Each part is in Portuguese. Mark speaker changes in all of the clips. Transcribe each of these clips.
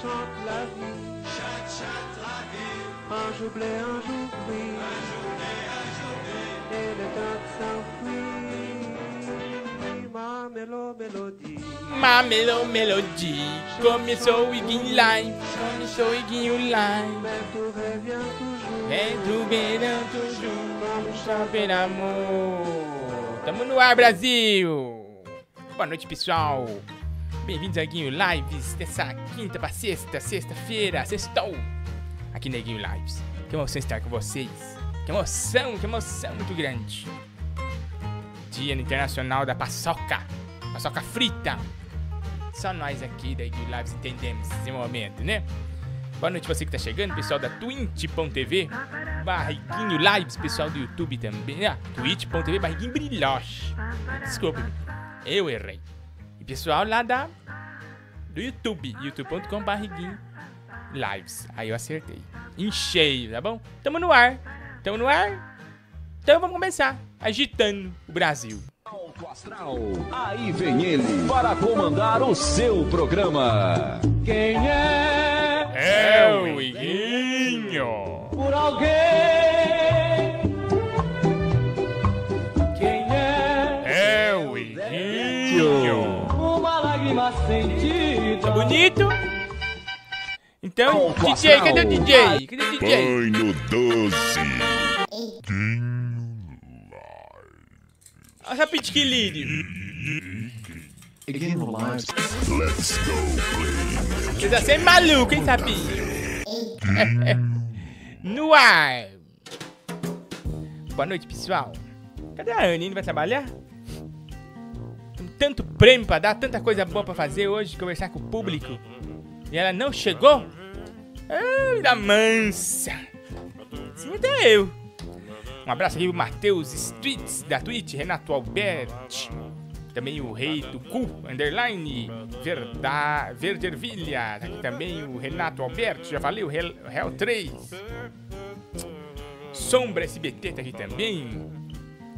Speaker 1: chante la vie. Chante, chante la vie. Un jour blé, un jour gris. Un jour blé, un jour gris. Et le temps s'enfuit. Ma mélo, mélodie.
Speaker 2: Ma Melo Melody. Começou o Iguinho Live. Começou o Iguinho Live.
Speaker 1: Mais tout revient toujours.
Speaker 2: É do verão, toujours. Vamos saber amor. Tamo no ar, Brasil. Boa noite, pessoal. Bem-vindos ao Guinho Lives dessa quinta pra sexta, sexta-feira, sextou. Aqui na Guinho Lives. Que emoção estar com vocês. Que emoção, que emoção muito grande. Dia Internacional da Paçoca. Paçoca frita. Só nós aqui da Guinho Lives entendemos esse momento, né? Boa noite você que tá chegando, pessoal da twitch.tv Barriguinho Lives, pessoal do YouTube também Ah, twitch.tv Barriguinho Brilhoche Desculpe, eu errei pessoal lá da do YouTube youtube.com barriguinho Lives. Aí eu acertei. Em cheio, tá bom? Tamo no ar. Tamo no ar? Então vamos começar Agitando o Brasil.
Speaker 3: Alto Astral. Aí vem ele para comandar o seu programa.
Speaker 4: Quem é?
Speaker 2: É o Iguinho.
Speaker 4: Por alguém? Quem é?
Speaker 2: É o Iguinho
Speaker 4: lágrima sentida?
Speaker 2: Tá bonito? Então, DJ,
Speaker 3: astral.
Speaker 2: cadê o DJ? Cadê o DJ?
Speaker 5: Banho doce.
Speaker 2: Olha essa pitquilírio.
Speaker 5: Let's go play.
Speaker 2: Você tá sempre maluco, hein, Sapinho? no ar. Boa noite, pessoal. Cadê a Anne? Não vai trabalhar? Tanto prêmio pra dar, tanta coisa boa pra fazer hoje, conversar com o público. E ela não chegou? Ai, da mansa. Sim, até eu. Um abraço aqui pro Matheus Streets, da Twitch, Renato Alberti. Também o rei do cu, underline, Verda, Verdervilha. Tá aqui também o Renato Alberto, já falei, o Hell, Hell 3. Sombra SBT tá aqui também.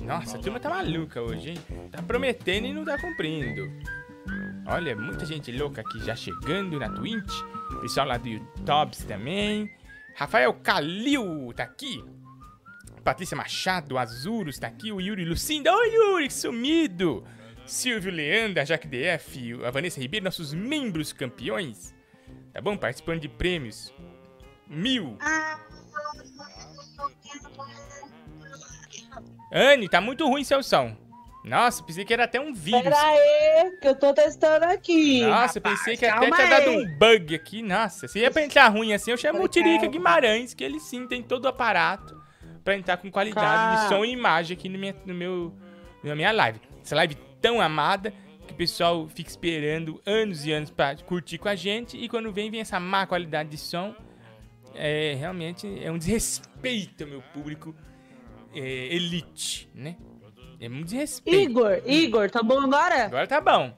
Speaker 2: Nossa, a turma tá maluca hoje, hein? Tá prometendo e não tá cumprindo. Olha, muita gente louca aqui já chegando na Twitch. Pessoal lá do YouTube também. Rafael Calil tá aqui. Patrícia Machado, Azuros tá aqui. O Yuri Lucinda. Oi, Yuri, sumido. Silvio Leandra, Jaque DF, a Vanessa Ribeiro, nossos membros campeões. Tá bom? Participando de prêmios. Mil. Anne, tá muito ruim seu som. Nossa, pensei que era até um vírus.
Speaker 6: Pera aí, que eu tô testando aqui.
Speaker 2: Nossa,
Speaker 6: rapaz,
Speaker 2: pensei que até tinha dado um bug aqui. Nossa, se ia pra entrar ruim assim, eu chamo o Tirica. Guimarães, que ele sim tem todo o aparato pra entrar com qualidade de som e imagem aqui no, minha, no meu, na minha live. Essa live tão amada que o pessoal fica esperando anos e anos pra curtir com a gente e quando vem, vem essa má qualidade de som. É, realmente é um desrespeito ao meu público é, elite, né? É um desrespeito.
Speaker 6: Igor, Igor, tá bom agora?
Speaker 2: Agora tá bom.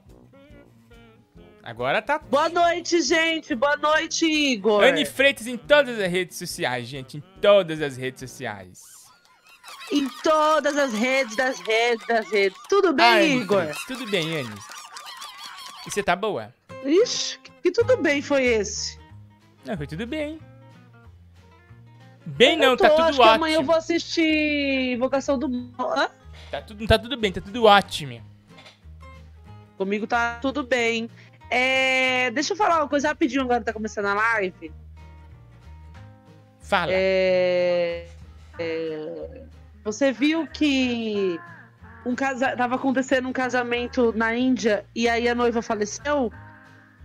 Speaker 2: Agora tá
Speaker 6: Boa noite, gente. Boa noite, Igor.
Speaker 2: Anne Freitas em todas as redes sociais, gente. Em todas as redes sociais.
Speaker 6: Em todas as redes das redes das redes. Tudo bem,
Speaker 2: Ah,
Speaker 6: Igor?
Speaker 2: Freitas, Tudo bem, Anne? E você tá boa?
Speaker 6: Ixi, que tudo bem foi esse?
Speaker 2: Não, foi tudo bem. Bem não,
Speaker 6: tô,
Speaker 2: tá tudo
Speaker 6: acho que
Speaker 2: ótimo.
Speaker 6: amanhã eu vou assistir Invocação do. Hã?
Speaker 2: Tá tudo, tá tudo bem, tá tudo ótimo.
Speaker 6: Comigo tá tudo bem. É, deixa eu falar uma coisa rapidinho agora que tá começando a live.
Speaker 2: Fala.
Speaker 6: É, é, você viu que um casa... tava acontecendo um casamento na Índia e aí a noiva faleceu?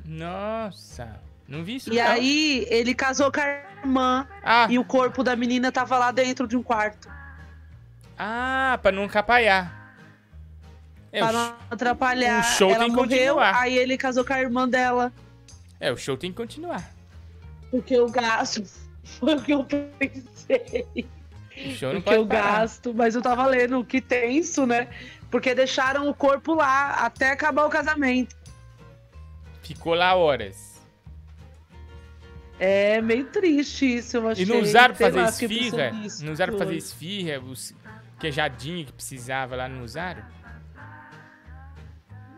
Speaker 2: Nossa, não vi isso
Speaker 6: E
Speaker 2: não.
Speaker 6: aí ele casou com a irmã
Speaker 2: Ah,
Speaker 6: e o corpo da menina tava lá dentro de um quarto.
Speaker 2: ah, pra não capaiar. É,
Speaker 6: pra não atrapalhar.
Speaker 2: o show
Speaker 6: Ela
Speaker 2: tem que
Speaker 6: morreu,
Speaker 2: continuar.
Speaker 6: aí ele casou com a irmã dela.
Speaker 2: é, o show tem que continuar.
Speaker 6: Porque o gasto foi o que eu pensei.
Speaker 2: O show não
Speaker 6: Porque
Speaker 2: pode
Speaker 6: o
Speaker 2: parar.
Speaker 6: gasto, mas eu tava lendo que tenso, né? Porque deixaram o corpo lá até acabar o casamento.
Speaker 2: Ficou lá horas.
Speaker 6: É meio triste isso, eu achei.
Speaker 2: E não usaram pra fazer
Speaker 6: lá,
Speaker 2: esfirra? Não usaram pra fazer esfirra? Os queijadinho que precisava lá, não usaram?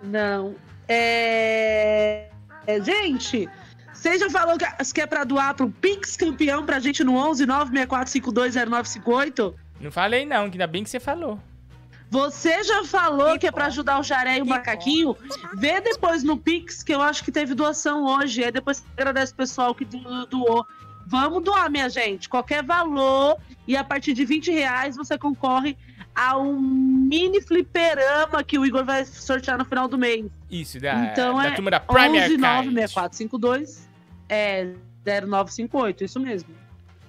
Speaker 6: Não. É... é, Gente, Você já falou que que é pra doar pro Pix campeão pra gente no 11 964520958?
Speaker 2: Não falei não, que ainda bem que você falou.
Speaker 6: Você já falou que é pra ajudar o Jaré e o Macaquinho? Vê depois no Pix, que eu acho que teve doação hoje. Aí depois você agradece o pessoal que do- doou. Vamos doar, minha gente. Qualquer valor. E a partir de 20 reais você concorre a um mini fliperama que o Igor vai sortear no final do mês.
Speaker 2: Isso, da,
Speaker 6: Então
Speaker 2: da
Speaker 6: é
Speaker 2: turma da Prime
Speaker 6: 11
Speaker 2: Arcade.
Speaker 6: 96452 é 0958, isso mesmo.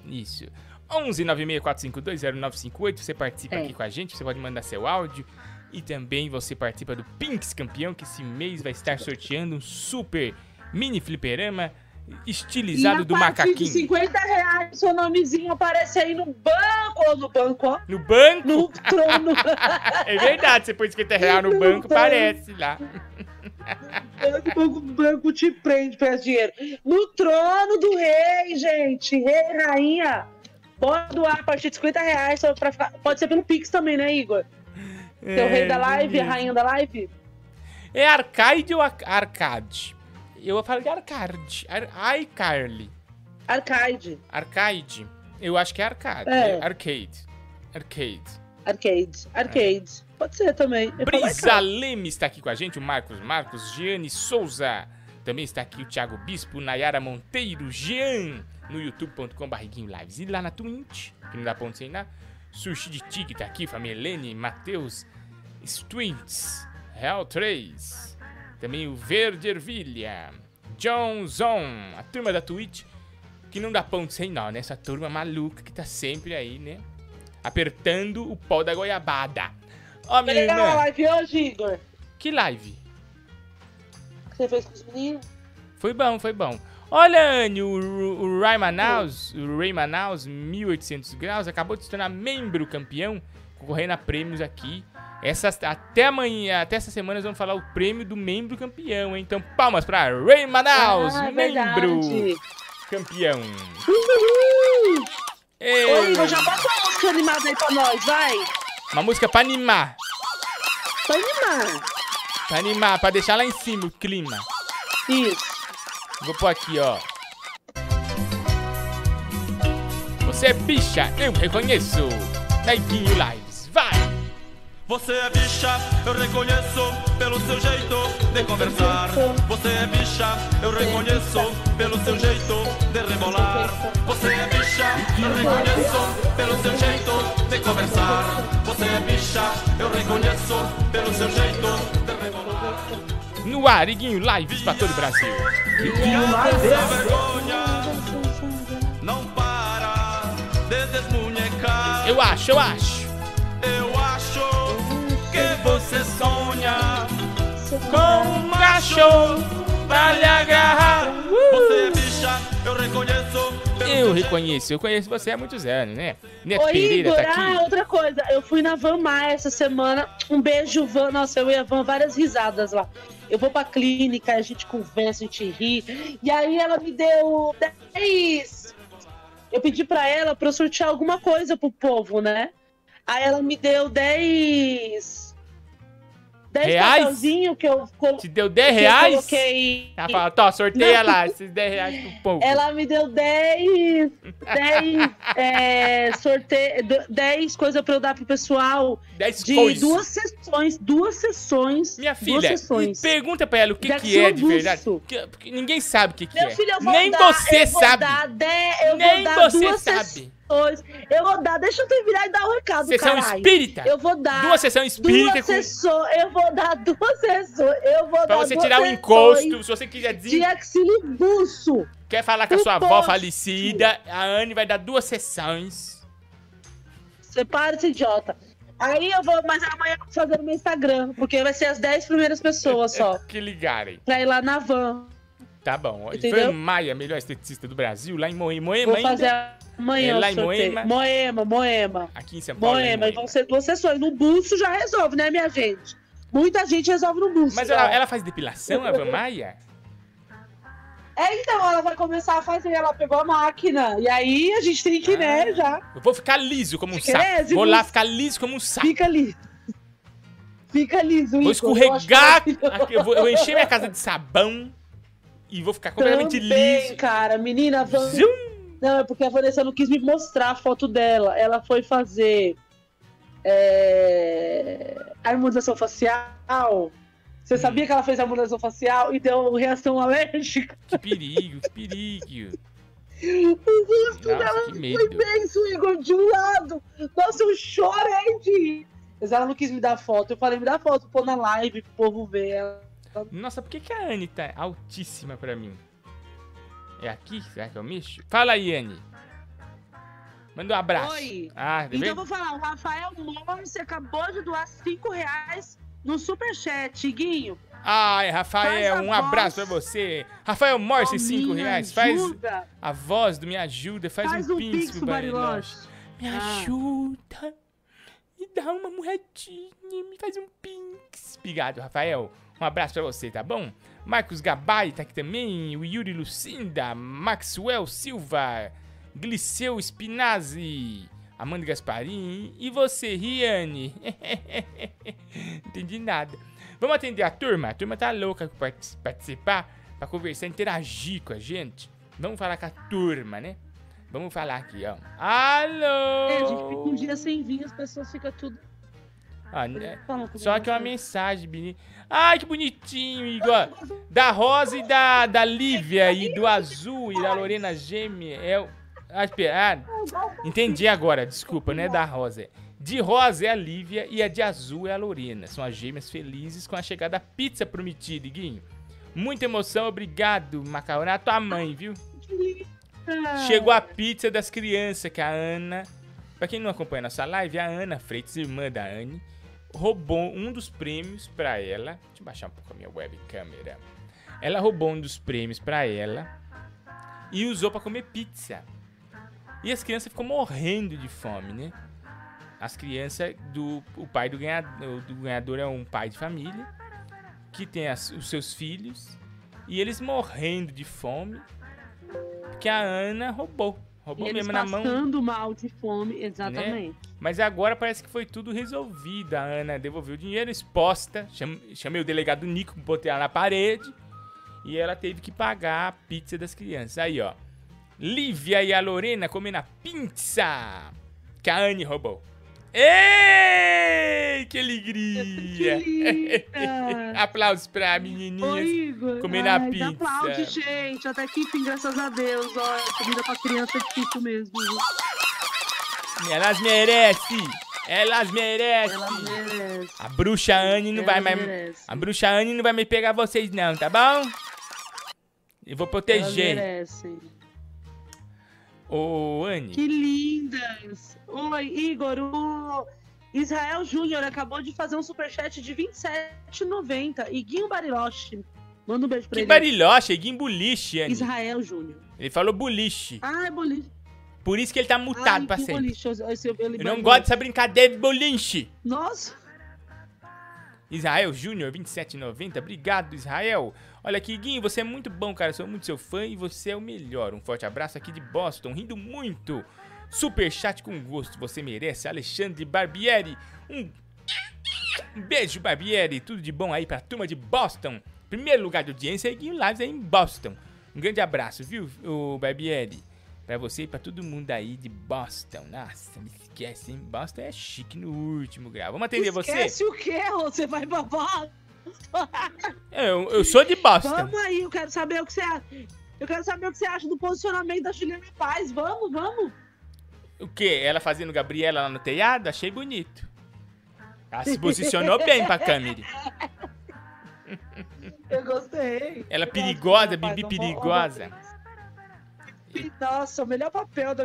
Speaker 2: Isso. 11 964520958, você participa
Speaker 6: É.
Speaker 2: aqui com a gente, você pode mandar seu áudio. E também você participa do Pinks Campeão, que esse mês vai estar sorteando um super mini fliperama estilizado do macaquinho.
Speaker 6: de 50 reais, seu nomezinho aparece aí no banco, ou no banco, ó,
Speaker 2: No banco?
Speaker 6: no trono.
Speaker 2: É verdade, você põe 50 reais no
Speaker 6: No
Speaker 2: banco,
Speaker 6: banco.
Speaker 2: aparece lá.
Speaker 6: banco, banco, banco te prende, peça dinheiro. No trono do rei, gente. Rei, rainha. Pode doar a partir de 50 reais. Só pra ficar... Pode ser pelo Pix também, né, Igor? Tem o rei da live, a rainha da live.
Speaker 2: É arcade ou ar- arcade? Eu falo de arcade. Ar iCarly.
Speaker 6: Arcade.
Speaker 2: Arcade. Eu acho que é arcade.
Speaker 6: É.
Speaker 2: É arcade. Arcade.
Speaker 6: Arcade. Arcade. Pode ser também. Eu
Speaker 2: Brisa. Leme está aqui com a gente, o Marcos Marcos, Giane Souza. Também está aqui o Thiago Bispo, Nayara Monteiro, Jean, no youtube.com barriguinho lives. E lá na Twitch, que não dá ponto sem nada, Sushi de Tig tá aqui, família Helene, Matheus, Streets, Real 3. Também o Verde Ervilha, John Zon, a turma da Twitch, que não dá ponto sem nó, né? Essa turma maluca que tá sempre aí, né? Apertando o pau da goiabada. Ó,
Speaker 6: Foi
Speaker 2: minha
Speaker 6: legal a live hoje, Igor?
Speaker 2: que live?
Speaker 6: Que você fez com os meninos?
Speaker 2: Foi bom, foi bom. Olha, Anny, o, o Ray Manaus, o Ray Manaus, 1800 graus, acabou de se tornar membro campeão, concorrendo a prêmios aqui. Essas, até amanhã, até essa semana, nós vamos falar o prêmio do membro campeão, hein? Então, palmas pra Ray Manaus,
Speaker 6: Ah,
Speaker 2: membro
Speaker 6: verdade.
Speaker 2: campeão.
Speaker 6: Uhul!
Speaker 2: Ei,
Speaker 6: Ô, Igor, já bota uma música animada aí pra nós, vai.
Speaker 2: uma música pra animar,
Speaker 6: Pra animar.
Speaker 2: pra animar, pra deixar lá em cima o clima.
Speaker 6: Isso.
Speaker 2: Vou pôr aqui, ó. Você é bicha, eu reconheço. Neguinho Lives, vai!
Speaker 1: Você é bicha, eu reconheço pelo seu jeito de conversar. Você é bicha, eu reconheço pelo seu jeito de rebolar. Você é bicha, eu reconheço pelo seu jeito de conversar. Você é bicha, eu reconheço pelo seu jeito.
Speaker 2: No ar, Iguinho Lives pra todo o Brasil.
Speaker 1: Essa vergonha não para de desmunhecar.
Speaker 2: Eu acho, eu acho.
Speaker 1: Eu acho que você sonha
Speaker 2: Com um cachorro pra lhe agarrar.
Speaker 1: Você é bicha, eu reconheço.
Speaker 2: Eu reconheço, eu conheço você há muitos anos, né? Neto
Speaker 6: Ô,
Speaker 2: Pereira
Speaker 6: Igor,
Speaker 2: tá
Speaker 6: ah,
Speaker 2: aqui.
Speaker 6: outra coisa. Eu fui na Van Maia essa semana. Um beijo, Van. Nossa, eu e a Van, várias risadas lá. Eu vou pra clínica, a gente conversa, a gente ri. E aí ela me deu 10. Eu pedi pra ela pra eu sortear alguma coisa pro povo, né? Aí ela me deu 10. 10
Speaker 2: Reais?
Speaker 6: papelzinho que eu,
Speaker 2: Te deu 10
Speaker 6: que eu
Speaker 2: reais?
Speaker 6: coloquei.
Speaker 2: Ela fala, tó, sorteia
Speaker 6: Não.
Speaker 2: lá esses 10 reais pro povo.
Speaker 6: Ela me deu 10, 10 é, sorteio, 10 coisas pra eu dar pro pessoal
Speaker 2: 10
Speaker 6: de
Speaker 2: coisas.
Speaker 6: duas sessões, duas sessões.
Speaker 2: Minha
Speaker 6: duas
Speaker 2: filha,
Speaker 6: sessões.
Speaker 2: pergunta pra ela o que,
Speaker 6: De
Speaker 2: que é de verdade. Porque, porque ninguém sabe o que, que
Speaker 6: Meu
Speaker 2: é.
Speaker 6: filho, eu vou
Speaker 2: Nem
Speaker 6: dar,
Speaker 2: você
Speaker 6: eu vou
Speaker 2: sabe.
Speaker 6: Dar dez, eu
Speaker 2: Nem
Speaker 6: vou dar
Speaker 2: você
Speaker 6: duas
Speaker 2: sabe.
Speaker 6: Eu vou dar, deixa eu terminar e dar o recado,
Speaker 2: Sessão
Speaker 6: caralho.
Speaker 2: espírita.
Speaker 6: Eu vou dar
Speaker 2: Duas sessões espírita
Speaker 6: duas
Speaker 2: com,
Speaker 6: sessões, eu vou dar duas sessões, eu vou
Speaker 2: pra
Speaker 6: dar
Speaker 2: você tirar o
Speaker 6: sessões
Speaker 2: encosto. Se você quiser
Speaker 6: de
Speaker 2: dizer,
Speaker 6: axilibuço.
Speaker 2: quer falar com a sua avó falecida, a Anne vai dar duas sessões.
Speaker 6: Separa esse idiota. Aí eu vou, mas amanhã eu vou fazer no meu Instagram, porque vai ser as 10 primeiras pessoas só.
Speaker 2: Que ligarem.
Speaker 6: Pra ir lá na van.
Speaker 2: Tá bom.
Speaker 6: Entendeu?
Speaker 2: Ivan Maia, melhor esteticista do Brasil, lá em Moema. Moema
Speaker 6: Vou
Speaker 2: ainda.
Speaker 6: fazer amanhã
Speaker 2: É lá em. Moema?
Speaker 6: Moema, Moema.
Speaker 2: Aqui em São Paulo.
Speaker 6: Moema. E
Speaker 2: Moema.
Speaker 6: vão ser duas sessões. No buço já resolve, né, minha gente? Muita gente resolve no buço.
Speaker 2: Mas ela, ela faz depilação, a Maia?
Speaker 6: É, então, ela vai começar a fazer. Ela pegou a máquina. E aí a gente tem que, né,
Speaker 2: Ah.
Speaker 6: já.
Speaker 2: Eu vou ficar liso como um
Speaker 6: Fica
Speaker 2: sapo.
Speaker 6: liso,
Speaker 2: Vou lá ficar liso como um sapo.
Speaker 6: Fica liso. Fica liso,
Speaker 2: Vou escorregar. eu, vou, eu vou encher minha casa de sabão e vou ficar completamente
Speaker 6: Também,
Speaker 2: liso.
Speaker 6: cara. Menina, a Van... Não, é porque a Vanessa não quis me mostrar a foto dela. Ela foi fazer é, harmonização facial. Você
Speaker 2: Hum.
Speaker 6: sabia que ela fez harmonização facial e deu reação alérgica?
Speaker 2: Que perigo, que perigo.
Speaker 6: O rosto
Speaker 2: Nossa,
Speaker 6: dela foi imenso, Igor, de um lado. Nossa, eu chorei de. Mas ela não quis me dar foto. Eu falei, me dá foto, pôr na live pro povo ver. Ela-
Speaker 2: Nossa, por que, que a Anne tá altíssima pra mim? É aqui? Será que eu mexo? Fala aí, Anne. Manda um abraço.
Speaker 6: Oi.
Speaker 2: Ah,
Speaker 6: Então
Speaker 2: vem?
Speaker 6: eu vou falar, o Rafael Morse acabou de doar 5 reais no superchat, Iguinho.
Speaker 2: Ai, Rafael, um abraço pra
Speaker 6: voz.
Speaker 2: você. Rafael Morse,
Speaker 6: Ó,
Speaker 2: 5
Speaker 6: me
Speaker 2: reais. Faz
Speaker 6: ajuda.
Speaker 2: a voz do Me Ajuda, faz,
Speaker 6: Faz
Speaker 2: um
Speaker 6: um
Speaker 2: pix pro. Bariloche. Me
Speaker 6: Ah.
Speaker 2: ajuda. Me dá uma moedinha, me faz um pix. Obrigado, Rafael. Um abraço pra você, tá bom? Marcos Gabay tá aqui também. O Yuri Lucinda. Maxwell Silva. Gliceu Spinazzi. Amanda Gasparim. E você, Riane? Entendi nada. Vamos atender a turma? A turma tá louca pra partic- participar, pra conversar, interagir com a gente. Vamos falar com a turma, né? Vamos falar aqui, ó. Alô!
Speaker 6: É, a gente fica um dia sem vir, as pessoas ficam tudo.
Speaker 2: Ah, né? Só que é uma
Speaker 6: né?
Speaker 2: mensagem, menino. Ai, que bonitinho, Igor. Da Rosa e da, da Lívia e do Azul e da Lorena Gêmea. É. Ah, espera. Ah, entendi agora, desculpa, não é da Rosa. De rosa é a Lívia e a de azul é a Lorena. São as gêmeas felizes com a chegada da pizza prometida, Iguinho. Muita emoção, obrigado, Macarona. A tua mãe, viu? Chegou a pizza das crianças que a Ana. Pra quem não acompanha nossa live, a Ana Freitas, irmã da Anne, roubou um dos prêmios pra ela. Deixa eu baixar um pouco a minha webcâmera. Ela roubou um dos prêmios pra ela e usou pra comer pizza. E as crianças ficam morrendo de fome, né? As crianças do o pai do ganhador, do ganhador é um pai de família que tem as- os seus filhos e eles morrendo de fome porque a Ana roubou. Roubou
Speaker 6: eles
Speaker 2: mesmo na mão.
Speaker 6: passando mal de fome, exatamente.
Speaker 2: Mas agora parece que foi tudo resolvido. A Ana devolveu o dinheiro exposta. Cham- Chamei o delegado Nico, botei ela na parede. E ela teve que pagar a pizza das crianças. Aí, ó. Lívia e a Lorena comendo a pizza que a Anne roubou. Ei, que alegria!
Speaker 6: Que!
Speaker 2: Aplausos pra menininhas. Comendo a pizza.
Speaker 6: Aplaude, gente. Até que enfim, graças a Deus. Ó, comida pra criança é difícil mesmo.
Speaker 2: Elas merecem! Elas merecem!
Speaker 6: Ela merece.
Speaker 2: A bruxa Anne não vai mais.
Speaker 6: merece.
Speaker 2: A bruxa Anne não vai me pegar vocês, não, tá bom? Eu vou
Speaker 6: Elas
Speaker 2: proteger.
Speaker 6: merecem.
Speaker 2: Ô, Anne.
Speaker 6: Que lindas! Oi, Igor, o Israel Júnior acabou de fazer um superchat de R$27,90. Iguinho Bariloche. Manda um beijo pra
Speaker 2: Que
Speaker 6: ele.
Speaker 2: barilhoche, Guim buliche, Anne.
Speaker 6: Israel Júnior.
Speaker 2: Ele falou buliche.
Speaker 6: Ai, boliche.
Speaker 2: Por isso que ele tá mutado
Speaker 6: Ai,
Speaker 2: pra sempre.
Speaker 6: boliche. Eu, eu, eu,
Speaker 2: Eu não gosto dessa brincadeira de boliche.
Speaker 6: Nossa!
Speaker 2: Israel Júnior, 27,90. Obrigado, Israel. Olha aqui, Guinho, você é muito bom, cara. Sou muito seu fã e você é o melhor. Um forte abraço aqui de Boston, rindo muito. Super chat com gosto, você merece. Alexandre Barbieri, um beijo, Barbieri. Tudo de bom aí pra turma de Boston. Primeiro lugar de audiência é Guinho Lives aí em Boston. Um grande abraço, viu, o Barbieri? Pra você e pra todo mundo aí de Boston. Nossa, me esquece, hein? Boston é chique no último grau. Vamos atender você?
Speaker 6: Esquece o quê? Você vai babar?
Speaker 2: Eu, eu sou de Boston.
Speaker 6: Vamos aí, eu quero saber o que você acha. Eu quero saber o que você acha do posicionamento da Juliana Paz. Vamos, vamos.
Speaker 2: O quê? Ela fazendo Gabriela lá no telhado? Achei bonito. Ela se posicionou bem pra câmera.
Speaker 6: Eu gostei.
Speaker 2: Ela
Speaker 6: Eu gosto
Speaker 2: perigosa, Bibi
Speaker 6: eu
Speaker 2: perigosa.
Speaker 6: eu Nossa, o melhor papel da.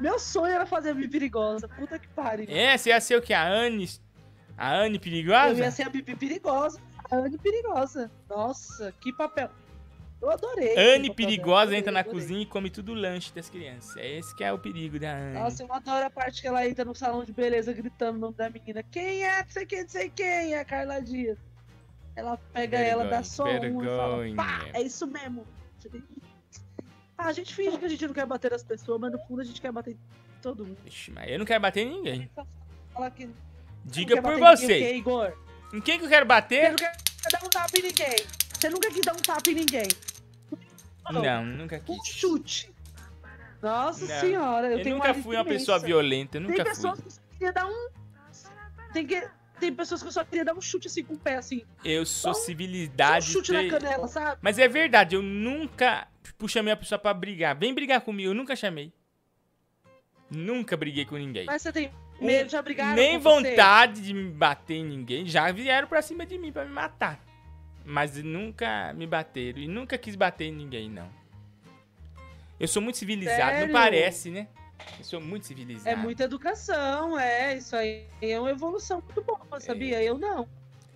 Speaker 6: Meu sonho era fazer a Bibi perigosa. Puta que pariu.
Speaker 2: É, você ia ser o quê? A Anne. A Anne
Speaker 6: Eu
Speaker 2: perigosa?
Speaker 6: ia ser a Bibi perigosa. Anne perigosa. Nossa, que papel. Eu adorei.
Speaker 2: Anne perigosa entra na
Speaker 6: adorei.
Speaker 2: cozinha e come tudo o lanche das crianças. É esse que é o perigo da Anne.
Speaker 6: Nossa, eu adoro a parte que ela entra no salão de beleza gritando o nome da menina. Quem é? Não sei quem, não sei quem. É a Carla Dias. Ela pega ela, dá só um e fala,
Speaker 2: Vergonha.
Speaker 6: pá, é isso mesmo. Ah, a gente finge que a gente não quer bater nas pessoas, mas no fundo a gente quer bater em todo mundo.
Speaker 2: Ixi, mas eu não quero bater em ninguém. Diga por você.
Speaker 6: ninguém, Igor?
Speaker 2: Em quem que eu quero
Speaker 6: Você
Speaker 2: bater?
Speaker 6: não quer dar um tapa em ninguém. Você nunca quis dar um tapa em ninguém.
Speaker 2: Não, nunca
Speaker 6: Um
Speaker 2: quis.
Speaker 6: chute. Nossa
Speaker 2: Não.
Speaker 6: senhora, eu,
Speaker 2: Eu nunca fui uma pessoa violenta,
Speaker 6: Tem
Speaker 2: nunca fui.
Speaker 6: pessoas que eu só queria dar um. Tem, que... Tem pessoas que eu só queria dar um chute assim com o pé, assim.
Speaker 2: Eu sou
Speaker 6: um- Só um
Speaker 2: civilidade.
Speaker 6: chute
Speaker 2: tre-
Speaker 6: na canela, sabe?
Speaker 2: Mas é verdade, eu nunca tipo, chamei a pessoa pra brigar. Vem brigar comigo, eu nunca chamei. Nunca briguei com ninguém.
Speaker 6: Mas você tem medo, já brigaram
Speaker 2: Nem
Speaker 6: com você?
Speaker 2: vontade de me bater em ninguém. Já vieram pra cima de mim pra me matar. Mas nunca me bateram. E nunca quis bater em ninguém, não. Eu sou muito civilizado,
Speaker 6: Sério?
Speaker 2: não parece, né? Eu sou muito civilizado.
Speaker 6: É muita educação, é. Isso aí é uma evolução muito boa, sabia? Eu não.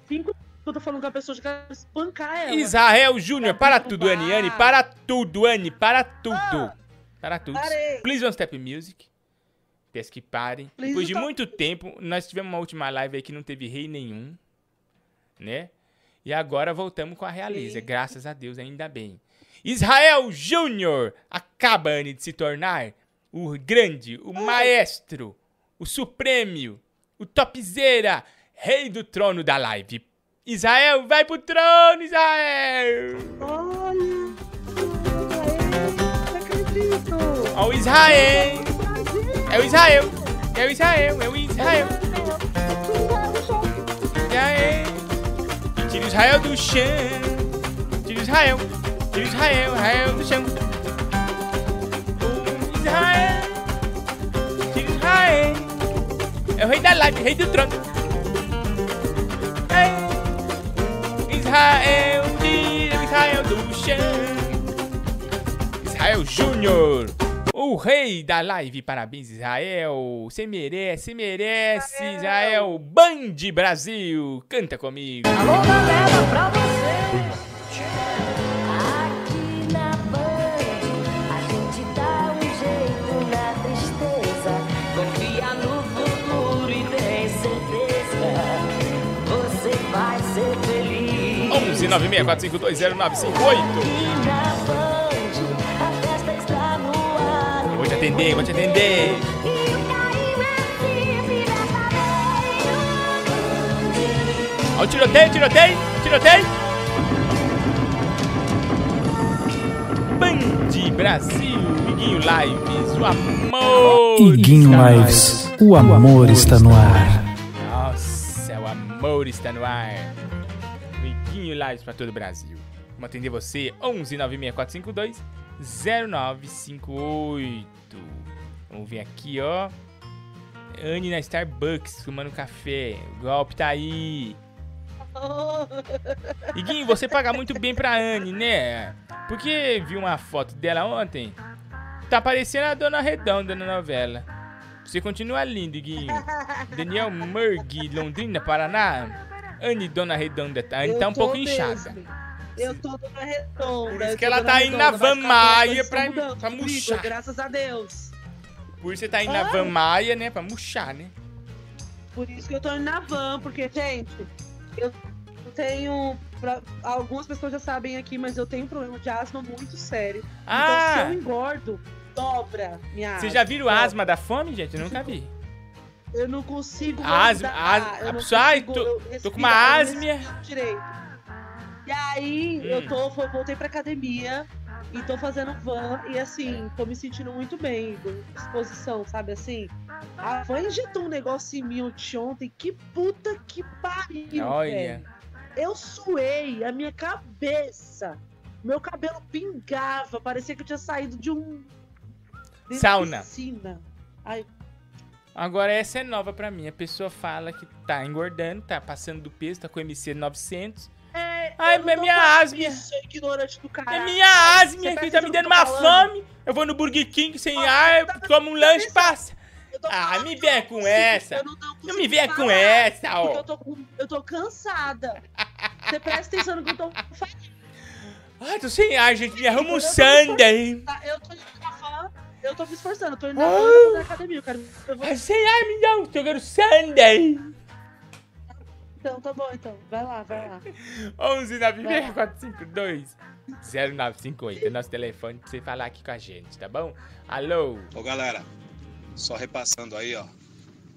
Speaker 6: Cinco eu tô falando com a pessoa de quero espancar ela.
Speaker 2: Israel Júnior,
Speaker 6: Pra
Speaker 2: para tudo, Anne. Anne, para tudo, Anne, para tudo.
Speaker 6: Ah.
Speaker 2: Para tudo.
Speaker 6: Parei.
Speaker 2: Please One Step Music. Peço que parem.
Speaker 6: Please
Speaker 2: Depois de
Speaker 6: stop.
Speaker 2: muito tempo, nós tivemos uma última live aí que não teve rei nenhum, né? E agora voltamos com a realeza.
Speaker 6: Sim.
Speaker 2: Graças a Deus, ainda bem. Israel Júnior acaba, Anne, de se tornar o grande, o maestro, o suprêmio, o topzera, rei do trono da live. Israel, vai pro trono, Israel!
Speaker 6: Olha. Não acredito.
Speaker 2: Ó o Israel! É o Israel! É o Israel! É o Israel! Israel! Tira o Israel do chão! Tira o Israel! Tira o Israel! Israel do chão! O Israel! Tira o Israel! É o rei da live, rei do trono! É. Israel! Tira o Israel do chão! Israel Júnior! O rei da live, parabéns Israel! Você merece, você merece, Israel! Band Brasil! Canta comigo!
Speaker 7: Alô, galera, pra vocês! Aqui na Band, a gente dá um jeito na
Speaker 2: atender, vou te atender!
Speaker 7: E o.
Speaker 2: Ó o tiroteio, tiroteio, tiroteio! Band Brasil, Iguinho Lives, o amor!
Speaker 8: Iguinho
Speaker 2: está no ar.
Speaker 8: Lives, o amor está no ar.
Speaker 2: Nossa, o amor está no ar. O Iguinho Lives para todo o Brasil. Vamos atender você, 11 96452 0958. Vamos ver aqui, ó. Anne na Starbucks, tomando café. O golpe tá aí. Iguinho, você paga muito bem pra Anne, né? Porque vi uma foto dela ontem. Tá parecendo a Dona Redonda na novela. Você continua lindo, Iguinho. Daniel Murg, Londrina, Paraná. Anne, Dona Redonda, tá, Anne tá um pouco
Speaker 6: mesmo.
Speaker 2: inchada.
Speaker 6: Eu tô dona redonda.
Speaker 2: Por isso que ela tá indo na Van Maia pra-
Speaker 6: mudando
Speaker 2: pra murchar.
Speaker 6: Graças a Deus.
Speaker 2: Por isso você tá indo na
Speaker 6: Ah.
Speaker 2: Van Maia, né? Pra murchar, né?
Speaker 6: Por isso que eu tô indo na van, porque, gente, eu tenho. pra- algumas pessoas já sabem aqui, mas eu tenho um problema de asma muito sério. Então, se
Speaker 2: Ah!
Speaker 6: eu engordo, dobra minha asma.
Speaker 2: Vocês já viram
Speaker 6: dobra.
Speaker 2: asma da fome, gente? Eu nunca vi.
Speaker 6: Eu não consigo.
Speaker 2: Asma- asma-
Speaker 6: eu não
Speaker 2: Ai, tô- Tô com uma asmia.
Speaker 6: respiro Direito. E aí,
Speaker 2: Hum.
Speaker 6: eu tô, voltei pra academia e tô fazendo van. E assim, tô me sentindo muito bem, disposição, sabe assim? A van injetou um negócio em mim ontem. Que puta que pariu,
Speaker 2: Olha.
Speaker 6: velho. Eu suei a minha cabeça. Meu cabelo pingava. Parecia que eu tinha saído de um. de
Speaker 2: Sauna.
Speaker 6: Piscina. Ai,
Speaker 2: Agora essa é nova pra mim. A pessoa fala que tá engordando, tá passando do peso, tá com MC 900. Ai, é minha asma.
Speaker 6: Isso, é ignorante do caralho.
Speaker 2: É minha asma
Speaker 6: Você
Speaker 2: que tá me dando uma
Speaker 6: falando?
Speaker 2: fome. Eu vou no Burger King sem
Speaker 6: Ah,
Speaker 2: ar,
Speaker 6: tá
Speaker 2: como um lanche passa. Ah, me venha com essa.
Speaker 6: Eu não,
Speaker 2: me venha com essa, ó.
Speaker 6: eu tô, com- eu tô cansada. Você presta atenção no que eu tô falando.
Speaker 2: Ai, tô sem ar, gente. Me arruma um sundae.
Speaker 6: tá? Eu tô eu tô me esforçando. Eu tô indo na
Speaker 2: Ah.
Speaker 6: na academia. Eu quero, eu vou...
Speaker 2: Ai, sem ar, me dá um. Tô querendo sundae.
Speaker 6: Então, tá bom, então. Vai lá, vai lá.
Speaker 2: 11 96452 0958 é nosso telefone pra você falar aqui com a gente, tá bom? Alô?
Speaker 9: Ô galera, só repassando aí, ó.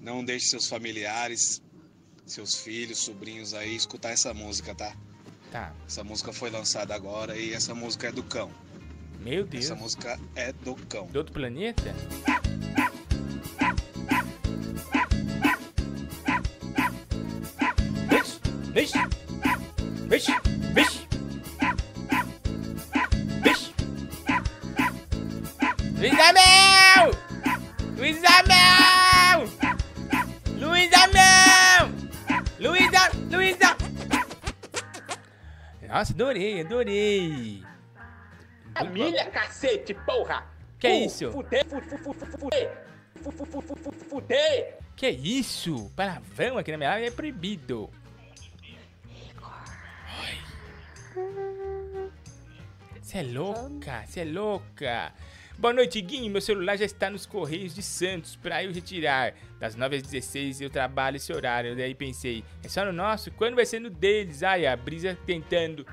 Speaker 9: Não deixe seus familiares, seus filhos, sobrinhos aí escutar essa música, tá?
Speaker 2: Tá.
Speaker 9: Essa música foi lançada agora e essa música é do cão.
Speaker 2: Meu Deus.
Speaker 9: Essa música é do cão.
Speaker 2: Do outro planeta? Vixe! Vixe! Vixe! Vixe! Luiz Amel! Luiz Amel! Luiz Amel! Luiz Amel! Nossa, adorei, adorei!
Speaker 10: Família, cacete, porra!
Speaker 2: Que
Speaker 10: Fu-
Speaker 2: isso?
Speaker 10: Fuder, fu- fu- fu- fu- fuder! Fu- fu- fu- fu- fu- Fuder!
Speaker 2: Que isso? Palavrão aqui na minha área é proibido. Você é louca, você é louca. Boa noite, Guinho. Meu celular já está nos Correios de Santos para eu retirar. Das 9 às 16 eu trabalho esse horário. Daí pensei, é só no nosso? Quando vai ser no deles? Ai, a brisa tentando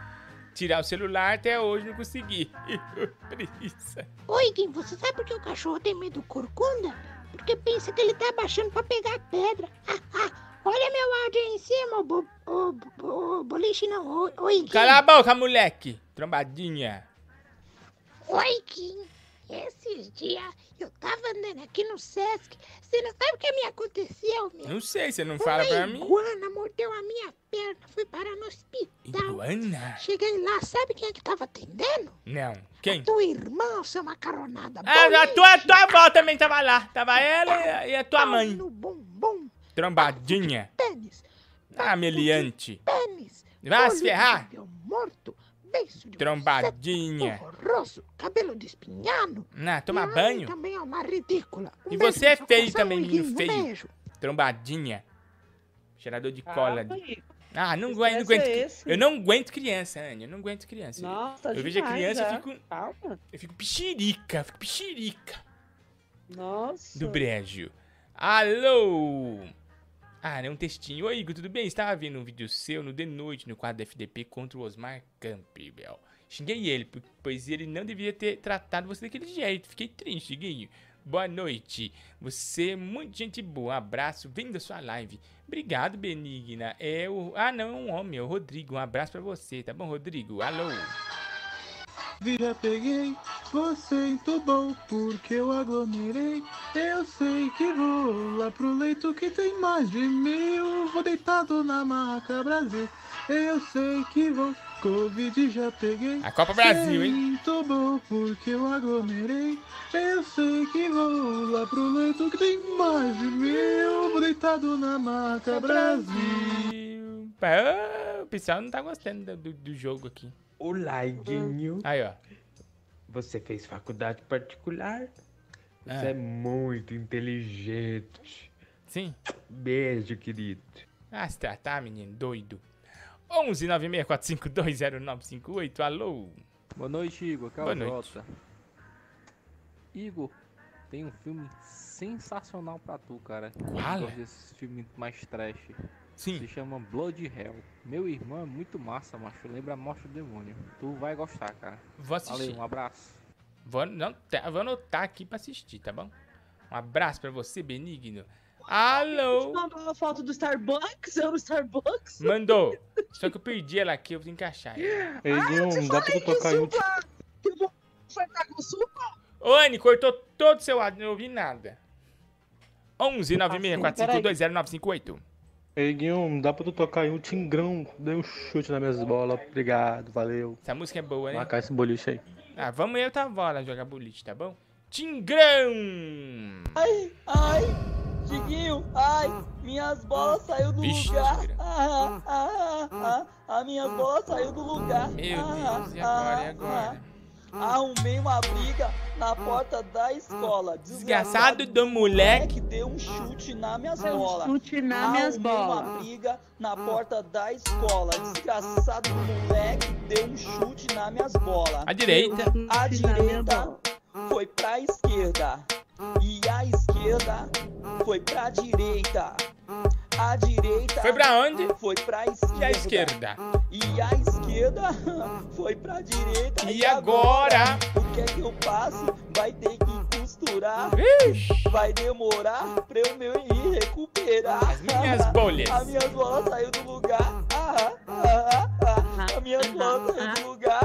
Speaker 2: tirar o celular até hoje não consegui. Brisa.
Speaker 11: Oi, Gui, você sabe por que o cachorro tem medo do corcunda? Porque pensa que ele tá abaixando pra pegar pedra. Ah, ah, olha meu áudio aí em cima, o, bo, o, o boliche não. Oi.
Speaker 2: Cala a boca, moleque. Trombadinha.
Speaker 11: Oi, Kim. Esses dias eu tava andando aqui no Sesc. Você não sabe o que me aconteceu, meu?
Speaker 2: Não sei, você não fala pra
Speaker 11: Uma
Speaker 2: mim?
Speaker 11: iguana mordeu a minha perna. Fui parar no hospital.
Speaker 2: Iguana?
Speaker 11: Cheguei lá, sabe quem é que tava atendendo?
Speaker 2: Não. Quem?
Speaker 11: Tua irmã, seu macaronada.
Speaker 2: Ah, a tua, tua avó também tava lá. Tava ela e- a tua mãe.
Speaker 11: No bumbum,
Speaker 2: Trombadinha.
Speaker 11: pênis,
Speaker 2: Ah, meliante.
Speaker 11: pênis.
Speaker 2: Vai se ferrar.
Speaker 11: morto, beiço de
Speaker 2: Trombadinha.
Speaker 11: horroroso, cabelo despinhado.
Speaker 2: Ah, toma
Speaker 11: Minha mãe
Speaker 2: banho.
Speaker 11: também é uma ridícula. Um
Speaker 2: E
Speaker 11: beijo
Speaker 2: você é feio também, menino
Speaker 11: um
Speaker 2: feio.
Speaker 11: beijo.
Speaker 2: Trombadinha. Cheirador de cola.
Speaker 6: Ah,
Speaker 2: de- Ah, não aguento, não
Speaker 6: estresse
Speaker 2: aguento.
Speaker 6: é?
Speaker 2: Eu não aguento criança, Anny. Eu não aguento criança.
Speaker 6: Nossa,
Speaker 2: eu vejo a
Speaker 6: demais
Speaker 2: criança,
Speaker 6: já.
Speaker 2: eu fico.
Speaker 6: Calma.
Speaker 2: Eu fico pichirica, fico pichirica
Speaker 6: Nossa.
Speaker 2: do brejo. Alô! Ah, é um textinho. Oi, Igor, tudo bem? Estava vendo um vídeo seu no The Noite, no quadro FDP, contra o Osmar Campbell. Xinguei ele, po- pois ele não deveria ter tratado você daquele jeito. Fiquei triste, Guinho. Boa noite. Você é muito gente boa. Abraço. Vem da sua live. Obrigado, Benigna. É o... Ah, não, é um homem. É o Rodrigo. Um abraço pra você, tá bom, Rodrigo? Alô?
Speaker 12: Já peguei, você entubou, porque eu aglomerei. Eu sei que vou lá pro leito que tem mais de mil. Vou deitado na maca Brasil. Eu sei que vou, Covid já peguei.
Speaker 2: A Copa Brasil, hein?
Speaker 12: Entubou, porque eu aglomerei. Eu sei que vou lá pro leito que tem mais de mil. Vou deitado na maca Brasil.
Speaker 2: Ah, o pessoal não tá gostando do, do- do jogo aqui.
Speaker 13: Olá, Iguinho.
Speaker 2: Aí, ó.
Speaker 13: Você fez faculdade particular? Você
Speaker 2: Ah.
Speaker 13: é muito inteligente.
Speaker 2: Sim.
Speaker 13: Beijo, querido.
Speaker 2: Ah, se tratar, menino, doido. 11 964520958, alô?
Speaker 14: Boa noite, Igor.
Speaker 2: Boa
Speaker 14: Boa
Speaker 2: noite.
Speaker 14: Igor, tem um filme sensacional pra tu, cara.
Speaker 2: Qual?
Speaker 14: Gosto desse filme mais trash.
Speaker 2: Sim.
Speaker 14: Se chama Blood Hell. Meu irmão é muito massa, macho. Lembra a morte do demônio. Tu vai gostar, cara.
Speaker 2: Vou assistir.
Speaker 14: Valeu, um abraço.
Speaker 2: Vou, não, tá, vou anotar aqui pra assistir, tá bom? Um abraço pra você, Benigno. Alô?
Speaker 6: Mandou uma foto do Starbucks, eu no Starbucks.
Speaker 2: Mandou. Só que eu perdi ela aqui, eu vou ter que encaixar ela.
Speaker 12: Ei, Guion, dá pra tocar um.
Speaker 6: Eu vou ofertar com suco.
Speaker 2: Ô, Anny, cortou todo o seu áudio, não ouvi nada. 11 964520958.
Speaker 12: Ei, Guion, dá pra tu tocar em um tingrão. Dei um chute nas minhas bolas. Obrigado, valeu.
Speaker 2: Essa música é boa, né?
Speaker 12: Marcar esse boliche aí.
Speaker 2: Ah, vamos eu e lá jogar boliche, tá bom? Tingrão!
Speaker 15: Ai, ai, Diguinho, ai, minhas bolas saiu do
Speaker 2: Vixe,
Speaker 15: lugar.
Speaker 2: Tigra.
Speaker 15: Ah, ah, ah, ah, minhas bolas saiu do lugar.
Speaker 2: Meu
Speaker 15: Ah,
Speaker 2: Deus, e agora, e
Speaker 15: ah,
Speaker 2: agora?
Speaker 15: Ah. Arrumei uma briga na porta da escola.
Speaker 2: Desgraçado do moleque.
Speaker 15: deu um chute na minhas
Speaker 6: Deu um
Speaker 15: bolas.
Speaker 6: chute na minhas
Speaker 15: Arrumei
Speaker 6: bolas.
Speaker 15: uma briga na porta da escola. Desgraçado do moleque deu um chute na minhas bolas.
Speaker 2: A direita.
Speaker 15: A direita foi pra esquerda. E a esquerda foi pra direita. A direita
Speaker 2: Foi pra onde?
Speaker 15: Foi pra esquerda.
Speaker 2: E a esquerda?
Speaker 15: E a esquerda foi pra direita.
Speaker 2: E agora?
Speaker 15: O que é que eu faço? Vai ter que costurar.
Speaker 2: Vixe.
Speaker 15: Vai demorar pra eu me ir recuperar.
Speaker 2: As minhas bolhas.
Speaker 15: As minhas bolas saiu do lugar. Ah, ah, ah, ah. As minhas bolas saiu do lugar.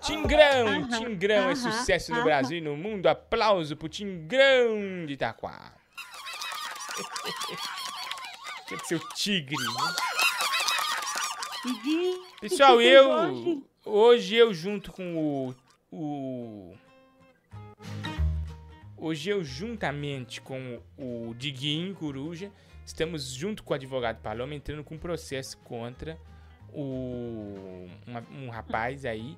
Speaker 2: Tingrão, Tingrão é sucesso no. Brasil e no mundo. Aplauso pro Tingrão de Itaquá. Tinha que ser o tigre, né? Pessoal, eu.
Speaker 6: hoje?
Speaker 2: Eu junto com o. O. Hoje eu, juntamente com o Diguinho Coruja, estamos junto com o advogado Paloma entrando com um processo contra o, uma- um rapaz aí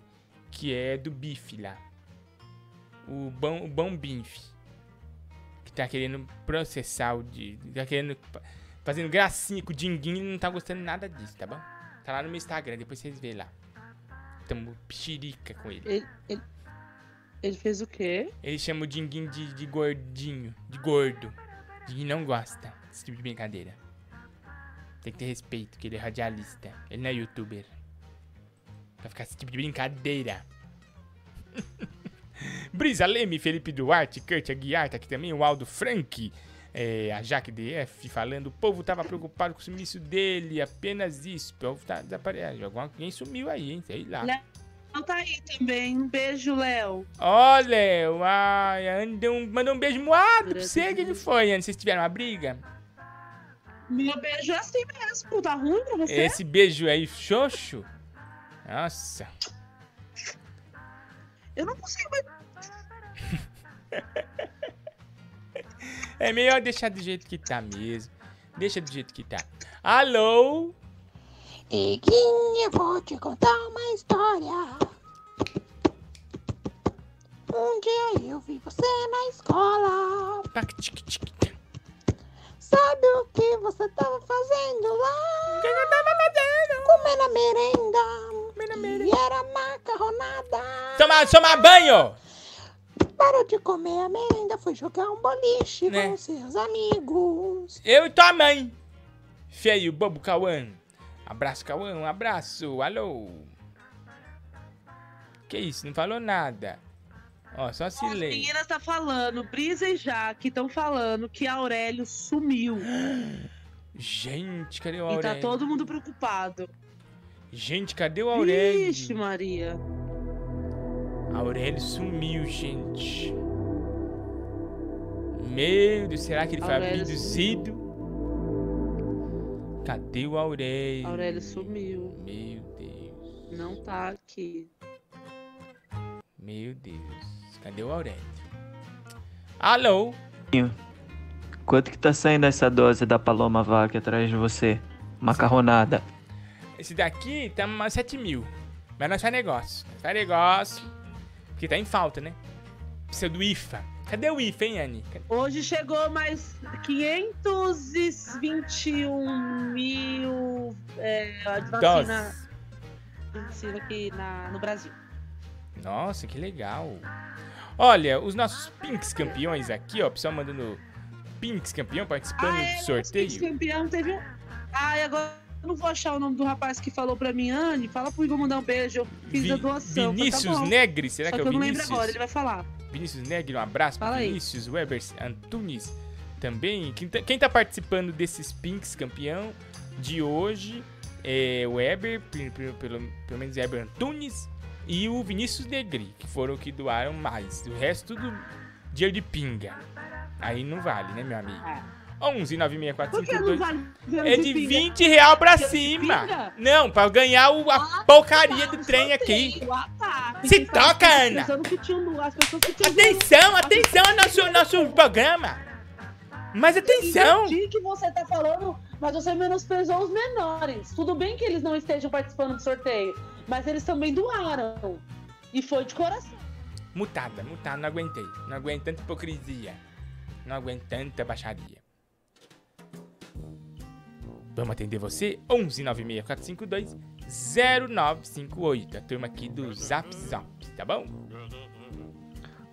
Speaker 2: que é do bife lá. O Bom, o bom Bife. Que tá querendo processar o. Tá querendo. Fazendo gracinha com o Dinguinho e não tá gostando nada disso, tá bom? Tá lá no meu Instagram, depois vocês vê lá. Tamo pixirica com ele.
Speaker 6: Ele, ele, ele fez o quê?
Speaker 2: Ele chama o Dinguinho de, de gordinho, de gordo. Dinguinho não gosta desse tipo de brincadeira. Tem que ter respeito, que ele é radialista. Ele não é youtuber. Pra ficar esse tipo de brincadeira. Brisa Leme, Felipe Duarte, Kurt Aguiar, tá aqui também, o Aldo Frank, é, a Jaque DF falando, o povo tava preocupado com o sumiço dele, apenas isso. O povo tá desaparecendo. Alguém sumiu aí, hein? Sei lá.
Speaker 6: Léo tá aí também. Um beijo, Léo.
Speaker 2: Olha, ai, andou um- mandou um beijo moado pra você. O que, que foi, Ana? Vocês tiveram uma briga?
Speaker 6: Meu beijo é assim mesmo. Tá ruim pra você?
Speaker 2: Esse beijo aí, xoxo? Nossa.
Speaker 6: Eu não consigo mais.
Speaker 2: É melhor deixar do jeito que tá mesmo. Deixa do jeito que tá. Alô?
Speaker 11: Iguinho, eu vou te contar uma história. Um dia eu vi você na escola. Sabe o que você tava fazendo lá? O que eu tava fazendo? Comendo a merenda. Comendo a merenda. E era macarronada.
Speaker 2: Tomar, tomar banho!
Speaker 11: Parou de comer a merenda, foi jogar um boliche
Speaker 2: Né?
Speaker 11: com seus amigos.
Speaker 2: Eu e tua mãe. Feio, bobo Cauã. Abraço, Cauã. Um abraço. Alô? Que isso? Não falou nada. Ó, só
Speaker 6: As
Speaker 2: silêncio.
Speaker 6: meninas tá falando, Brisa e Jaque estão falando que Aurélio sumiu.
Speaker 2: Gente, cadê o
Speaker 6: E
Speaker 2: Aurélio?
Speaker 6: tá todo mundo preocupado.
Speaker 2: Gente, cadê o Aurélio?
Speaker 6: Vixe, Maria.
Speaker 2: Aurélio sumiu, gente. Meu Deus, será que ele foi
Speaker 6: Aurélio
Speaker 2: abduzido? Cadê o Aurélio?
Speaker 6: Aurélio sumiu.
Speaker 2: Meu Deus.
Speaker 6: Não tá aqui.
Speaker 2: Meu Deus. Cadê o Aurélio? Alô?
Speaker 16: Quanto que tá saindo essa dose da Paloma Vaca atrás de você? Macarronada.
Speaker 2: Esse daqui tá umas 7 mil. Mas nós faz negócio. Nós faz negócio. Porque tá em falta, né? Precisa do IFA. Cadê o IFA, hein, Anne?
Speaker 6: Hoje chegou mais 521 mil é, de vacina, aqui na, no Brasil.
Speaker 2: Nossa, que legal. Olha, os nossos Pinks campeões aqui, ó. O pessoal mandando Pinks campeão participando
Speaker 6: Ah, é,
Speaker 2: do sorteio.
Speaker 6: Esse campeão teve um. Ai, agora eu não vou achar o nome do rapaz que falou pra mim, Anne. Fala pro Igor mandar um beijo. Eu fiz
Speaker 2: Vi-
Speaker 6: a doação.
Speaker 2: Vinícius
Speaker 6: Falei, tá bom.
Speaker 2: Negri, será
Speaker 6: Só
Speaker 2: que é o
Speaker 6: eu não
Speaker 2: Vinícius?
Speaker 6: lembro agora, ele vai falar.
Speaker 2: Vinícius Negri, um abraço
Speaker 6: Fala
Speaker 2: pro
Speaker 6: aí.
Speaker 2: Vinícius Weber Antunes também. Quem tá, quem tá participando desses Pinks campeão de hoje é o Weber, pe- pe- pelo, pelo menos Weber Antunes, e o Vinícius Negri, que foram que doaram mais. O resto tudo dinheiro de pinga. Aí não vale, né, meu amigo? 11
Speaker 6: Por que não
Speaker 2: 96452
Speaker 6: vale dinheiro
Speaker 2: é de
Speaker 6: pinga?
Speaker 2: 20 real pra cima. Não, pra ganhar o, a porcaria do trem aqui.
Speaker 6: Ah, tá.
Speaker 2: Se toca, Ana.
Speaker 6: pensando que tinha as pessoas que tinham
Speaker 2: Atenção, atenção ao nosso, nosso programa. Mas atenção.
Speaker 6: Entendi que você tá falando, mas você menosprezou os menores. Tudo bem que eles não estejam participando do sorteio, mas eles também doaram. E foi de coração.
Speaker 2: Mutada, mutada, não aguentei. Não aguento tanta hipocrisia. Não aguento tanta baixaria. Vamos atender você? 11 96452 0958. A turma aqui do Zap Zap, tá bom?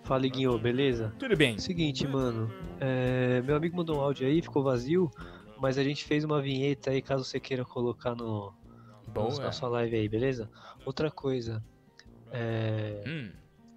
Speaker 17: Fala, Guinho, beleza?
Speaker 2: Tudo bem.
Speaker 17: Seguinte, mano. é, meu amigo mandou um áudio aí, ficou vazio, mas a gente fez uma vinheta aí, caso você queira colocar no,
Speaker 2: Boa.
Speaker 17: na sua live aí, beleza? Outra coisa. é,
Speaker 2: Hum.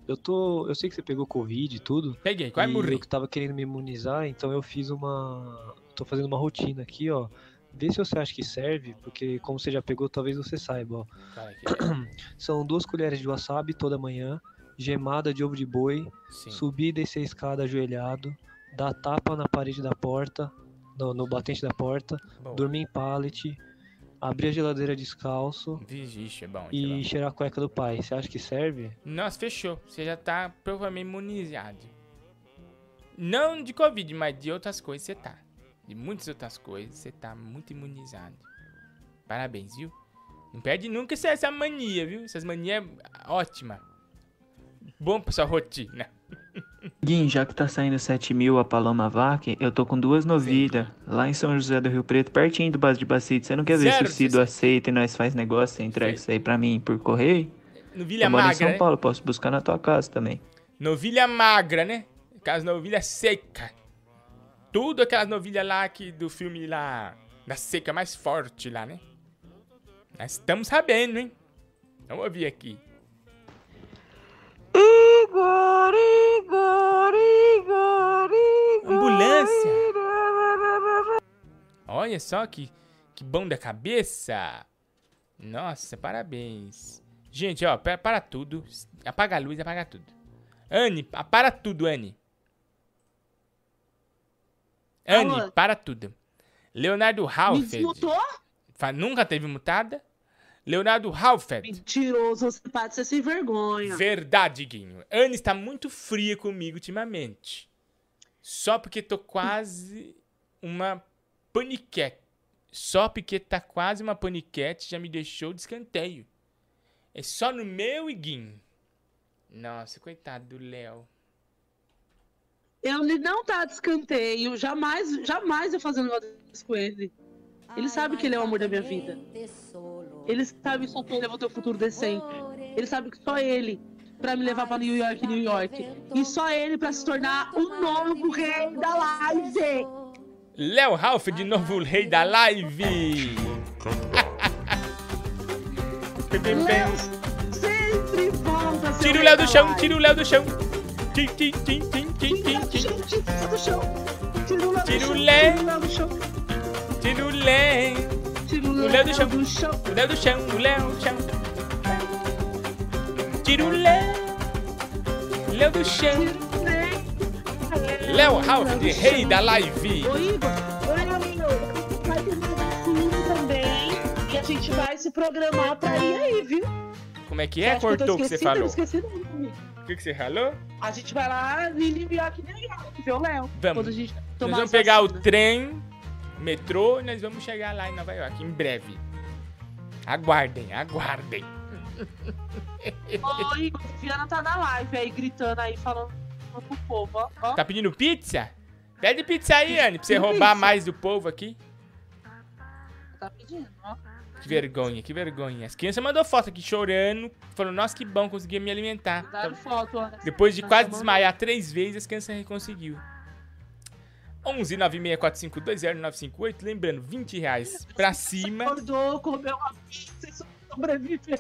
Speaker 17: Eu tô. Eu sei que você pegou Covid e tudo.
Speaker 2: Peguei, quase morri.
Speaker 17: Eu tava querendo me imunizar, então eu fiz uma. tô fazendo uma rotina aqui, ó. Vê se você acha que serve, porque como você já pegou, talvez você saiba, ó.
Speaker 2: Fala aqui.
Speaker 17: São duas colheres de wasabi toda manhã, gemada de ovo de boi,
Speaker 2: Sim.
Speaker 17: subir e descer a escada ajoelhado, dar tapa na parede da porta, no, no batente da porta,
Speaker 2: Boa.
Speaker 17: dormir em pallet, abrir a geladeira descalço
Speaker 2: Vixe, é bom. isso é
Speaker 17: e cheirar a cueca do pai. Você acha que serve?
Speaker 2: Nossa, fechou. Você já tá provavelmente imunizado. Não de Covid, mas de outras coisas você tá. De muitas outras coisas você tá muito imunizado. Parabéns, viu? Não perde nunca essa, mania, viu? Essas manias ótimas. Bom pra sua rotina.
Speaker 16: Guim, já que tá saindo 7 mil a Paloma Vac, eu tô com duas novilhas lá em São José do Rio Preto, pertinho do base de Bacite. Você não quer ver se o Cido aceita e nós faz negócio? Você entrega isso aí pra mim por correio?
Speaker 2: No Vilha
Speaker 16: eu moro em
Speaker 2: Magra,
Speaker 16: São
Speaker 2: né?
Speaker 16: Paulo, posso buscar na tua casa também.
Speaker 2: Novilha magra, né? Aquelas novilhas seca. Tudo aquelas novilhas lá que do filme lá. Da seca mais forte lá, né? Nós estamos sabendo, hein? Vamos ouvir aqui.
Speaker 18: Igor, Igor, Igor, Igor.
Speaker 2: Ambulância. Olha só que, que bom da cabeça. Nossa, parabéns. Gente, ó, para, para tudo. Apaga a luz, apaga tudo. Anne, pa- para tudo, Anne. Anne,
Speaker 6: Alô?
Speaker 2: para tudo. Leonardo Halfed.
Speaker 6: desmutou?
Speaker 2: Nunca teve mutada? Leonardo Halfed.
Speaker 6: Mentiroso, você pode ser sem vergonha.
Speaker 2: Verdade, Guinho. Anne está muito fria comigo ultimamente. Só porque tô quase uma paniquete. Só porque tá quase uma paniquete já me deixou de escanteio. É só no meu e Guinho. Nossa, coitado do Léo.
Speaker 6: Ele não tá de escanteio. Jamais, jamais eu fazer um negócio com ele. Ele sabe que ele é o amor da minha vida. Ele sabe só que ele vai ter um futuro decente. Ele sabe que só ele pra me levar pra New York, New York. E só ele pra se tornar o novo rei da live.
Speaker 2: Léo Ralph, de novo o rei da live.
Speaker 6: Sempre volta
Speaker 2: Tira o Léo do chão, tira o Léo do chão. Tim, tim, tim, tim, tim, tim, tim.
Speaker 6: Tira do chão. Tira o Léo do chão.
Speaker 2: Léo
Speaker 6: do chão.
Speaker 2: Léo do chão. O Léo do chão, Léo do do Ralph, de rei da live.
Speaker 6: Ô Igor, olha meu, vai ter vacina também. E a gente vai se programar pra ir aí, viu?
Speaker 2: Como é que é?
Speaker 6: que eu
Speaker 2: Cortou o que você?
Speaker 6: Eu
Speaker 2: falou.
Speaker 6: não esqueci não, amigo.
Speaker 2: O que que você falou?
Speaker 6: A gente vai lá em New York, New York, viu, Léo?
Speaker 2: Vamos.
Speaker 6: Quando a gente
Speaker 2: Nós vamos pegar o
Speaker 6: vacinas.
Speaker 2: trem, metrô, e nós vamos chegar lá em Nova York, em breve. Aguardem, aguardem.
Speaker 6: A Viana tá na live aí, gritando aí, falando pro povo, ó. ó.
Speaker 2: Tá pedindo pizza? Pede pizza aí, Anne, pra você roubar mais do povo aqui.
Speaker 6: Tá pedindo, ó.
Speaker 2: Que vergonha, que vergonha. As crianças mandou foto aqui chorando, falando, nossa, que bom, consegui me alimentar.
Speaker 6: Mandaram foto, ó.
Speaker 2: Depois de
Speaker 6: Tá
Speaker 2: quase desmaiar três vezes, as crianças conseguiu. 11 964520958, lembrando, 20 reais pra cima.
Speaker 6: Acordou, comeu uma pizza e sobreviveu.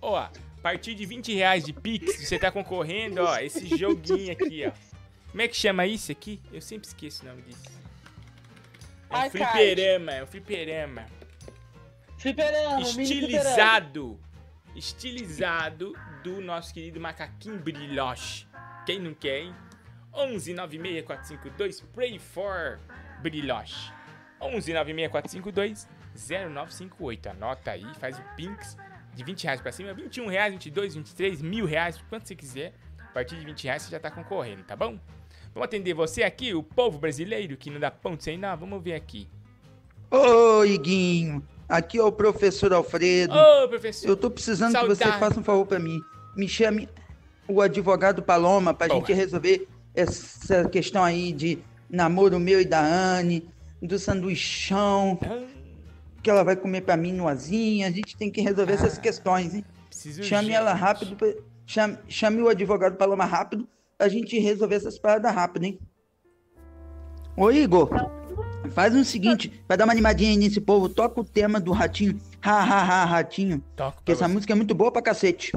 Speaker 2: Ó, a partir de 20 reais de Pix, você tá concorrendo, ó, esse joguinho aqui, ó. Como é que chama isso aqui? Eu sempre esqueço o nome disso. É um
Speaker 6: Ai,
Speaker 2: fliperama, é um fliperama.
Speaker 6: Fliperama.
Speaker 2: Estilizado. Estilizado do nosso querido macaquinho Brilhoche. Quem não quer, hein? 11 96452 Pray for Brilhoche. 11 96452 0958. Anota aí, faz o Pinks de 20 reais pra cima. 21 reais, 22, 23, mil reais, quanto você quiser. A partir de 20 reais você já tá concorrendo, tá bom? Vamos atender você aqui, o povo brasileiro que não dá ponto sem não. Vamos ver aqui.
Speaker 19: Ô, Iguinho, aqui é o professor Alfredo.
Speaker 2: Ô, professor.
Speaker 19: Eu tô precisando que você
Speaker 2: Saudade.
Speaker 19: faça um favor pra mim. Me chame o advogado Paloma pra gente resolver essa questão aí de namoro meu e da Anne, do sanduichão, que ela vai comer pra mim no azinha. A gente tem que resolver essas questões, hein?
Speaker 2: Preciso
Speaker 19: Chame
Speaker 2: urgente.
Speaker 19: ela rápido, pra- chame, chame o advogado Paloma rápido pra gente resolver essas paradas rápido, hein? Ô, Igor, faz o seguinte, vai dar uma animadinha aí nesse povo, toca o tema do Ratinho. Ha, ha, ha, Ratinho.
Speaker 2: Toca
Speaker 19: Que essa música é muito boa pra cacete.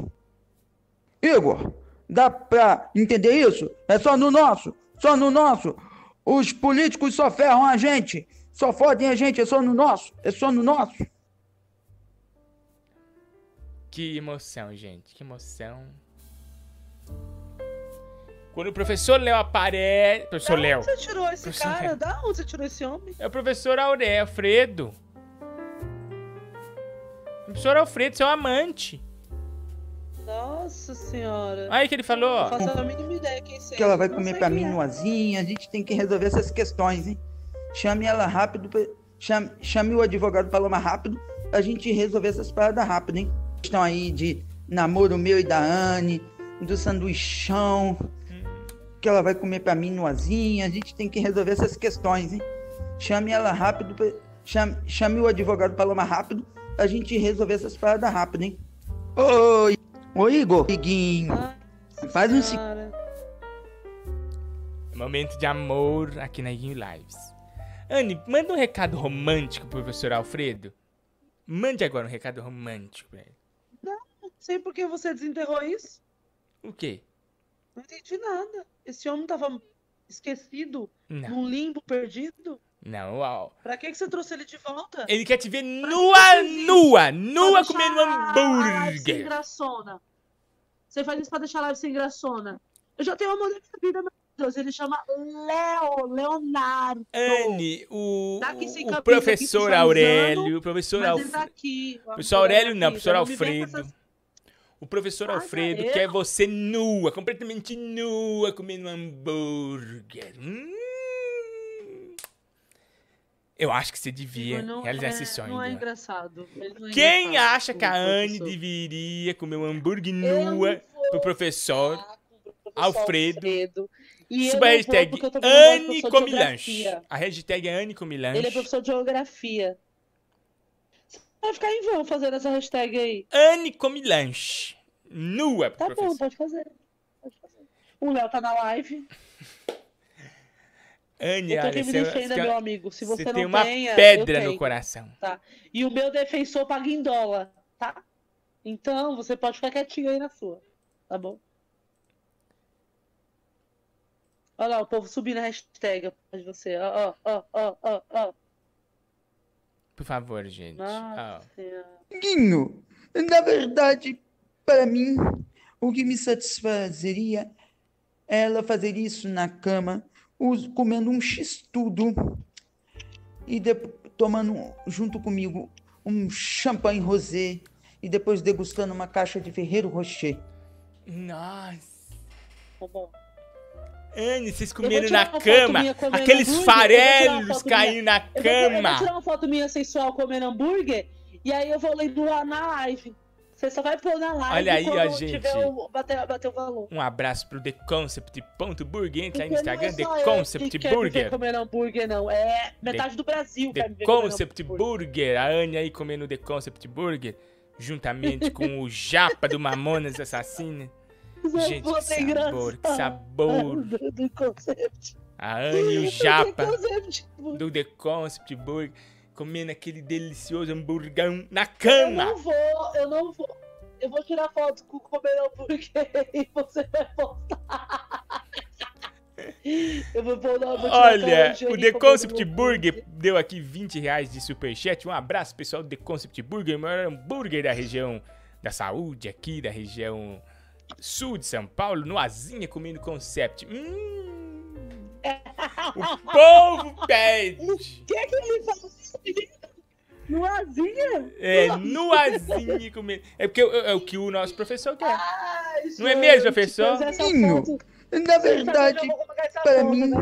Speaker 19: Igor, dá pra entender isso? É só no nosso, só no nosso. Os políticos só ferram a gente. Só fodem a gente, é só no nosso, é só no nosso.
Speaker 2: Que emoção, gente. Que emoção. Quando o professor Léo aparece. Professor
Speaker 6: Da
Speaker 2: Léo.
Speaker 6: onde você tirou esse
Speaker 2: Professor
Speaker 6: cara?
Speaker 2: Léo.
Speaker 6: Da onde você tirou esse homem?
Speaker 2: É o professor Aurélio, Alfredo. Professor Alfredo, seu amante.
Speaker 6: Nossa senhora.
Speaker 2: Aí que ele falou.
Speaker 6: Não faço a mínima ideia quem seja.
Speaker 19: Que ela vai
Speaker 6: Não
Speaker 19: comer pra mim
Speaker 6: é.
Speaker 19: noazinha, a gente tem que resolver essas questões, hein? Chame ela rápido, chame, chame o advogado Paloma rápido, pra gente resolver essas paradas rápido, hein? Questão aí de namoro meu e da Anne, do sanduichão, que ela vai comer pra mim noazinha, a gente tem que resolver essas questões, hein? Chame ela rápido, chame, chame o advogado Paloma rápido, pra gente resolver essas paradas rápido, hein? Oi, oi Igor, Iguinho, faz um seguinte.
Speaker 6: Cara,
Speaker 2: Momento de amor aqui na Iguinho Lives. Anne, manda um recado romântico pro professor Alfredo. Mande agora um recado romântico pra ele.
Speaker 6: não sei por que você desenterrou isso.
Speaker 2: O quê?
Speaker 6: Não entendi nada. Esse homem tava esquecido,
Speaker 2: Não.
Speaker 6: num limbo perdido.
Speaker 2: Não, ó.
Speaker 6: Pra que, que você trouxe ele de volta?
Speaker 2: Ele quer te ver nua, nua, nua
Speaker 6: Pra
Speaker 2: comendo
Speaker 6: sem
Speaker 2: hambúrguer.
Speaker 6: graçona. Você faz isso pra deixar a live sem graçona. Eu já tenho uma mulher na vida, meu Deus. Ele chama Léo, Leonardo.
Speaker 2: Anne, o,
Speaker 6: Tá
Speaker 2: o professor Aurélio, o professor Alfredo.
Speaker 6: tá ó,
Speaker 2: Professor Aurélio não, professor
Speaker 6: me vem com
Speaker 2: Alfredo. O professor Alfredo
Speaker 6: eu?
Speaker 2: quer você nua, completamente nua, comendo hambúrguer. Hum. Eu acho que você devia
Speaker 6: Não
Speaker 2: realizar
Speaker 6: é-
Speaker 2: esse sonho.
Speaker 6: Não é engraçado. Não é
Speaker 2: Quem
Speaker 6: engraçado,
Speaker 2: acha que a Anne deveria comer um hambúrguer nua pro professor
Speaker 6: professor
Speaker 2: Alfredo?
Speaker 6: E eu
Speaker 2: Suba a
Speaker 6: vou
Speaker 2: hashtag Anne Comilanche. A hashtag é Anne Comilanche.
Speaker 6: Ele é professor de geografia. Vai ficar em vão fazendo essa hashtag aí.
Speaker 2: Anne Comilanche. Nua pro
Speaker 6: Tá
Speaker 2: professor.
Speaker 6: bom, pode fazer. Pode fazer. O Léo tá na live.
Speaker 2: Anne,
Speaker 6: Eu tô
Speaker 2: olha,
Speaker 6: me defenda, meu amigo. Se você,
Speaker 2: você tem uma
Speaker 6: tem, eu
Speaker 2: pedra no coração.
Speaker 6: Tá. E o meu defensor paga em dólar, tá? Então, você pode ficar quietinho aí na sua. Tá bom? Olha lá, o povo subindo a hashtag de você. Ó, ó, ó, ó, ó, ó.
Speaker 2: Por favor, gente.
Speaker 6: Senhora.
Speaker 19: Guinho, na verdade, para mim, o que me satisfazeria é ela fazer isso na cama, comendo um x-tudo e depois tomando junto comigo um champanhe rosé e depois degustando uma caixa de Ferreiro Rocher.
Speaker 2: Nossa.
Speaker 6: Tá bom.
Speaker 2: Anne, vocês comeram na cama, aqueles farelos
Speaker 6: minha-
Speaker 2: caindo na
Speaker 6: Eu vou, eu vou
Speaker 2: cama.
Speaker 6: tirar uma foto minha sensual comendo hambúrguer e aí eu vou no- na live. Você só vai pôr na live
Speaker 2: Olha aí, ó, gente.
Speaker 6: tiver o, bater, bater o valor.
Speaker 2: Um abraço pro TheConcept.burger. Entra aí no
Speaker 6: não é
Speaker 2: Instagram,
Speaker 6: só eu
Speaker 2: TheConcept
Speaker 6: que quer
Speaker 2: Burger.
Speaker 6: comendo hambúrguer, não. É metade do Brasil quer me ver comendo
Speaker 2: TheConcept Burger. A Anne aí comendo The Concept Burger. Juntamente com o Japa do Mamonas Assassina.
Speaker 6: Hambúrguer.
Speaker 2: Gente, que
Speaker 6: ter
Speaker 2: sabor, que sabor.
Speaker 6: Do, do concept.
Speaker 2: A Anne e o Japa do The Concept Burger. Comendo aquele delicioso hamburgão na
Speaker 6: Eu
Speaker 2: cama.
Speaker 6: não vou, eu não vou. Eu vou tirar foto com o comendo hambúrguer e você vai postar. Eu vou, vou, dar- vou
Speaker 2: Olha, o The Concept Burger deu aqui 20 reais de superchat. Um abraço, pessoal do The Concept Burger, o maior hambúrguer da região da saúde aqui, da região sul de São Paulo, no Azinha comendo Concept. Hum, o povo pede.
Speaker 6: O que é que ele falou? No Azinha?
Speaker 2: É, no Azinha comendo. É porque é, é o que o nosso professor quer.
Speaker 6: Ai,
Speaker 2: Não é mesmo, professor?
Speaker 6: foto-
Speaker 19: na verdade, para
Speaker 6: foto,
Speaker 19: mim,
Speaker 6: né?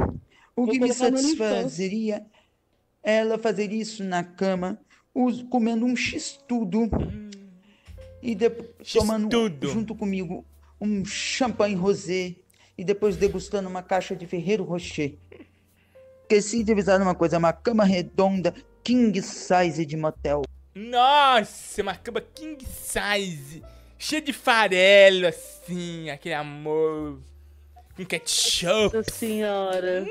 Speaker 19: o que me satisfazeria é ela fazer isso na cama, comendo um x-tudo e depois tomando junto comigo um champanhe rosé e depois degustando uma caixa de Ferreiro Rocher. Esqueci de avisar uma coisa, é uma cama redonda, king size de motel.
Speaker 2: Nossa, uma cama king size. Cheia de farelo, assim, aquele amor. Com ketchup.
Speaker 6: Nossa senhora.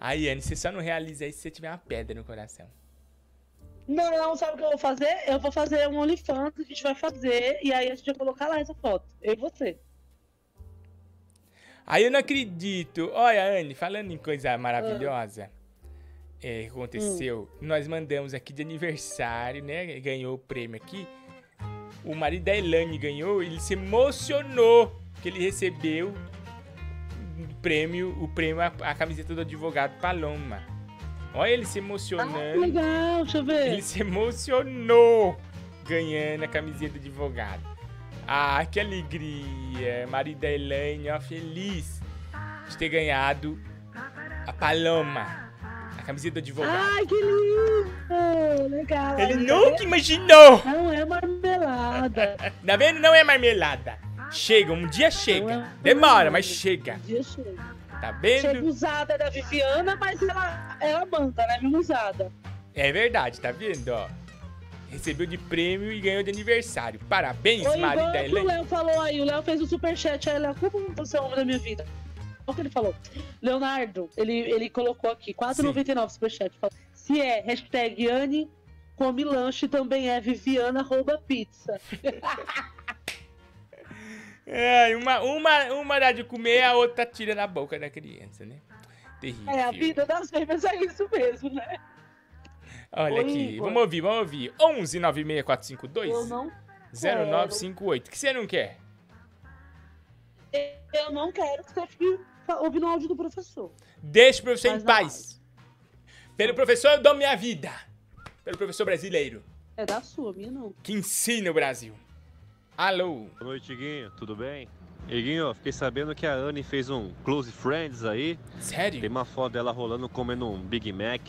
Speaker 2: Aí, Anne, você só não realiza isso se você tiver uma pedra no coração.
Speaker 6: Não, não, sabe o que eu vou fazer? Eu vou fazer um OnlyFans, a gente vai fazer, e aí a gente vai colocar lá essa foto. Eu e você.
Speaker 2: Aí eu não acredito. Olha, Anne, falando em coisa maravilhosa. é, que aconteceu? Nós mandamos aqui de aniversário, né? Ganhou o prêmio aqui. O marido da Elane ganhou, ele se emocionou que ele recebeu o prêmio, o prêmio, a, a camiseta do advogado Paloma. Olha ele se emocionando.
Speaker 6: Ah, legal, deixa eu ver.
Speaker 2: Ele se emocionou ganhando a camiseta de advogado. Ah, que alegria! Marido da Elaine, ó, feliz de ter ganhado a Paloma, a camiseta do advogado.
Speaker 6: Ai, que lindo! Legal.
Speaker 2: Ele nunca
Speaker 6: tá
Speaker 2: imaginou!
Speaker 6: Não é marmelada.
Speaker 2: Tá vendo? Não é marmelada. Chega, um dia chega. Demora, mas chega.
Speaker 6: Um dia chega.
Speaker 2: Tá
Speaker 6: Chega
Speaker 2: vendo?
Speaker 6: usada da Viviana, mas ela, ela manda, né? Mesmo usada.
Speaker 2: É verdade, tá vendo, ó? Recebeu de prêmio e ganhou de aniversário. Parabéns,
Speaker 6: Oi,
Speaker 2: da
Speaker 6: que o. Léo falou aí, o Léo fez o superchat aí, Léo, como você é o homem da minha vida? Olha o que ele falou. Leonardo, ele, ele colocou aqui, 4,99 superchat. Falou, Se é hashtag Anne come lanche, também é Viviana rouba pizza.
Speaker 2: É, uma, uma, uma dá de comer, a outra tira na boca da criança, né? Terrível.
Speaker 6: É, a vida das fêmeas é isso mesmo, né?
Speaker 2: Olha
Speaker 6: Oi,
Speaker 2: aqui,
Speaker 6: Igor.
Speaker 2: vamos ouvir, vamos ouvir. 11 96452
Speaker 6: Eu não
Speaker 2: 0958. O que você não quer?
Speaker 6: Eu não quero que você fique ouvindo o áudio do professor.
Speaker 2: Deixa o professor
Speaker 6: Mas
Speaker 2: em paz. Pelo professor eu dou minha vida. Pelo professor brasileiro,
Speaker 6: É da sua, minha não.
Speaker 2: que ensina o Brasil. Alô?
Speaker 20: Boa noite, Iguinho. Tudo bem? Iguinho, fiquei sabendo que a Anne fez um Close Friends aí.
Speaker 2: Sério?
Speaker 20: Tem uma foto dela rolando comendo um Big Mac.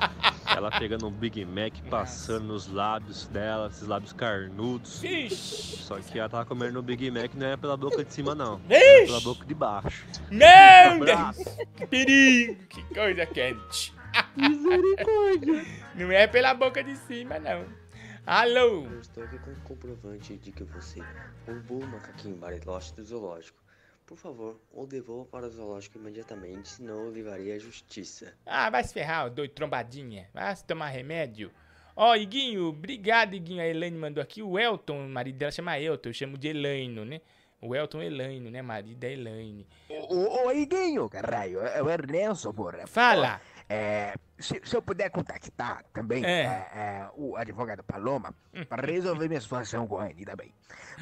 Speaker 20: ela pegando um Big Mac, passando nos lábios dela, esses lábios carnudos.
Speaker 2: Ixi.
Speaker 20: Só que ela tava comendo o Big Mac não é pela boca de cima, não. É pela boca de baixo.
Speaker 2: Meu. Deus! Que perigo! Que coisa quente!
Speaker 6: Misericórdia!
Speaker 2: Não é pela boca de cima, não. Alô?
Speaker 21: Eu estou aqui com um comprovante de que você roubou o macaquinho Bariloche do zoológico. Por favor, o devolva para o zoológico imediatamente, senão eu levarei à justiça.
Speaker 2: Ah, vai se ferrar, ô doido trombadinha. Vai se tomar remédio. Ó, Iguinho, obrigado, Iguinho. A Elaine mandou aqui. O Elton, o marido dela chama Elton. Eu chamo de Elaino, né? O Elton Elaino, né? Marido da Elaine.
Speaker 22: Ô, ô, Iguinho, caralho, é o Ernesto, porra.
Speaker 2: Fala.
Speaker 22: É, se, se eu puder contactar também
Speaker 2: É.
Speaker 22: é, é, o advogado Paloma para resolver minha situação com a Anne também.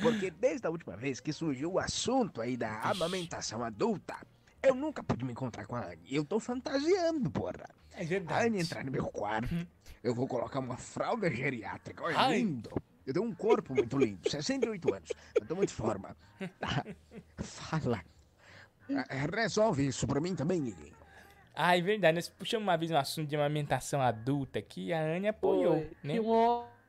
Speaker 22: Porque desde a última vez que surgiu o assunto aí da amamentação adulta, eu nunca pude me encontrar com a Anne. Eu tô fantasiando, porra.
Speaker 2: É verdade.
Speaker 22: A Anne entrar no meu quarto, eu vou colocar uma fralda geriátrica. Olha,
Speaker 2: Ai.
Speaker 22: lindo. Eu tenho um corpo muito lindo, 68 anos. Eu tô muito forma. Fala. É, Resolve isso pra mim também, Iguinho.
Speaker 2: Ah, é verdade. Nós puxamos uma vez um assunto de amamentação adulta aqui. A Anne apoiou,
Speaker 6: Foi.
Speaker 2: né?
Speaker 6: Que um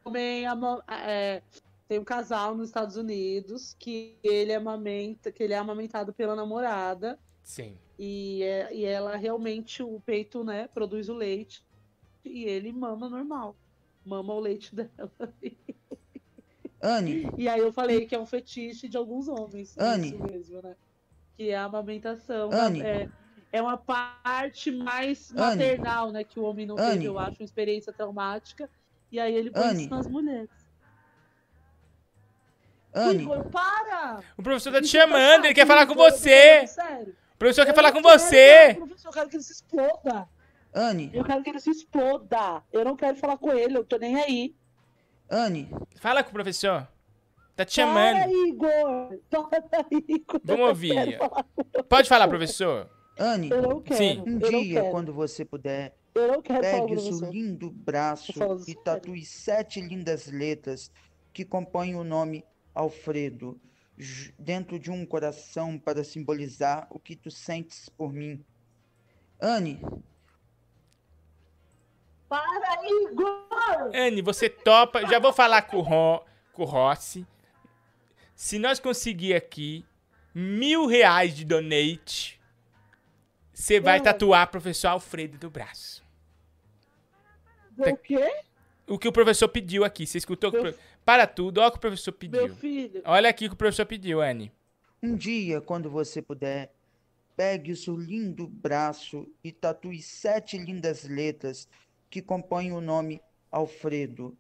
Speaker 6: homem é, tem um casal nos Estados Unidos que ele amamenta, que ele é amamentado pela namorada
Speaker 2: Sim.
Speaker 6: e, é- e ela realmente o peito, né, produz o leite e ele mama normal, mama o leite dela.
Speaker 19: Anne,
Speaker 6: E aí eu falei que é um fetiche de alguns homens,
Speaker 19: Anne.
Speaker 6: isso mesmo, né? Que é a amamentação,
Speaker 19: Anne.
Speaker 6: é, é uma parte mais
Speaker 19: Anne.
Speaker 6: maternal, né, que o homem não
Speaker 19: Anne.
Speaker 6: teve, eu acho, uma experiência traumática. E aí ele põe isso nas mulheres.
Speaker 19: Anne,
Speaker 6: Igor, para!
Speaker 2: O professor tá te
Speaker 6: Isso tá
Speaker 2: chamando, ele quer falar com você.
Speaker 6: falando Sério.
Speaker 2: O professor quer
Speaker 6: Eu
Speaker 2: falar com
Speaker 6: quero
Speaker 2: você.
Speaker 6: professor, Eu quero que ele se exploda.
Speaker 19: Anne,
Speaker 6: Eu quero que ele se exploda. Eu não quero falar com ele, eu tô nem aí.
Speaker 19: Anne,
Speaker 2: Fala com o professor. Tá te
Speaker 6: Para,
Speaker 2: chamando.
Speaker 6: Igor! Para, Igor!
Speaker 2: Vamos ouvir.
Speaker 6: falar
Speaker 2: Pode falar, professor.
Speaker 19: Anne,
Speaker 6: Eu não quero.
Speaker 2: Sim.
Speaker 19: um
Speaker 6: eu não
Speaker 19: dia,
Speaker 6: quero.
Speaker 19: quando você puder,
Speaker 6: Eu não quero
Speaker 19: pegue
Speaker 6: o
Speaker 19: seu
Speaker 6: professor.
Speaker 19: lindo braço e
Speaker 6: sério.
Speaker 19: tatue sete lindas letras que compõem o nome Alfredo dentro de um coração para simbolizar o que tu sentes por mim. Anne,
Speaker 6: Para, Igor!
Speaker 2: Anne, você topa. Já vou falar com o, Ro, com o Rossi. Se nós conseguir aqui mil reais de donate, você vai
Speaker 6: Ah.
Speaker 2: tatuar professor Alfredo do braço.
Speaker 6: O quê?
Speaker 2: O que o professor pediu aqui. Você escutou? o que o pro- Para tudo, olha o que o professor pediu.
Speaker 6: Meu filho.
Speaker 2: Olha aqui o que o professor pediu, Anne.
Speaker 19: um dia, quando você puder, pegue o seu lindo braço e tatue sete lindas letras que compõem o nome Alfredo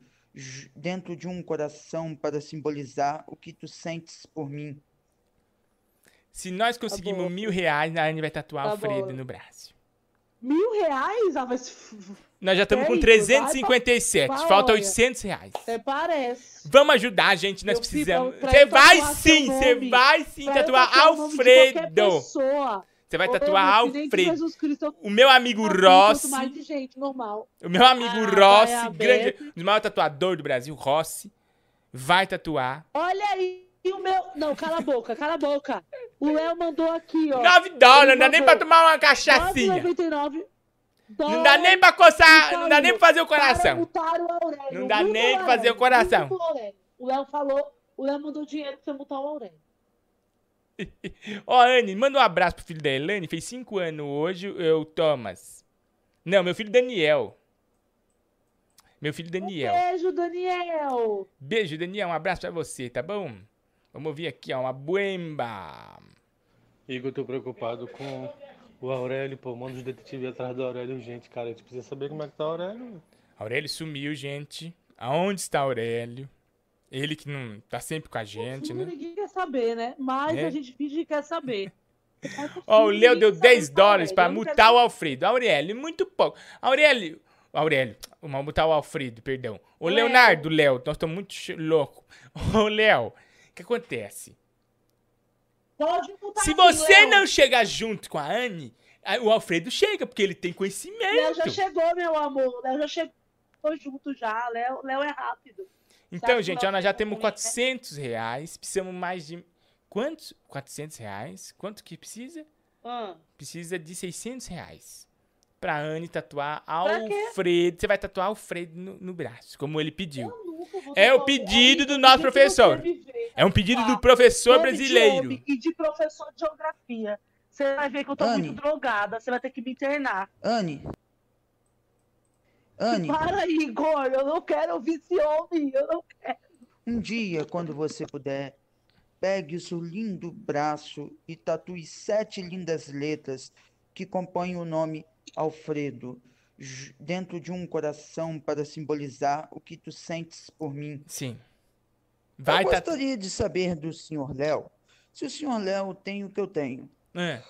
Speaker 19: dentro de um coração para simbolizar o que tu sentes por mim.
Speaker 2: Se nós conseguirmos
Speaker 6: bom.
Speaker 2: mil reais, a Anne vai tatuar
Speaker 6: Tá
Speaker 2: Alfredo
Speaker 6: bom.
Speaker 2: no braço.
Speaker 6: Mil reais? Ah, mas.
Speaker 2: Nós já estamos com
Speaker 6: Peraí,
Speaker 2: 357.
Speaker 6: vai
Speaker 2: Falta
Speaker 6: vai, olha.
Speaker 2: 800 reais.
Speaker 6: Até parece.
Speaker 2: Vamos ajudar, gente. Nós
Speaker 6: filho,
Speaker 2: precisamos. Você
Speaker 6: eu
Speaker 2: vai sim, você vai sim
Speaker 6: eu
Speaker 2: tatuar
Speaker 6: tatuar o
Speaker 2: Alfredo. Você vai tatuar Alfredo.
Speaker 6: Jesus Cristo, eu
Speaker 2: O meu amigo
Speaker 6: tatuo
Speaker 2: Rossi.
Speaker 6: gente.
Speaker 2: O meu amigo
Speaker 6: Ah,
Speaker 2: Rossi, grande,
Speaker 6: aberto.
Speaker 2: um dos maiores tatuadores do Brasil, Rossi, vai tatuar.
Speaker 6: Olha aí o meu. Não, cala a boca, cala a boca. O Léo mandou aqui, ó.
Speaker 2: 9 dólares, não dá nem pra tomar uma cachaçinha.
Speaker 6: 9,99
Speaker 2: Não dá nem pra coçar, não dá nem pra fazer o coração. Não dá nem pra fazer o coração.
Speaker 6: o Léo falou, o Léo mandou dinheiro pra você multar o Aurélio.
Speaker 2: Ó, Anne, manda um abraço pro filho da Elane, fez 5 anos hoje, o Thomas. Não, meu filho Daniel. Meu filho Daniel.
Speaker 6: Beijo, Daniel.
Speaker 2: Beijo, Daniel, um abraço pra você, tá bom? Vamos ouvir aqui, ó, uma buemba.
Speaker 12: Igor, eu tô preocupado com o Aurélio, pô. Manda os detetives atrás do Aurélio urgente, cara. A gente precisa saber como é que tá o Aurélio.
Speaker 2: Aurélio sumiu, gente. Aonde está Aurélio? Ele que não tá sempre com a gente, né?
Speaker 6: Ninguém quer saber, né? Mas
Speaker 2: Né?
Speaker 6: a gente finge que quer saber.
Speaker 2: Ó, o Léo deu 10 dólares
Speaker 6: quero
Speaker 2: multar o Alfredo. Aurélio, muito pouco. Aurélio, Aurélio, vamos multar o Alfredo, perdão. O. Leonardo, Léo, nós estamos muito ch- louco. Ô, Léo, que acontece?
Speaker 6: Pode
Speaker 2: Se você
Speaker 6: Léo.
Speaker 2: não chegar junto com a Anne, o Alfredo chega, porque ele tem
Speaker 6: Léo
Speaker 2: conhecimento.
Speaker 6: já chegou, meu amor. Léo já chegou junto já. Léo, Léo é rápido.
Speaker 2: Então,
Speaker 6: Sabe
Speaker 2: gente, ó, nós já
Speaker 6: nós
Speaker 2: temos
Speaker 6: temos
Speaker 2: 400 reais, precisamos mais de... Quantos? 400 reais? Quanto que precisa?
Speaker 6: Ah.
Speaker 2: Precisa de 600 reais. Pra Anne tatuar? Alfredo. Você vai tatuar Alfredo no, no braço, como ele pediu. É o pedido do nosso professor. É um pedido
Speaker 6: Ah,
Speaker 2: do professor
Speaker 6: Nome de
Speaker 2: brasileiro.
Speaker 6: E de professor de geografia. Você vai ver que eu tô
Speaker 19: Anne.
Speaker 6: muito drogada. Você vai ter que me internar.
Speaker 19: Anne. Anne,
Speaker 6: Para aí, Igor. Eu não quero ouvir esse homem. Eu não quero.
Speaker 19: um dia, quando você puder, pegue o seu lindo braço e tatue sete lindas letras que compõem o nome Alfredo dentro de um coração para simbolizar o que tu sentes por mim.
Speaker 2: Sim. Vai
Speaker 19: Eu gostaria de saber do senhor Léo se o senhor Léo tem o que eu tenho,
Speaker 2: É.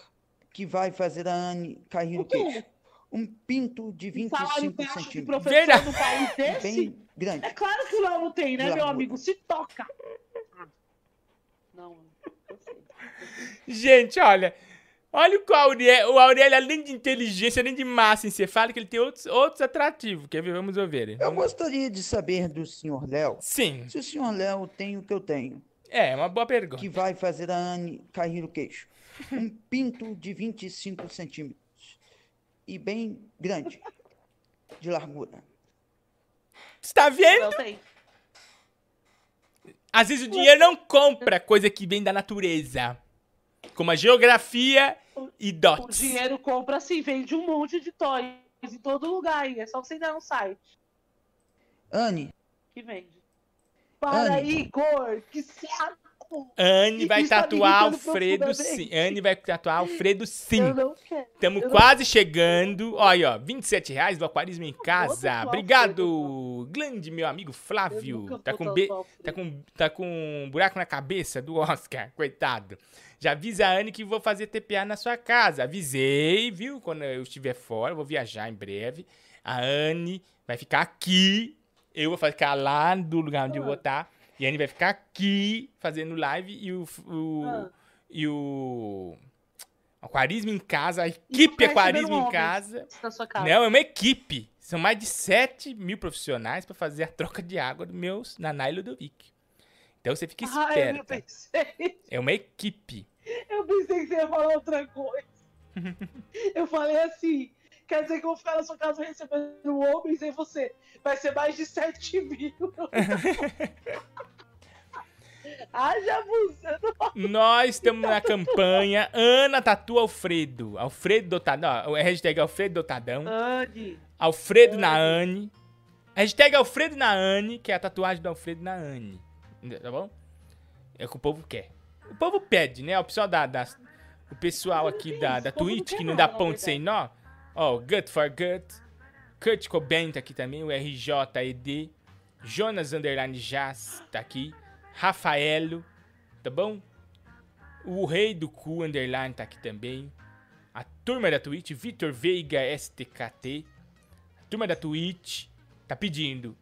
Speaker 19: que vai fazer a Anne cair o queixo. Um pinto de
Speaker 6: Salário
Speaker 19: 25
Speaker 6: baixo de
Speaker 19: centímetros.
Speaker 6: país desse?
Speaker 19: Bem grande.
Speaker 6: É claro que o Léo não tem, né,
Speaker 19: De
Speaker 6: meu amigo? Se toca. Não,
Speaker 2: Gente, olha. Olha o Aurélio, o Aurélio, além de inteligência, além de massa encefálica, ele tem outros, outros atrativos. Quer ver? Vamos ouvir.
Speaker 19: Eu gostaria de saber do senhor Léo.
Speaker 2: Sim.
Speaker 19: Se o senhor Léo tem o que eu tenho.
Speaker 2: É, uma boa pergunta.
Speaker 19: Que vai fazer a Anne cair o queixo. Um pinto de 25 centímetros. E bem grande. De largura.
Speaker 2: Você tá vendo?
Speaker 6: Não tem.
Speaker 2: Às vezes o dinheiro não compra coisa que vem da natureza. Como a geografia e
Speaker 6: O
Speaker 2: dots.
Speaker 6: dinheiro compra assim, vende um monte de toys em todo lugar aí. É só você entrar no site
Speaker 19: Anne,
Speaker 6: que vende. Para,
Speaker 19: Anne.
Speaker 6: Igor, que saco!
Speaker 2: Anne vai tatuar Alfredo sim. Anne vai tatuar Alfredo sim.
Speaker 6: Eu não quero.
Speaker 2: Estamos
Speaker 6: não
Speaker 2: quase chegando. Olha aí, ó. 27 reais do Aquarismo em Casa. Obrigado, grande meu amigo Flávio. Tá com, be...
Speaker 6: o
Speaker 2: tá, com... tá com um buraco na cabeça do Oscar, coitado. Já avisa a Anne que vou fazer TPA na sua casa. Avisei, viu? Quando eu estiver fora, eu vou viajar em breve. A Anne vai ficar aqui. Eu vou ficar lá do lugar onde eu vou estar. E a Anne vai ficar aqui fazendo live e o. o
Speaker 6: Ah.
Speaker 2: E o. Aquarismo em casa, a equipe
Speaker 6: ficar
Speaker 2: Aquarismo em casa.
Speaker 6: casa.
Speaker 2: Não, é uma equipe. São mais de 7 mil profissionais para fazer a troca de água dos meus Naná e Ludovic. Então você fica
Speaker 6: Ah,
Speaker 2: esperto.
Speaker 6: pensei.
Speaker 2: É uma equipe.
Speaker 6: Eu pensei que você ia falar outra coisa. Eu falei assim. Quer dizer que eu vou ficar na sua casa recebendo homens e você vai ser mais de 7 mil. Haja abusando.
Speaker 2: Nós estamos na campanha Ana Tatua Alfredo. Alfredo Dotadão. Ó, a hashtag Alfredo Dotadão.
Speaker 6: Anne.
Speaker 2: Alfredo na Anne. Hashtag Alfredo na Anne, que é a tatuagem do Alfredo na Anne. Tá bom? É o que o povo quer. O povo pede, né? O pessoal da. da- o pessoal aqui da, da Twitch, que não dá ponto sem nó. Ó, o Gut for Gut. Kurt Cobain tá aqui também. O RJED. Jonas Underline Jazz tá aqui. Rafaelo. Tá bom? O Rei do Cu Underline tá aqui também. A turma da Twitch, Vitor Veiga STKT. A turma da Twitch tá pedindo.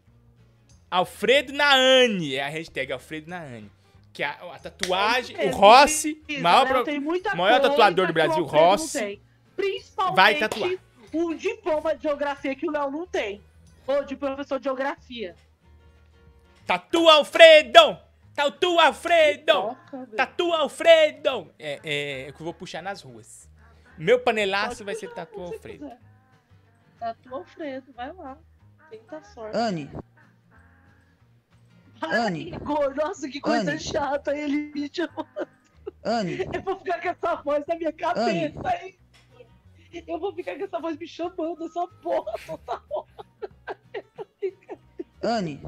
Speaker 2: Alfredo Naane. É a hashtag Alfredo Naane. Que a, a tatuagem, o Rossi, maior, pro-
Speaker 6: Tem muita
Speaker 2: maior tatuador do Brasil, Rossi. Vai tatuar.
Speaker 6: um diploma de geografia que o Léo não tem. Ou de professor de geografia.
Speaker 2: Tatua Alfredo! Tatua Alfredo! Tatua Alfredo! É, é, é que eu vou puxar nas ruas. Meu panelaço vai ser Tatua Alfredo.
Speaker 6: Tatua Alfredo, vai lá. Tenta sorte.
Speaker 19: Anne, Anne.
Speaker 6: Nossa, que coisa
Speaker 19: Anne.
Speaker 6: chata ele me chamando.
Speaker 19: Anne,
Speaker 6: Eu vou ficar com essa voz na minha cabeça, hein? Eu vou ficar com essa voz me chamando, essa porra toda hora.
Speaker 19: Anne,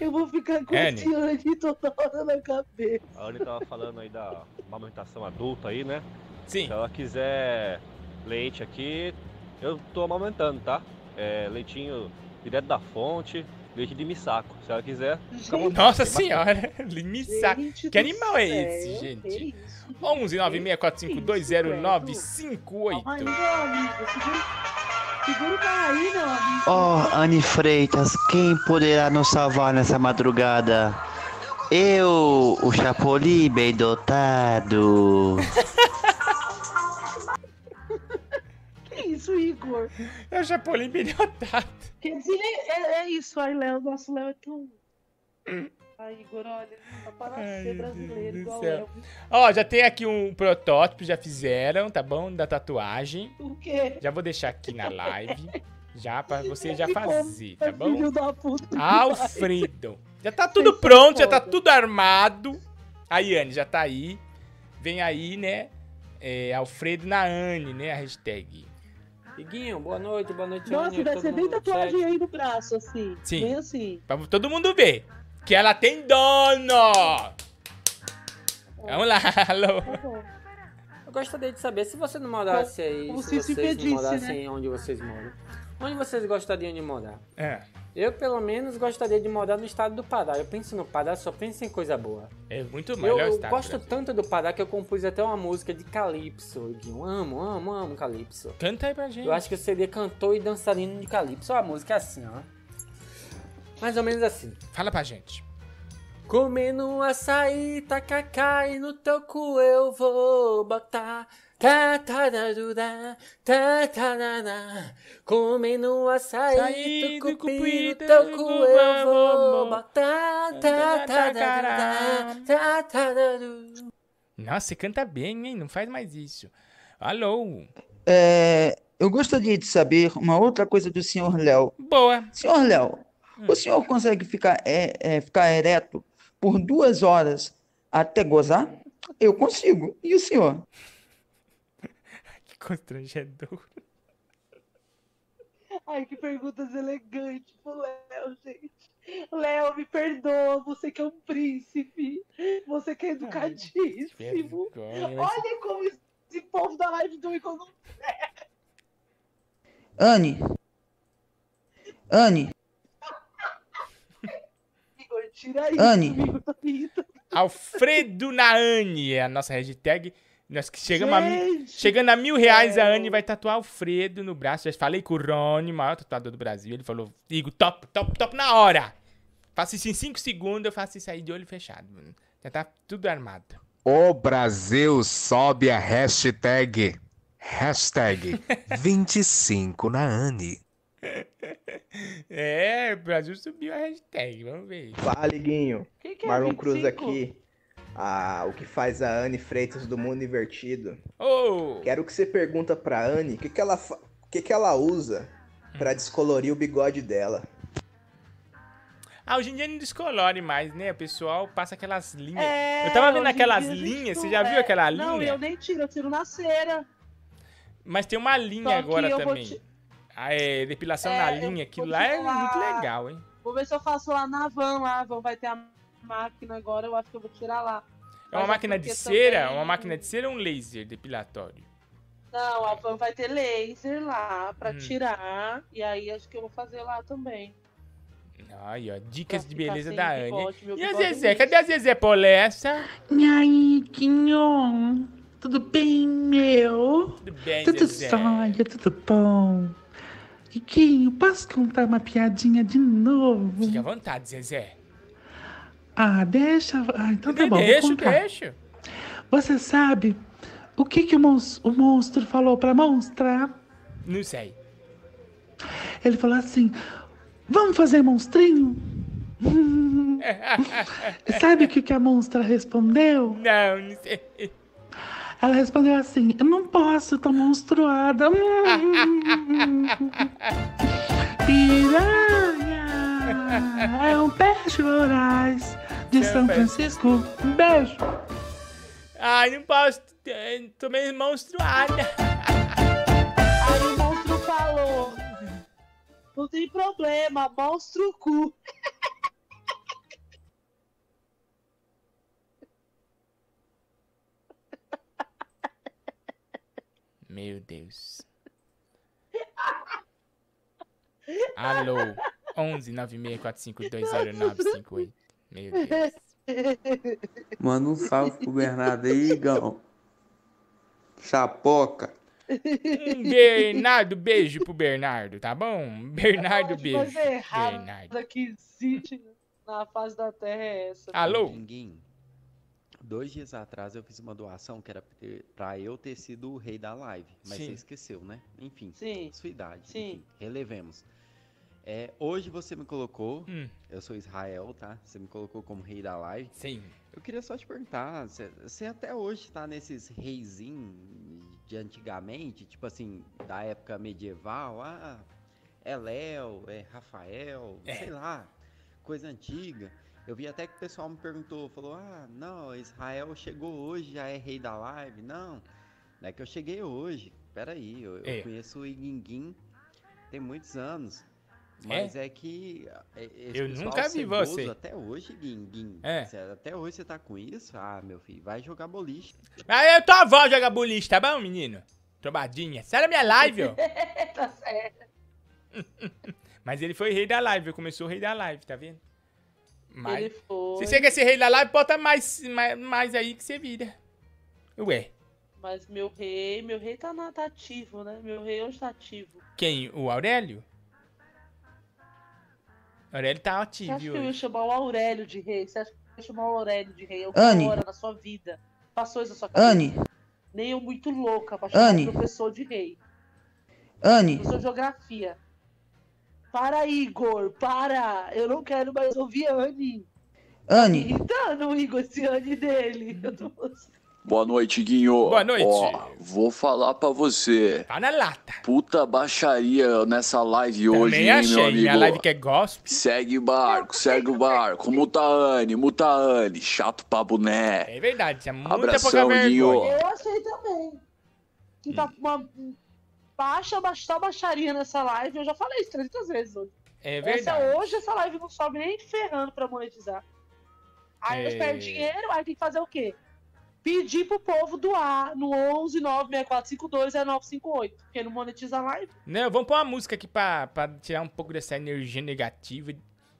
Speaker 6: Eu vou ficar com
Speaker 20: Anne.
Speaker 6: esse Anne toda hora na cabeça.
Speaker 20: A Anne tava falando aí da amamentação adulta aí, né?
Speaker 2: Sim.
Speaker 20: Se ela quiser leite aqui, eu tô amamentando, tá? É leitinho direto da fonte, leite de missaco. Se ela quiser, vontade.
Speaker 2: Nossa senhora, limissa.
Speaker 6: Gente
Speaker 2: Que animal é esse, gente? 11 964520958.
Speaker 6: Ai, meu amigo, segura, segura o cara aí, meu amigo.
Speaker 23: Oh, Anne Freitas, quem poderá nos salvar nessa madrugada? Eu, o Chapolin bem dotado.
Speaker 6: Que isso, Igor?
Speaker 2: É o Chapolin bem dotado.
Speaker 6: Quer dizer, é, é isso. Ai, Léo, nosso Léo é tão. Ai, Igor, olha, tá para ser brasileiro igual. Léo.
Speaker 2: Ó, já tem aqui um protótipo, já fizeram, tá bom? Da tatuagem.
Speaker 6: O quê?
Speaker 2: Já vou deixar aqui na live. Já pra você já fazer, tá
Speaker 6: é
Speaker 2: bom?
Speaker 6: Filho da puta.
Speaker 2: Alfredo. Já tá tudo pronto, já tá tudo armado. A Yane já tá aí. Vem aí, né? É, Alfredo na Anne, né? A hashtag.
Speaker 24: Iguinho, boa noite, boa noite,
Speaker 6: Nossa,
Speaker 24: todo
Speaker 6: ser bem tatuagem aí no braço, assim.
Speaker 2: Sim.
Speaker 6: Bem assim.
Speaker 2: Pra todo mundo ver. Que ela tem dono! Vamos lá, alô.
Speaker 24: Eu gostaria de saber se você não morasse aí, se
Speaker 6: se se
Speaker 24: vocês
Speaker 6: pedisse,
Speaker 24: não morassem
Speaker 6: né?
Speaker 24: onde vocês moram. Onde vocês gostariam de morar?
Speaker 2: É.
Speaker 24: Eu, pelo menos, gostaria de morar no estado do Pará. Eu penso no Pará, só penso em coisa boa.
Speaker 2: É muito
Speaker 24: Eu,
Speaker 2: melhor
Speaker 24: eu
Speaker 2: estado.
Speaker 24: gosto tanto do Pará que eu compus até uma música de Calypso. Iguinho. Amo, amo, amo Calypso.
Speaker 2: Canta aí pra gente.
Speaker 24: Eu acho que eu seria cantor e dançarino de Calypso. A música é assim, ó. Mais ou menos assim.
Speaker 2: Fala pra gente.
Speaker 24: Comendo açaí, tacacá e no teu cu eu vou botar. Tá, tararurá, tá, tarará. Comendo açaí,
Speaker 2: Açaí,
Speaker 24: tucupi, no teu cu eu vou botar. Tá, tararurá, tá, tararu.
Speaker 2: Nossa, você canta bem, hein? Não faz mais isso. Alô.
Speaker 19: é, eu gostaria de saber uma outra coisa do senhor Léo.
Speaker 2: Boa.
Speaker 19: Senhor Léo, o senhor consegue ficar, é, é, ficar ereto por duas horas até gozar? Eu consigo. E o senhor?
Speaker 2: Constrangedor.
Speaker 6: Ai, que perguntas elegantes pro Léo, gente. Léo, me perdoa, você que é um príncipe. Você que é educadíssimo. Olha como esse povo da live do Igor não
Speaker 19: Anne. Anne.
Speaker 6: Igor, tira isso,
Speaker 19: Anne.
Speaker 2: Alfredo na Anne é a nossa hashtag. Nós que chegamos a chegando a mil reais, a Anne vai tatuar Alfredo no braço. Já falei com o Rony, o maior tatuador do Brasil. Ele falou, Igor, top, top, top na hora. Faço isso em 5 segundos, eu faço isso aí de olho fechado. mano. Já tá tudo armado.
Speaker 25: O Brasil sobe a hashtag. Hashtag 25 na Anne.
Speaker 2: É, o Brasil subiu a hashtag, vamos ver.
Speaker 26: Fala, Liguinho.
Speaker 6: Quem que é
Speaker 26: Marlon
Speaker 6: 25?
Speaker 26: Cruz aqui. Ah, o que faz a Anne Freitas do Mundo Invertido.
Speaker 2: Ô!
Speaker 26: Quero que você pergunta pra Anne o que, que, ela, que, que ela usa pra descolorir o bigode dela.
Speaker 2: Ah, hoje em dia não descolore mais, né? O pessoal passa aquelas linhas.
Speaker 6: É,
Speaker 2: eu tava vendo aquelas
Speaker 6: a
Speaker 2: linhas, você já viu
Speaker 6: é,
Speaker 2: aquela linha?
Speaker 6: Não, eu nem tiro, eu tiro na cera.
Speaker 2: Mas tem uma linha agora também. Ah, é, depilação
Speaker 6: É,
Speaker 2: na linha, aquilo lá é muito legal, hein?
Speaker 6: Vou ver se eu faço lá na van, lá. A van vai ter a máquina agora, eu acho que eu vou tirar lá.
Speaker 2: É uma
Speaker 6: Mas
Speaker 2: máquina de cera?
Speaker 6: também-
Speaker 2: Uma máquina de cera ou um laser depilatório?
Speaker 6: Não, a van vai ter laser lá pra
Speaker 2: Hum.
Speaker 6: tirar. E aí acho que eu vou fazer lá também.
Speaker 2: Aí, ó, dicas de beleza da Anne. E a Zezé?
Speaker 6: liso.
Speaker 2: Cadê a Zezé Polessa?
Speaker 18: E aí, Quinho?
Speaker 12: Tudo bem, meu?
Speaker 2: Tudo bem,
Speaker 12: Tudo
Speaker 2: Zezé?
Speaker 12: tudo bom. Iguinho, posso contar uma piadinha de novo?
Speaker 2: Fique à vontade, Zezé.
Speaker 12: Ah, deixa. Ah, então tá bom.
Speaker 2: deixa, deixa.
Speaker 12: Você sabe o que, que o, mons- o monstro falou pra monstra?
Speaker 2: Não sei.
Speaker 12: Ele falou assim: Vamos fazer monstrinho? Sabe o que, que a monstra respondeu?
Speaker 2: Não, não sei.
Speaker 12: Ela respondeu assim: Eu não posso, tô monstruada. Piranha! É um beijo, Horais, de São Francisco. Um beijo.
Speaker 2: Ai, não posso. Tô meio monstruada.
Speaker 6: Aí o monstro falou: Não tem problema, monstro cu.
Speaker 2: Meu Deus. Alô. 11 964520958. Meu Deus.
Speaker 27: Manda um salve pro Bernardo aí, Igão. Chapoca.
Speaker 2: Um Bernardo, beijo pro Bernardo, tá bom? Bernardo, beijo. Bernardo.
Speaker 6: que existe na face da Terra é essa.
Speaker 2: Alô?
Speaker 28: Dinguinho, dois dias atrás eu fiz uma doação que era pra eu ter sido o rei da live, mas
Speaker 2: Sim.
Speaker 28: você esqueceu, né? Enfim,
Speaker 6: Sim.
Speaker 28: sua idade.
Speaker 6: Sim.
Speaker 28: Enfim, relevemos. É, hoje você me colocou,
Speaker 2: Hum.
Speaker 28: eu sou Israel, tá? Você me colocou como rei da live.
Speaker 2: Sim.
Speaker 28: Eu queria só te perguntar, você, até hoje tá nesses reizinhos de antigamente, tipo assim, da época medieval, ah, é Léo, é Rafael,
Speaker 2: É.
Speaker 28: sei lá, coisa antiga. Eu vi até que o pessoal me perguntou, falou, ah, não, Israel chegou hoje, já é rei da live. Não, não é que eu cheguei hoje. Peraí, eu, eu
Speaker 2: É.
Speaker 28: conheço o Iguinguim tem muitos anos. Mas é, que é, esse
Speaker 2: Eu nunca vi você.
Speaker 28: Até hoje, Guinguim.
Speaker 2: É.
Speaker 28: Até hoje você tá com isso? Ah, meu filho, vai jogar boliche.
Speaker 2: Aí eu tua avó joga boliche, tá bom, menino? Trombadinha. Sai da minha live, ó.
Speaker 6: tá certo.
Speaker 2: Mas ele foi rei da live, começou o rei da live, tá vendo? Mas,
Speaker 6: Ele foi.
Speaker 2: Se você quer ser rei da live, bota mais, mais, mais aí que você vira. Ué,
Speaker 6: Mas meu rei, meu rei tá, na, tá ativo, né? Meu rei hoje tá ativo.
Speaker 2: quem? O Aurélio? Aurélio tá
Speaker 6: Você
Speaker 2: ativo
Speaker 6: acha que eu ia chamar o Aurélio de rei? Você acha que eu ia chamar o Aurélio de rei? Eu
Speaker 19: Anne.
Speaker 6: hora na sua vida. Passou isso na sua cabeça?
Speaker 19: Anne,
Speaker 6: Nem eu muito louca pra chamar
Speaker 19: Anne.
Speaker 6: o professor de rei.
Speaker 19: Anne,
Speaker 6: Professor de geografia. Para, Igor, para! Eu não quero mais ouvir Anne.
Speaker 19: Anne,
Speaker 6: Irritando o Igor, esse Anne dele. Eu tô...
Speaker 29: Boa noite, Guinho.
Speaker 2: Boa noite.
Speaker 29: Ó, vou falar pra você.
Speaker 2: Tá na lata.
Speaker 29: Puta baixaria nessa live hoje,
Speaker 2: Também
Speaker 29: hein,
Speaker 2: achei.
Speaker 29: meu amigo?
Speaker 2: Minha live que é gospel.
Speaker 29: Segue o barco, segue o barco. Mutaane, Mutaane. Chato pra boné.
Speaker 2: É verdade, tinha muita
Speaker 29: Abração,
Speaker 2: pouca.
Speaker 29: Guinho.
Speaker 6: Eu achei também. Que tá com uma baixa, baixa baixaria nessa live. Eu já falei isso 300 vezes hoje.
Speaker 2: É
Speaker 6: Essa,
Speaker 2: verdade.
Speaker 6: hoje essa live não sobe nem ferrando pra monetizar. Aí
Speaker 2: É.
Speaker 6: eles perdem dinheiro, aí tem que fazer o quê? Pedir pro povo doar no 11 964520958. Porque não monetiza a live.
Speaker 2: Não, vamos pôr uma música aqui pra, pra tirar um pouco dessa energia negativa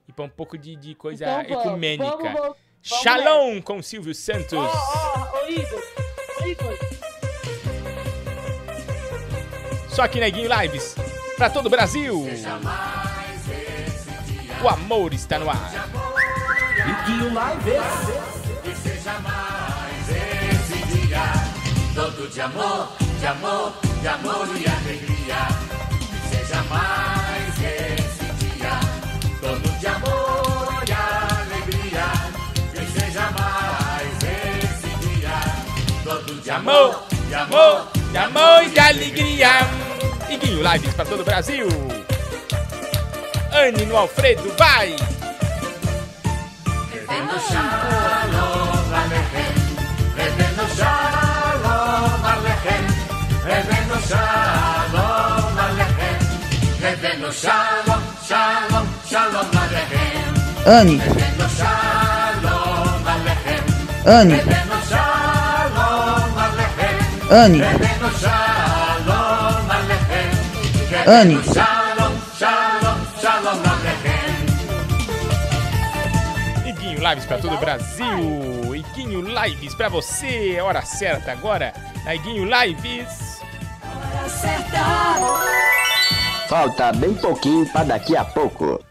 Speaker 2: e pôr um pouco de, de coisa
Speaker 6: Então vamos,
Speaker 2: ecumênica.
Speaker 6: vamos, vamos, vamos
Speaker 2: Shalom com Silvio Santos.
Speaker 6: Ó, ó, ô Igor. Ô, Igor.
Speaker 2: Só aqui na Guinho Lives. Pra todo o Brasil. O amor está no ar.
Speaker 10: Iguinho Lives. Todo de amor, de amor, de amor e alegria. E seja mais esse dia, todo de amor e alegria. E seja mais esse dia, todo de
Speaker 2: Amor, de amor, de amor e de alegria. E Guinho Lives pra todo o Brasil. Anne no Alfredo, vai!
Speaker 10: Revendo Shalom Alechem, Revendo Shalom Alechem, Revendo Shalom Alechem, Revendo Shalom, Shalom, Shalom Alechem,
Speaker 19: Anne,
Speaker 10: Revendo Shalom Alechem,
Speaker 19: Anne,
Speaker 10: Revendo Shalom Alechem,
Speaker 19: Anne,
Speaker 10: Revendo Shalom Alechem,
Speaker 19: Anne.
Speaker 10: Shalom, Shalom, Shalom Alechem.
Speaker 2: Iguinho Lives pra todo o Brasil. Iguinho Lives pra você. Hora certa agora, Naiguinho Lives.
Speaker 30: Falta bem pouquinho pra daqui a pouco.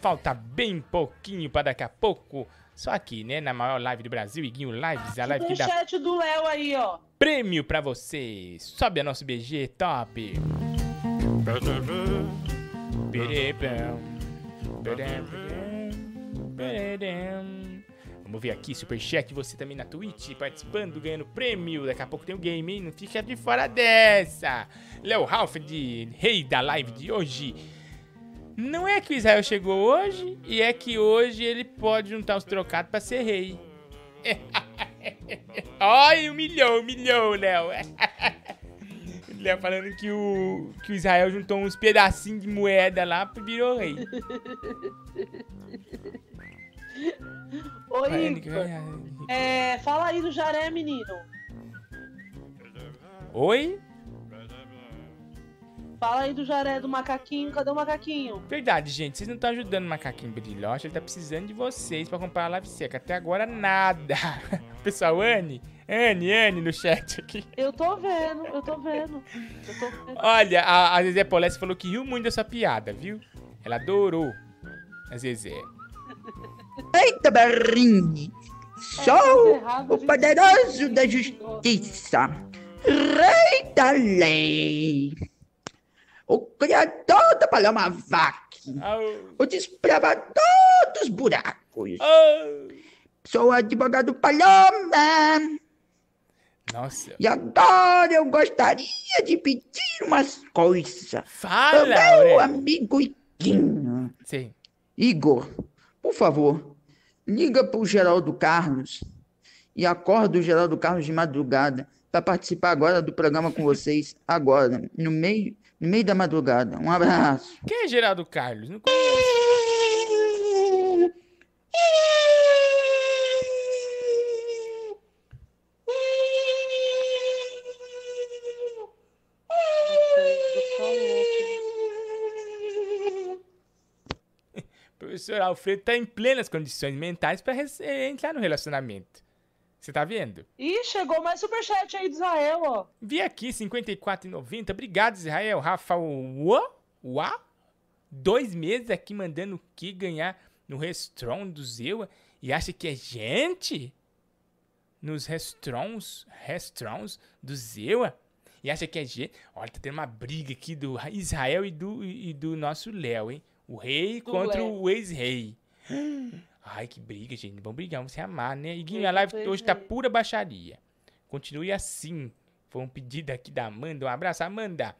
Speaker 2: Falta bem pouquinho pra daqui a pouco. Só aqui, né? Na maior live do Brasil, Iguinho Lives, a live que dá
Speaker 6: Superchat do Léo aí, ó.
Speaker 2: prêmio pra você. Sobe a nosso BG top. Vamos ver aqui, Superchat, você também na Twitch, participando, ganhando prêmio. Daqui a pouco tem o game, hein? Não fica de fora dessa. Léo Ralph, de rei da live de hoje. Não é que o Israel chegou hoje, e é que hoje ele pode juntar os trocados pra ser rei. Ai, humilhou, humilhou, Léo. Léo falando que o, que o Israel juntou uns pedacinhos de moeda lá e virou rei.
Speaker 6: Oi, Igor. É, fala aí do Jaré, menino.
Speaker 2: Oi?
Speaker 6: Fala aí do Jaré, do macaquinho. Cadê o macaquinho?
Speaker 2: Verdade, gente, vocês não estão ajudando o macaquinho brilhote, ele tá precisando de vocês pra comprar a live seca. Até agora, nada. Pessoal, Anne, Anne, Anne no chat aqui.
Speaker 6: Eu tô vendo, eu tô vendo. Eu tô vendo.
Speaker 2: Olha, a, a Zezé Polesse falou que riu muito dessa piada, viu? Ela adorou a Zezé.
Speaker 19: Eita, Barrinho! Sou o poderoso da justiça, rei da lei, o criador da paloma vaca, o desbravador dos buracos. Sou o advogado paloma.
Speaker 2: Nossa.
Speaker 19: E agora eu gostaria de pedir umas coisas.
Speaker 2: Fala,
Speaker 19: Ao meu
Speaker 2: Aurélio.
Speaker 19: amigo Iguinho.
Speaker 2: Sim.
Speaker 19: Igor, por favor, liga pro Geraldo Carlos e acorda o Geraldo Carlos de madrugada para participar agora do programa com vocês, agora, no meio, no meio da madrugada. Um abraço.
Speaker 2: Quem é Geraldo Carlos? Não conheço. Professor Alfredo tá em plenas condições mentais pra res- eh, entrar no relacionamento. Você tá vendo?
Speaker 6: Ih, chegou mais superchat aí do Israel, ó.
Speaker 2: Vi aqui, 54,90. Obrigado, Israel. Rafa Uá? Uá? Dois meses aqui mandando o que ganhar no restaurant do Zewa e acha que é gente? Nos restaurants, restaurants do Zewa? E acha que é gente? Olha, tá tendo uma briga aqui do Israel e do, e do nosso Léo, hein? O rei
Speaker 6: Do
Speaker 2: contra
Speaker 6: Léo.
Speaker 2: o ex-rei. Ai, que briga, gente. Vamos brigar, vamos se amar, né? Guinho,
Speaker 6: Rei
Speaker 2: a live hoje tá
Speaker 6: ex-rei.
Speaker 2: pura baixaria. Continue assim. Foi um pedido aqui da Amanda. Um abraço, Amanda.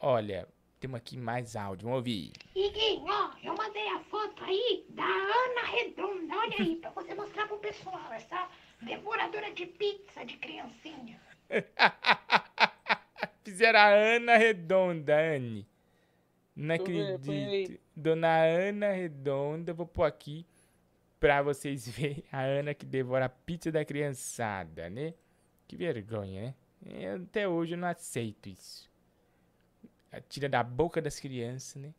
Speaker 2: Olha, temos aqui mais áudio. Vamos ouvir.
Speaker 11: Iguinho, ó, eu mandei a foto aí da Ana Redonda. Olha aí, pra você mostrar pro pessoal. Essa devoradora de pizza de criancinha.
Speaker 2: Fizeram a Ana Redonda, Anne. Não acredito. Dona Ana Redonda, vou pôr aqui pra vocês verem a Ana que devora a pizza da criançada, né? Que vergonha, né? Eu, até hoje eu não aceito isso. Tira da boca das crianças, né?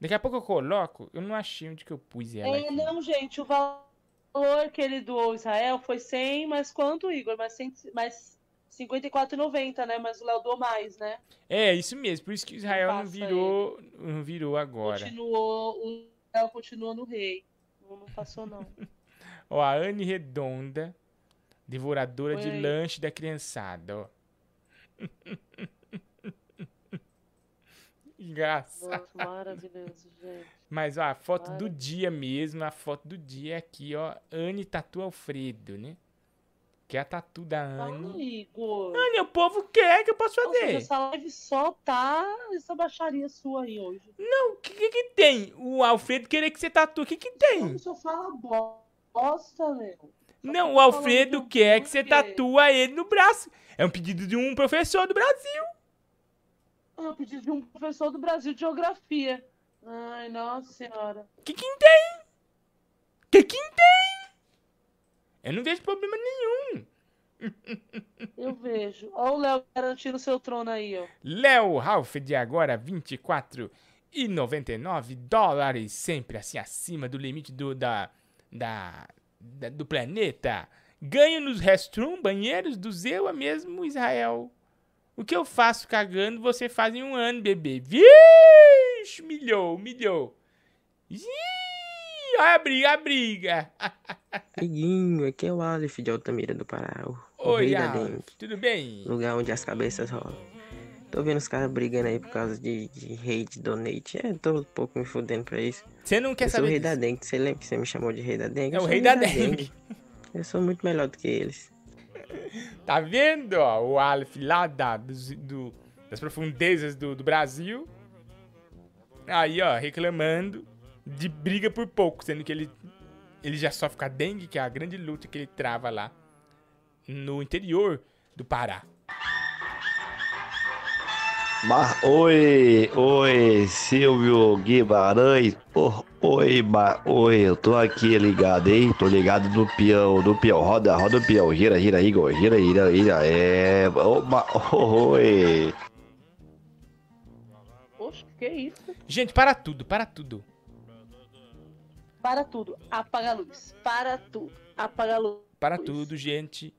Speaker 2: Daqui a pouco eu coloco, eu não achei onde que eu pus ela
Speaker 6: É,
Speaker 2: aqui.
Speaker 6: não, gente, o valor que ele doou ao Israel foi 100, mas quanto, Igor? Mais, 100, mais 54,90, né? Mas o Léo doou mais, né?
Speaker 2: É, isso mesmo, por isso que Israel não virou, não virou agora.
Speaker 6: Continuou, o Léo continua no rei. Não, não passou, não.
Speaker 2: Ó, a Anne Redonda, devoradora
Speaker 6: Põe
Speaker 2: de lanche da criançada, ó. Engraçado.
Speaker 6: Nossa, maravilhoso, gente.
Speaker 2: Mas, ó, a foto do dia mesmo, a foto do dia é aqui, ó. Anne Tatu Alfredo, né? Que é a tatu da Anne.
Speaker 6: Fala, Igor.
Speaker 2: Anne, o povo quer, que eu posso
Speaker 6: Nossa,
Speaker 2: fazer?
Speaker 6: essa live só tá essa baixaria sua aí hoje.
Speaker 2: Não, o que, que que tem? O Alfredo querer que você tatue, o que que tem?
Speaker 6: Só fala bosta, meu.
Speaker 2: Não, o Alfredo quer que você tatua ele no braço. É um pedido de um professor do Brasil.
Speaker 6: Eu pedi de um professor do Brasil de Geografia. Ai, nossa senhora.
Speaker 2: Que quem tem? Que quem tem? Eu não vejo problema nenhum.
Speaker 6: Eu vejo. Ó o Léo garantindo seu trono aí, ó.
Speaker 2: Léo Ralph de agora 24 e 99 dólares, sempre assim acima do limite do, da, da, da- do planeta. Ganho nos restroom, banheiros do Zewa mesmo, Israel. O que eu faço cagando, você faz em um ano, bebê. Vixe, milhou, milhou. Ih, olha a briga, a briga.
Speaker 31: Amiguinho, aqui é o Aleph de Altamira do Pará. O,
Speaker 2: Oi,
Speaker 31: rei da
Speaker 2: Aleph,
Speaker 31: dengue.
Speaker 2: tudo bem?
Speaker 31: Lugar onde as cabeças rolam. Tô vendo os caras brigando aí por causa de, de hate donate. É, tô um pouco me fudendo pra isso.
Speaker 2: Você não quer
Speaker 31: eu
Speaker 2: saber
Speaker 31: sou o rei
Speaker 2: disso.
Speaker 31: da dengue. Você lembra que você me chamou de rei da dengue?
Speaker 2: É
Speaker 31: Eu
Speaker 2: o rei da dengue.
Speaker 31: Eu sou muito melhor do que eles.
Speaker 2: Tá vendo, ó, o Aleph lá da, dos- do- das profundezas do, do Brasil. Aí, ó, reclamando de briga por pouco, sendo que ele, ele já sofre com a dengue, que é a grande luta que ele trava lá no interior do Pará.
Speaker 30: Mas, oi, oi, Silvio Guimarães. Ô, oi, ma, oi, eu tô aqui ligado, hein? Tô ligado no peão, no peão. Roda, roda o peão. Gira, gira, Igor. Gira, gira, gira. É. Ô, ma, oi.
Speaker 6: Oxe, que isso?
Speaker 2: Gente, para tudo, para tudo.
Speaker 6: Para tudo. Apaga a luz. Para tudo. Apaga a luz.
Speaker 2: Para tudo, gente.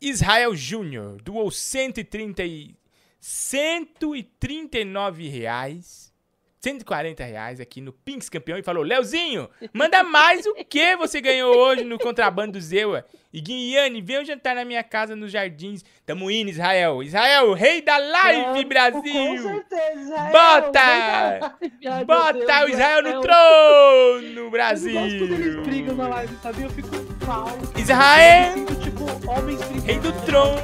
Speaker 2: Israel Júnior doou 130 e... 139 reais. 140 reais aqui no Pinks Campeão e falou: Leozinho, manda mais o que você ganhou hoje no contrabando do Zewa. E Guiane, vem jantar na minha casa nos jardins. Tamo indo, Israel. Israel, rei da live, Brasil.
Speaker 6: Com certeza, Israel.
Speaker 2: Bota!
Speaker 6: Meu
Speaker 2: Bota
Speaker 6: Deus,
Speaker 2: o Israel no trono,
Speaker 6: Eu
Speaker 2: Brasil.
Speaker 6: gosto quando eles brigam na live, sabia? Eu fico mal.
Speaker 2: Israel!
Speaker 6: Eu sinto, tipo, homens brigando.
Speaker 2: Rei do trono.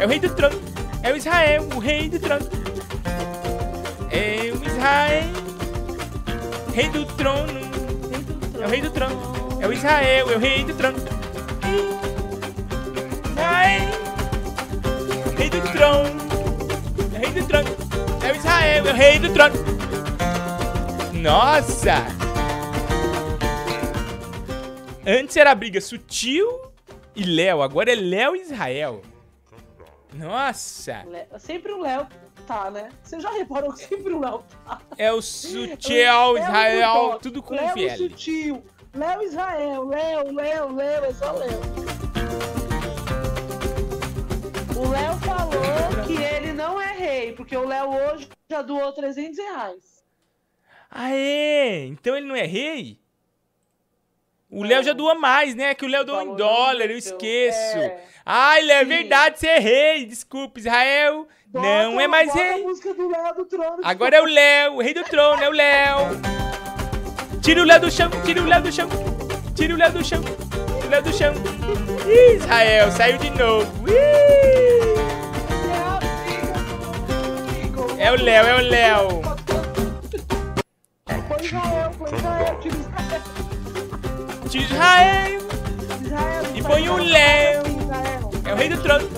Speaker 2: É o rei do trono. É o Israel, o rei do trono. É o Israel. Rei do trono. É o rei do trono. É o Israel, é o rei do trono. Israel. Rei do trono. É o rei do trono. É o Israel, é o rei do trono. Nossa! Antes era briga sutil e Léo, agora é Léo e Israel. Nossa!
Speaker 6: Sempre o Léo tá, né? Você já reparou que sempre o Léo tá?
Speaker 2: É o sutil
Speaker 6: Léo
Speaker 2: Israel,
Speaker 6: Bulldog,
Speaker 2: tudo com
Speaker 6: Léo
Speaker 2: fiel.
Speaker 6: sutil. Léo Israel, Léo, Léo, Léo, é só Léo. O Léo falou que ele não é rei, porque o Léo hoje já doou 300 reais.
Speaker 2: Aê! Então ele não é rei? O Léo já doa mais, né? Que o Léo doa em dólar, eu esqueço.
Speaker 6: É.
Speaker 2: Ai, Léo, é verdade, você é rei. Desculpa, Israel. não é mais
Speaker 6: bota
Speaker 2: rei.
Speaker 6: trono.
Speaker 2: Agora é o Léo, o rei do trono, é o Léo. Tira o Léo do chão, tira o Léo do chão. Tira o Léo do chão, tira o Léo do chão. Israel, saiu de novo. É o Léo, é o Léo.
Speaker 6: Foi Israel, foi Israel, tira Israel.
Speaker 2: Tira Israel.
Speaker 6: Israel,
Speaker 2: E põe o Léo. É o rei do trono.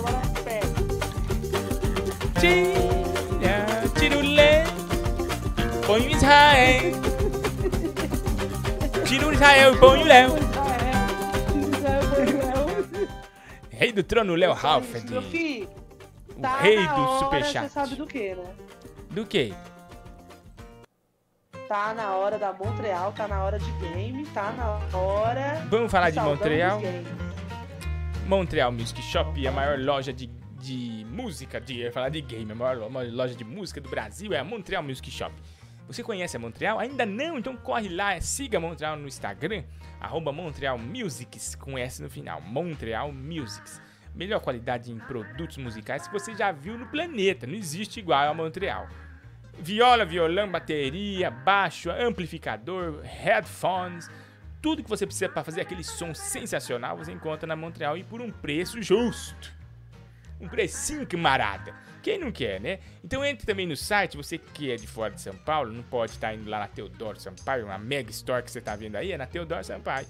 Speaker 2: Tira, tira o Léo. Põe o Israel. Tira o Israel e põe o Léo. Rei do trono, Léo Halford.
Speaker 6: Meu filho,
Speaker 2: O
Speaker 6: tá
Speaker 2: rei
Speaker 6: na
Speaker 2: do superchat.
Speaker 6: Você sabe do que, né?
Speaker 2: Do que?
Speaker 6: Tá na hora da Montreal, tá na hora de game, tá na hora.
Speaker 2: Vamos falar de Montreal? Montreal Music Shop, a maior loja de, de música, de, eu ia falar de game, a maior loja de música do Brasil é a Montreal Music Shop. Você conhece a Montreal? Ainda não? Então corre lá, siga a Montreal no Instagram, arroba Montreal Musics, com S no final, Montreal Musics. Melhor qualidade em produtos musicais que você já viu no planeta, não existe igual a Montreal. Viola, violão, bateria, baixo, amplificador, headphones, tudo que você precisa para fazer aquele som sensacional você encontra na Montreal e por um preço justo. Um precinho camarada. Quem não quer, né? Então entre também no site, você que é de fora de São Paulo, não pode estar indo lá na Teodoro Sampaio, uma mega store que você está vendo aí, é na Teodoro Sampaio.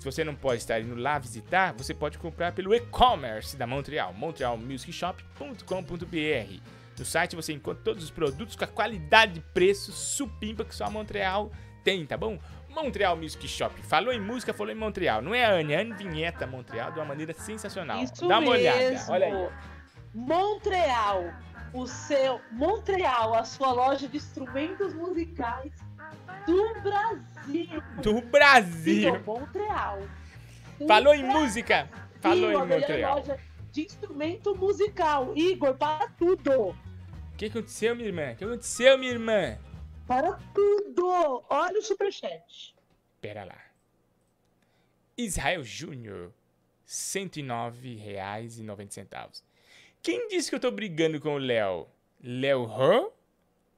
Speaker 2: Se você não pode estar indo lá visitar, você pode comprar pelo e-commerce da Montreal, montrealmusicshop.com.br. No site você encontra todos os produtos com a qualidade de preço supimpa que só Montreal tem, tá bom? Montreal Music Shop. Falou em música, falou em Montreal. Não é a Anne, a Anne vinheta Montreal de uma maneira sensacional.
Speaker 6: Isso
Speaker 2: Dá uma olhada,
Speaker 6: mesmo.
Speaker 2: olha aí.
Speaker 6: Montreal, o seu Montreal, a sua loja de instrumentos musicais do Brasil.
Speaker 2: Do Brasil.
Speaker 6: Sim, Montreal.
Speaker 2: Falou em música. Falou
Speaker 6: Ih,
Speaker 2: em Montreal.
Speaker 6: De instrumento musical. Igor, para tudo.
Speaker 2: O que aconteceu, minha irmã? O que aconteceu, minha irmã?
Speaker 6: Para tudo. Olha o superchat.
Speaker 2: Pera lá. Israel Júnior, R$ 109,90. Quem disse que eu tô brigando com o Léo? Léo Ho?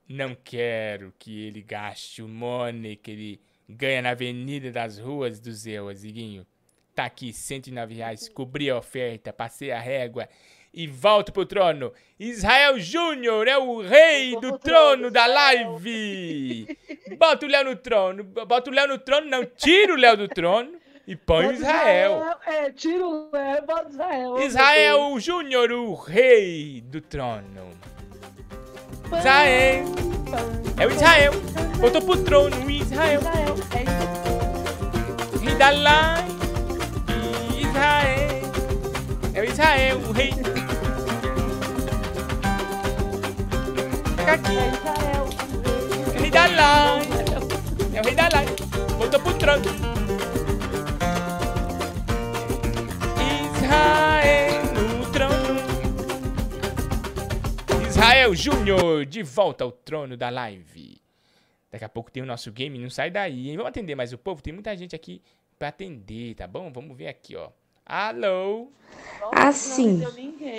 Speaker 2: Não quero que ele gaste o money que ele ganha na Avenida das Ruas do Zeu, Aziguinho. Tá aqui, 109 reais, cobri a oferta, passei a régua e volto pro trono. Israel Júnior é o rei do trono da live. Bota o Léo no trono, bota o Léo no trono, não, tira o Léo do trono e põe o Israel.
Speaker 6: É, tira o Léo, bota Israel.
Speaker 2: Israel Júnior, o rei do trono. Israel. É o Israel. Voltou pro trono, o Israel. Rei da live. Israel. É o Israel, o rei. Aqui. É o rei da live. É o rei da live. Voltou pro trono. Israel no trono. Israel Júnior, de volta ao trono da live. Daqui a pouco tem o nosso game, não sai daí, hein? Vamos atender mais o povo? Tem muita gente aqui pra atender, tá bom? Vamos ver aqui, ó. Alô?
Speaker 32: Assim,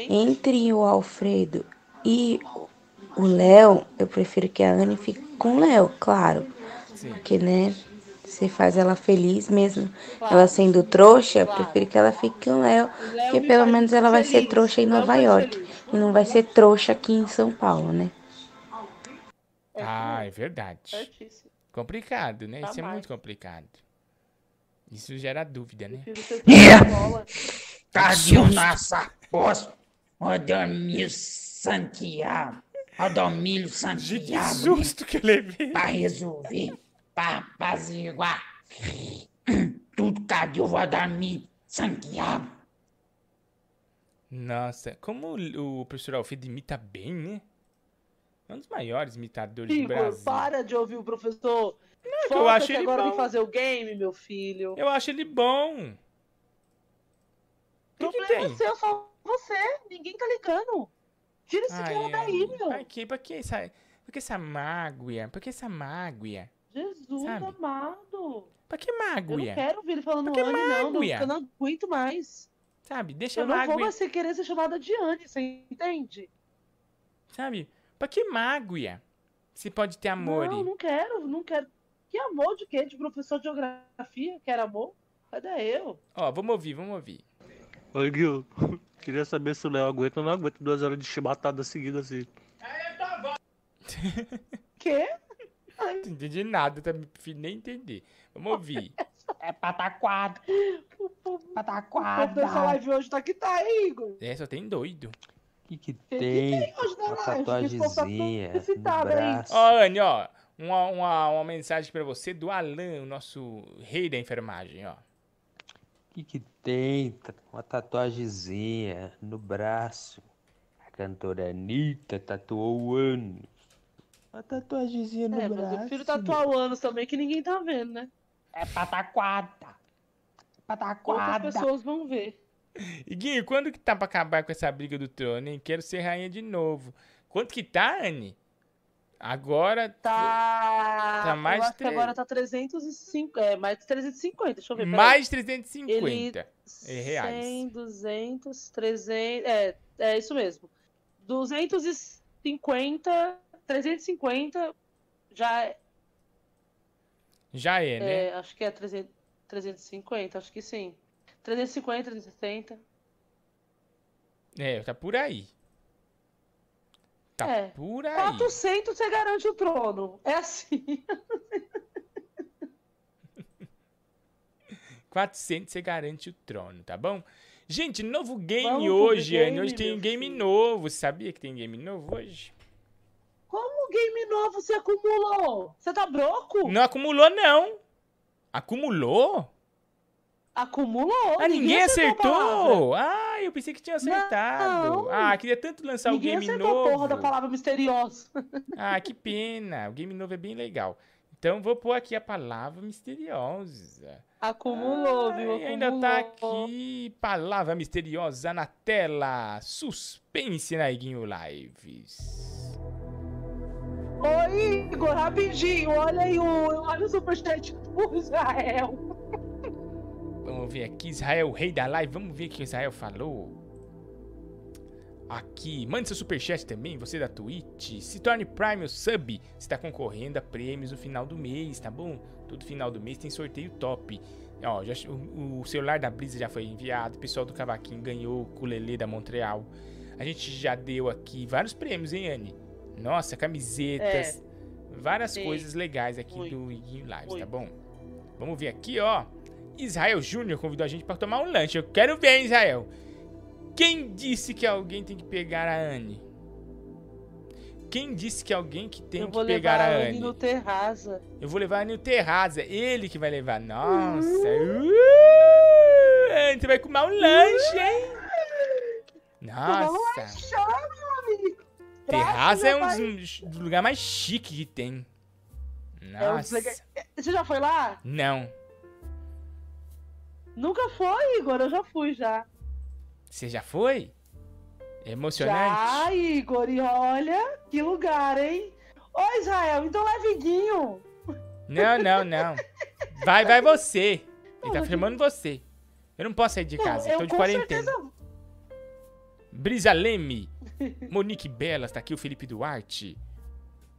Speaker 32: entre o Alfredo e o Léo, eu prefiro que a Anne fique com o Léo, claro.
Speaker 2: Sim.
Speaker 32: Porque, né, você faz ela feliz mesmo. Ela sendo trouxa, eu prefiro que ela fique com o Léo. Porque pelo menos ela vai ser trouxa em Nova York. E não vai ser trouxa aqui em São Paulo, né?
Speaker 2: Ah, é verdade. Complicado, né? Isso é muito complicado. Isso gera dúvida, né?
Speaker 33: Cadê o nosso apóstolo? Odormil Santiago. Odomilho Santiago.
Speaker 2: Que susto que eu levei.
Speaker 33: Pra resolver, pra apaziguar tudo. Cadê o Odormil Santiago?
Speaker 2: Nossa, como o o professor Alfredo imita bem, né? É um dos maiores imitadores do Brasil.
Speaker 6: para de ouvir o professor.
Speaker 2: Que
Speaker 6: Foca
Speaker 2: eu acho
Speaker 6: que
Speaker 2: ele
Speaker 6: agora
Speaker 2: bom.
Speaker 6: fazer o game, meu filho.
Speaker 2: Eu acho ele bom.
Speaker 6: O problema é seu, só você. Ninguém tá ligando. Tira esse cara daí, meu.
Speaker 2: Pra que, pra que essa, pra que essa mágoa? Pra que essa mágoa?
Speaker 6: Jesus
Speaker 2: Sabe?
Speaker 6: amado.
Speaker 2: Pra que
Speaker 6: Eu não
Speaker 2: mágoa?
Speaker 6: quero ouvir ele falando
Speaker 2: que
Speaker 6: Anne, não. não.
Speaker 2: mágoa?
Speaker 6: Eu não aguento mais.
Speaker 2: Sabe, deixa
Speaker 6: eu não vou
Speaker 2: mágoa.
Speaker 6: mais ser- querer ser chamada de Anne, você entende?
Speaker 2: Sabe? Pra que mágoa? Se pode ter amor.
Speaker 6: Não, não quero, não quero. Que amor de quê? De professor de geografia? Quero amor? Cadê eu?
Speaker 2: Ó, vamos ouvir, vamos ouvir.
Speaker 34: Oi, Gil. Queria saber se o Léo aguenta ou não aguenta duas horas de chibatada seguida assim.
Speaker 6: Quê?
Speaker 2: Não entendi nada, também prefiro nem entender. Vamos ouvir.
Speaker 33: É pataquada.
Speaker 6: O povo
Speaker 33: Pataquada.
Speaker 6: dessa live hoje tá que tá, hein, Igor?
Speaker 2: É, só tem doido.
Speaker 23: O que, que
Speaker 6: que
Speaker 23: tem?
Speaker 6: tem hoje na
Speaker 23: Uma
Speaker 6: live? Que esse povo tá todo
Speaker 23: tatuagemzinha no
Speaker 6: excitado aí.
Speaker 23: braço.
Speaker 2: Ó, Anne, ó. Uma, uma, uma mensagem pra você do Alan, o nosso rei da enfermagem, ó.
Speaker 23: O que, que tem? Ta- Uma tatuagemzinha no braço. A cantora Anitta tatuou o ano. Uma tatuagemzinha no
Speaker 6: É, mas
Speaker 23: braço.
Speaker 6: eu prefiro tatuar o anos também, que ninguém tá vendo, né?
Speaker 33: É pataquada.
Speaker 6: Outras
Speaker 33: Pataquada.
Speaker 6: pessoas vão ver.
Speaker 2: Iguinho, quando que tá pra acabar com essa briga do trono, hein? Quero ser rainha de novo. Quanto que tá, Anne? Agora
Speaker 6: Tá.
Speaker 2: Tá mais
Speaker 6: eu acho que
Speaker 2: tre-
Speaker 6: agora tá 305. É, mais de 350. Deixa eu ver.
Speaker 2: mais 350
Speaker 6: Ele-
Speaker 2: reais.
Speaker 6: 100, 200, 300. É, é isso mesmo. 250, 350 já é.
Speaker 2: Já é, né?
Speaker 6: é, acho que é 300, 350, acho que sim. 350, 360.
Speaker 2: É, tá por aí. Tá
Speaker 6: é.
Speaker 2: por aí.
Speaker 6: 400 você garante o trono. É assim.
Speaker 2: 400 você garante o trono, tá bom? Gente, novo game
Speaker 6: Vamos
Speaker 2: hoje, Anne. Hoje tem um game novo. Sabia que tem game novo hoje?
Speaker 6: Como game novo você acumulou? Você tá broco?
Speaker 2: Não acumulou, não. Acumulou?
Speaker 6: Acumulou.
Speaker 2: Ah, ninguém,
Speaker 6: acertou a
Speaker 2: acertou? Ah, eu pensei que tinha acertado.
Speaker 6: Não.
Speaker 2: Ah, queria tanto lançar
Speaker 6: Ninguém
Speaker 2: o game
Speaker 6: acertou a porra
Speaker 2: novo.
Speaker 6: da palavra misteriosa.
Speaker 2: Ah, que pena. O game novo é bem legal. Então vou pôr aqui a palavra misteriosa.
Speaker 6: Acumulou, viu?
Speaker 2: Ai, ainda tá
Speaker 6: Acumulou.
Speaker 2: aqui. Palavra misteriosa na tela. Suspense na Iguinho Lives.
Speaker 6: Ô, Igor, rapidinho, olha aí o, olha o superchat do Israel.
Speaker 2: Vamos ver aqui, Israel, rei da live. Vamos ver o que o Israel falou. Aqui, mande seu superchat também, você da Twitch. Se torne Prime ou Sub. Você tá concorrendo a prêmios no final do mês, tá bom? Todo final do mês tem sorteio top. Ó, já- o, o celular da Brisa já foi enviado. O pessoal do Cavaquinho ganhou o ukulele da Montreal. A gente já deu aqui vários prêmios, hein, Anne? Nossa, camisetas. Várias
Speaker 6: Sim.
Speaker 2: coisas legais aqui do Iguinho Lives, tá
Speaker 6: Muito.
Speaker 2: bom? Vamos ver aqui, ó. Israel Júnior convidou a gente pra tomar um lanche. Eu quero ver, Israel. Quem disse que alguém tem que pegar a Anne? Quem disse que alguém que tem
Speaker 6: Eu
Speaker 2: que
Speaker 6: vou
Speaker 2: pegar
Speaker 6: levar
Speaker 2: a
Speaker 6: a
Speaker 2: Anne?
Speaker 6: Anne no terraza.
Speaker 2: Eu vou levar a Anne no terraza. Ele que vai levar. Nossa.
Speaker 6: Uhum.
Speaker 2: Uh, Anne, você vai comer um lanche, hein?
Speaker 6: Tomar um
Speaker 2: Nossa.
Speaker 6: lanchão, meu amigo.
Speaker 2: Terraza é um dos, lugares mais chiques que tem.
Speaker 6: É um
Speaker 2: Nossa.
Speaker 6: Você já foi lá?
Speaker 2: Não.
Speaker 6: Nunca foi, Igor. Eu já fui já.
Speaker 2: Você já foi? É Emocionante?
Speaker 6: Já, Igor. E olha, que lugar, hein? Ô, Israel, então leva Iguinho.
Speaker 2: Não, não, não. Vai, vai você. Ele tá filmando você. Eu não posso sair de casa,
Speaker 6: eu
Speaker 2: tô de
Speaker 6: com
Speaker 2: quarentena.
Speaker 6: certeza-
Speaker 2: Brisa Leme, Monique Belas, tá aqui o Felipe Duarte.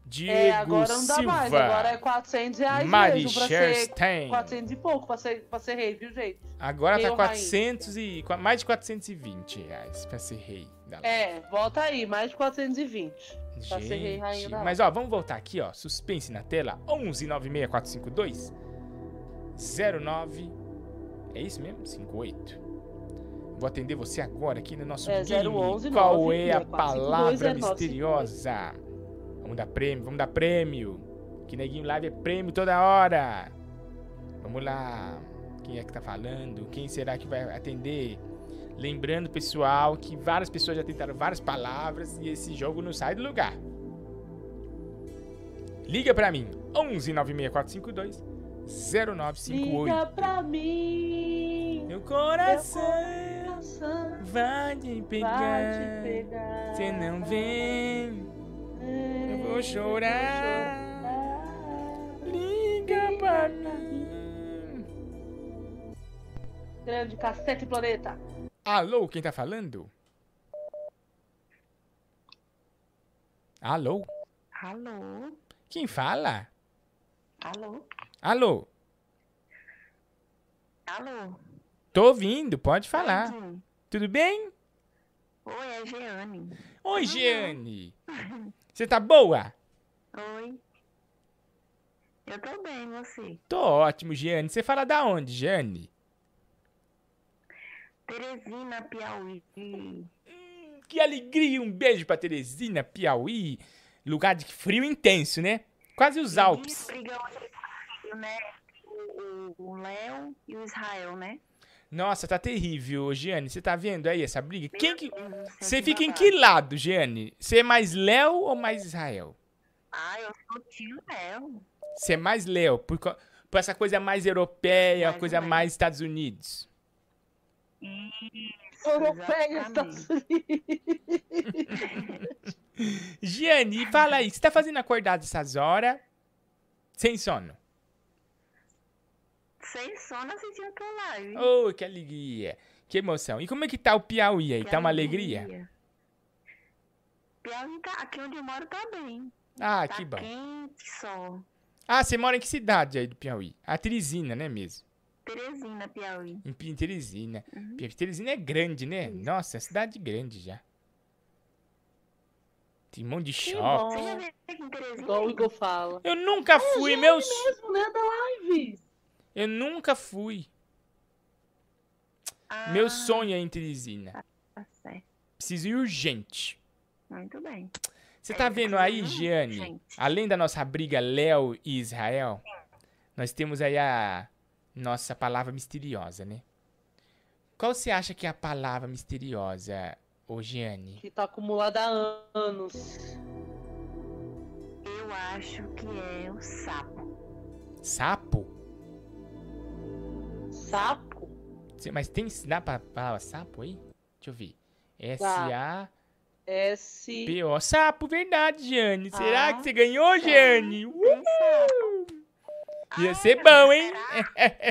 Speaker 2: Diego
Speaker 6: É, agora não dá
Speaker 2: Silva.
Speaker 6: mais. Agora é 400 reais
Speaker 2: Mari
Speaker 6: mesmo pra ser
Speaker 2: Sherstein.
Speaker 6: 400 e pouco pra ser, pra ser rei, viu, gente?
Speaker 2: Agora
Speaker 6: Rei
Speaker 2: tá
Speaker 6: ou rainha.
Speaker 2: 400 e, mais de 420 reais pra ser rei.
Speaker 6: É, volta aí, mais de 420. Pra ser rei rainha
Speaker 2: Gente,
Speaker 6: da
Speaker 2: mas ó, vamos voltar aqui, ó. Suspense na tela. 11 96452 09 É isso mesmo? 58. Vou atender você agora aqui no nosso
Speaker 6: É,
Speaker 2: game.
Speaker 6: 011
Speaker 2: Qual é a
Speaker 6: 96452
Speaker 2: palavra
Speaker 6: 0958.
Speaker 2: misteriosa? Vamos dar prêmio, vamos dar prêmio. Que neguinho live é prêmio toda hora. Vamos lá. Quem é que tá falando? Quem será que vai atender? Lembrando, pessoal, que várias pessoas já tentaram várias palavras e esse jogo não sai do lugar. Liga pra mim, 11 96452 0958.
Speaker 6: Liga pra mim.
Speaker 2: Meu coração
Speaker 6: coração
Speaker 2: vai te
Speaker 6: vai
Speaker 2: pegar.
Speaker 6: te pegar.
Speaker 2: Você não vem, eu vou chorar. Liga pra mim.
Speaker 6: Grande cacete planeta.
Speaker 2: Alô, quem tá falando? Alô?
Speaker 35: Alô?
Speaker 2: Quem fala?
Speaker 35: Alô?
Speaker 2: Alô?
Speaker 35: Alô?
Speaker 2: Tô ouvindo, pode falar.
Speaker 35: Oi,
Speaker 2: Tudo bem?
Speaker 35: Oi, é Jeane.
Speaker 2: Oi, Jeane. Você tá boa?
Speaker 35: Oi. Eu tô bem, e você?
Speaker 2: Tô ótimo, Jeane. Você fala da onde, Jeane?
Speaker 35: Teresina, Piauí.
Speaker 2: Que alegria! Um beijo pra Teresina, Piauí. Lugar de frio intenso, né? Quase os Alpes.
Speaker 35: Brigam né? O Léo e o Israel, né?
Speaker 2: Nossa, tá terrível, Jeane. Você tá vendo aí essa briga? Quem que... Você fica em que lado, Jeane? Você é mais Léo ou mais Israel?
Speaker 35: Ah, eu sou tio Léo.
Speaker 2: Você é mais Léo, por, por essa coisa mais europeia, uma coisa mais Estados Unidos.
Speaker 35: Isso,
Speaker 6: Europeia. Estados Unidos.
Speaker 2: Giane, fala aí, o que você tá fazendo acordado essas horas? Sem sono.
Speaker 35: Sem sono assistindo tua live.
Speaker 2: Oh, que alegria. Que emoção. E como é que tá o Piauí aí?
Speaker 35: Que
Speaker 2: tá uma alegria?
Speaker 35: alegria. Piauí tá, aqui onde eu moro tá bem.
Speaker 2: Ah,
Speaker 35: tá
Speaker 2: que bom.
Speaker 35: quente só.
Speaker 2: Ah, você mora em que cidade aí do Piauí? A Teresina, né mesmo?
Speaker 35: Teresina, Piauí.
Speaker 2: Em Teresina.
Speaker 35: Uhum.
Speaker 2: Teresina é grande, né? Nossa, é cidade grande já. Tem um monte de
Speaker 6: Que
Speaker 2: shopping.
Speaker 35: Você já
Speaker 6: bom.
Speaker 35: veio aqui em Teresina?
Speaker 6: Igual o Igor fala.
Speaker 2: Eu nunca fui,
Speaker 6: É,
Speaker 2: meu.
Speaker 6: Jeane mesmo, né, da live.
Speaker 2: Eu nunca fui.
Speaker 35: Ah,
Speaker 2: Meu sonho é em Teresina.
Speaker 35: Tá certo.
Speaker 2: Preciso ir urgente.
Speaker 35: Muito bem.
Speaker 2: Você tá vendo aí, Giane? Além da nossa briga Léo e Israel, nós temos aí a nossa palavra misteriosa, né? Qual você acha que é a palavra misteriosa, ô Giane?
Speaker 6: Que tá acumulada há anos.
Speaker 35: Eu acho que é o sapo.
Speaker 2: Sapo?
Speaker 6: Sapo?
Speaker 2: Cê- Mas tem. Dá pra falar sapo aí? Deixa eu ver. S-A-P-O.
Speaker 6: S.
Speaker 2: Sapo, verdade, Jane. Será
Speaker 6: Ah,
Speaker 2: que você ganhou, Jane? Uhul! Ia ser bom, hein?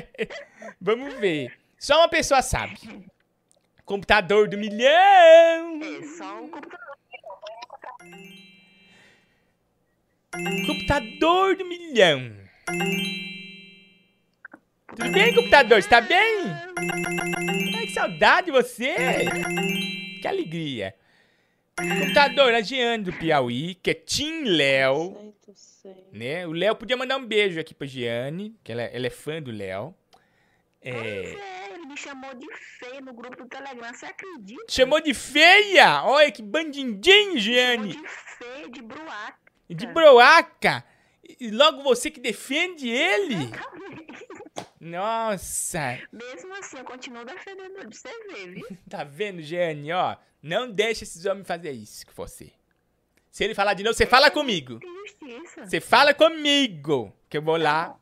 Speaker 2: Vamos ver. Só uma pessoa sabe. Computador do milhão.
Speaker 35: É, só o computador.
Speaker 2: Computador do milhão. Tudo bem, computador? Você tá bem? Ai, que saudade de você. Que alegria. Computador, a Jeane do Piauí, que é Tim Léo. Né? O Léo podia mandar um beijo aqui pra Giane, que ela, ela é fã do Léo. É,
Speaker 35: É, ele me chamou de feia no grupo do Telegram, você acredita?
Speaker 2: chamou de feia! Olha que bandindinho, Giane!
Speaker 35: De feia, de bruaca.
Speaker 2: E de broaca! E logo você que defende ele! Nossa!
Speaker 35: Mesmo assim, eu continuo defendendo ele, você ver, viu?
Speaker 2: Tá vendo, Giane? Ó, não deixa esses homens fazer isso com você. Se ele falar de novo, você fala comigo.
Speaker 35: Justiça.
Speaker 2: Você fala comigo, que eu vou lá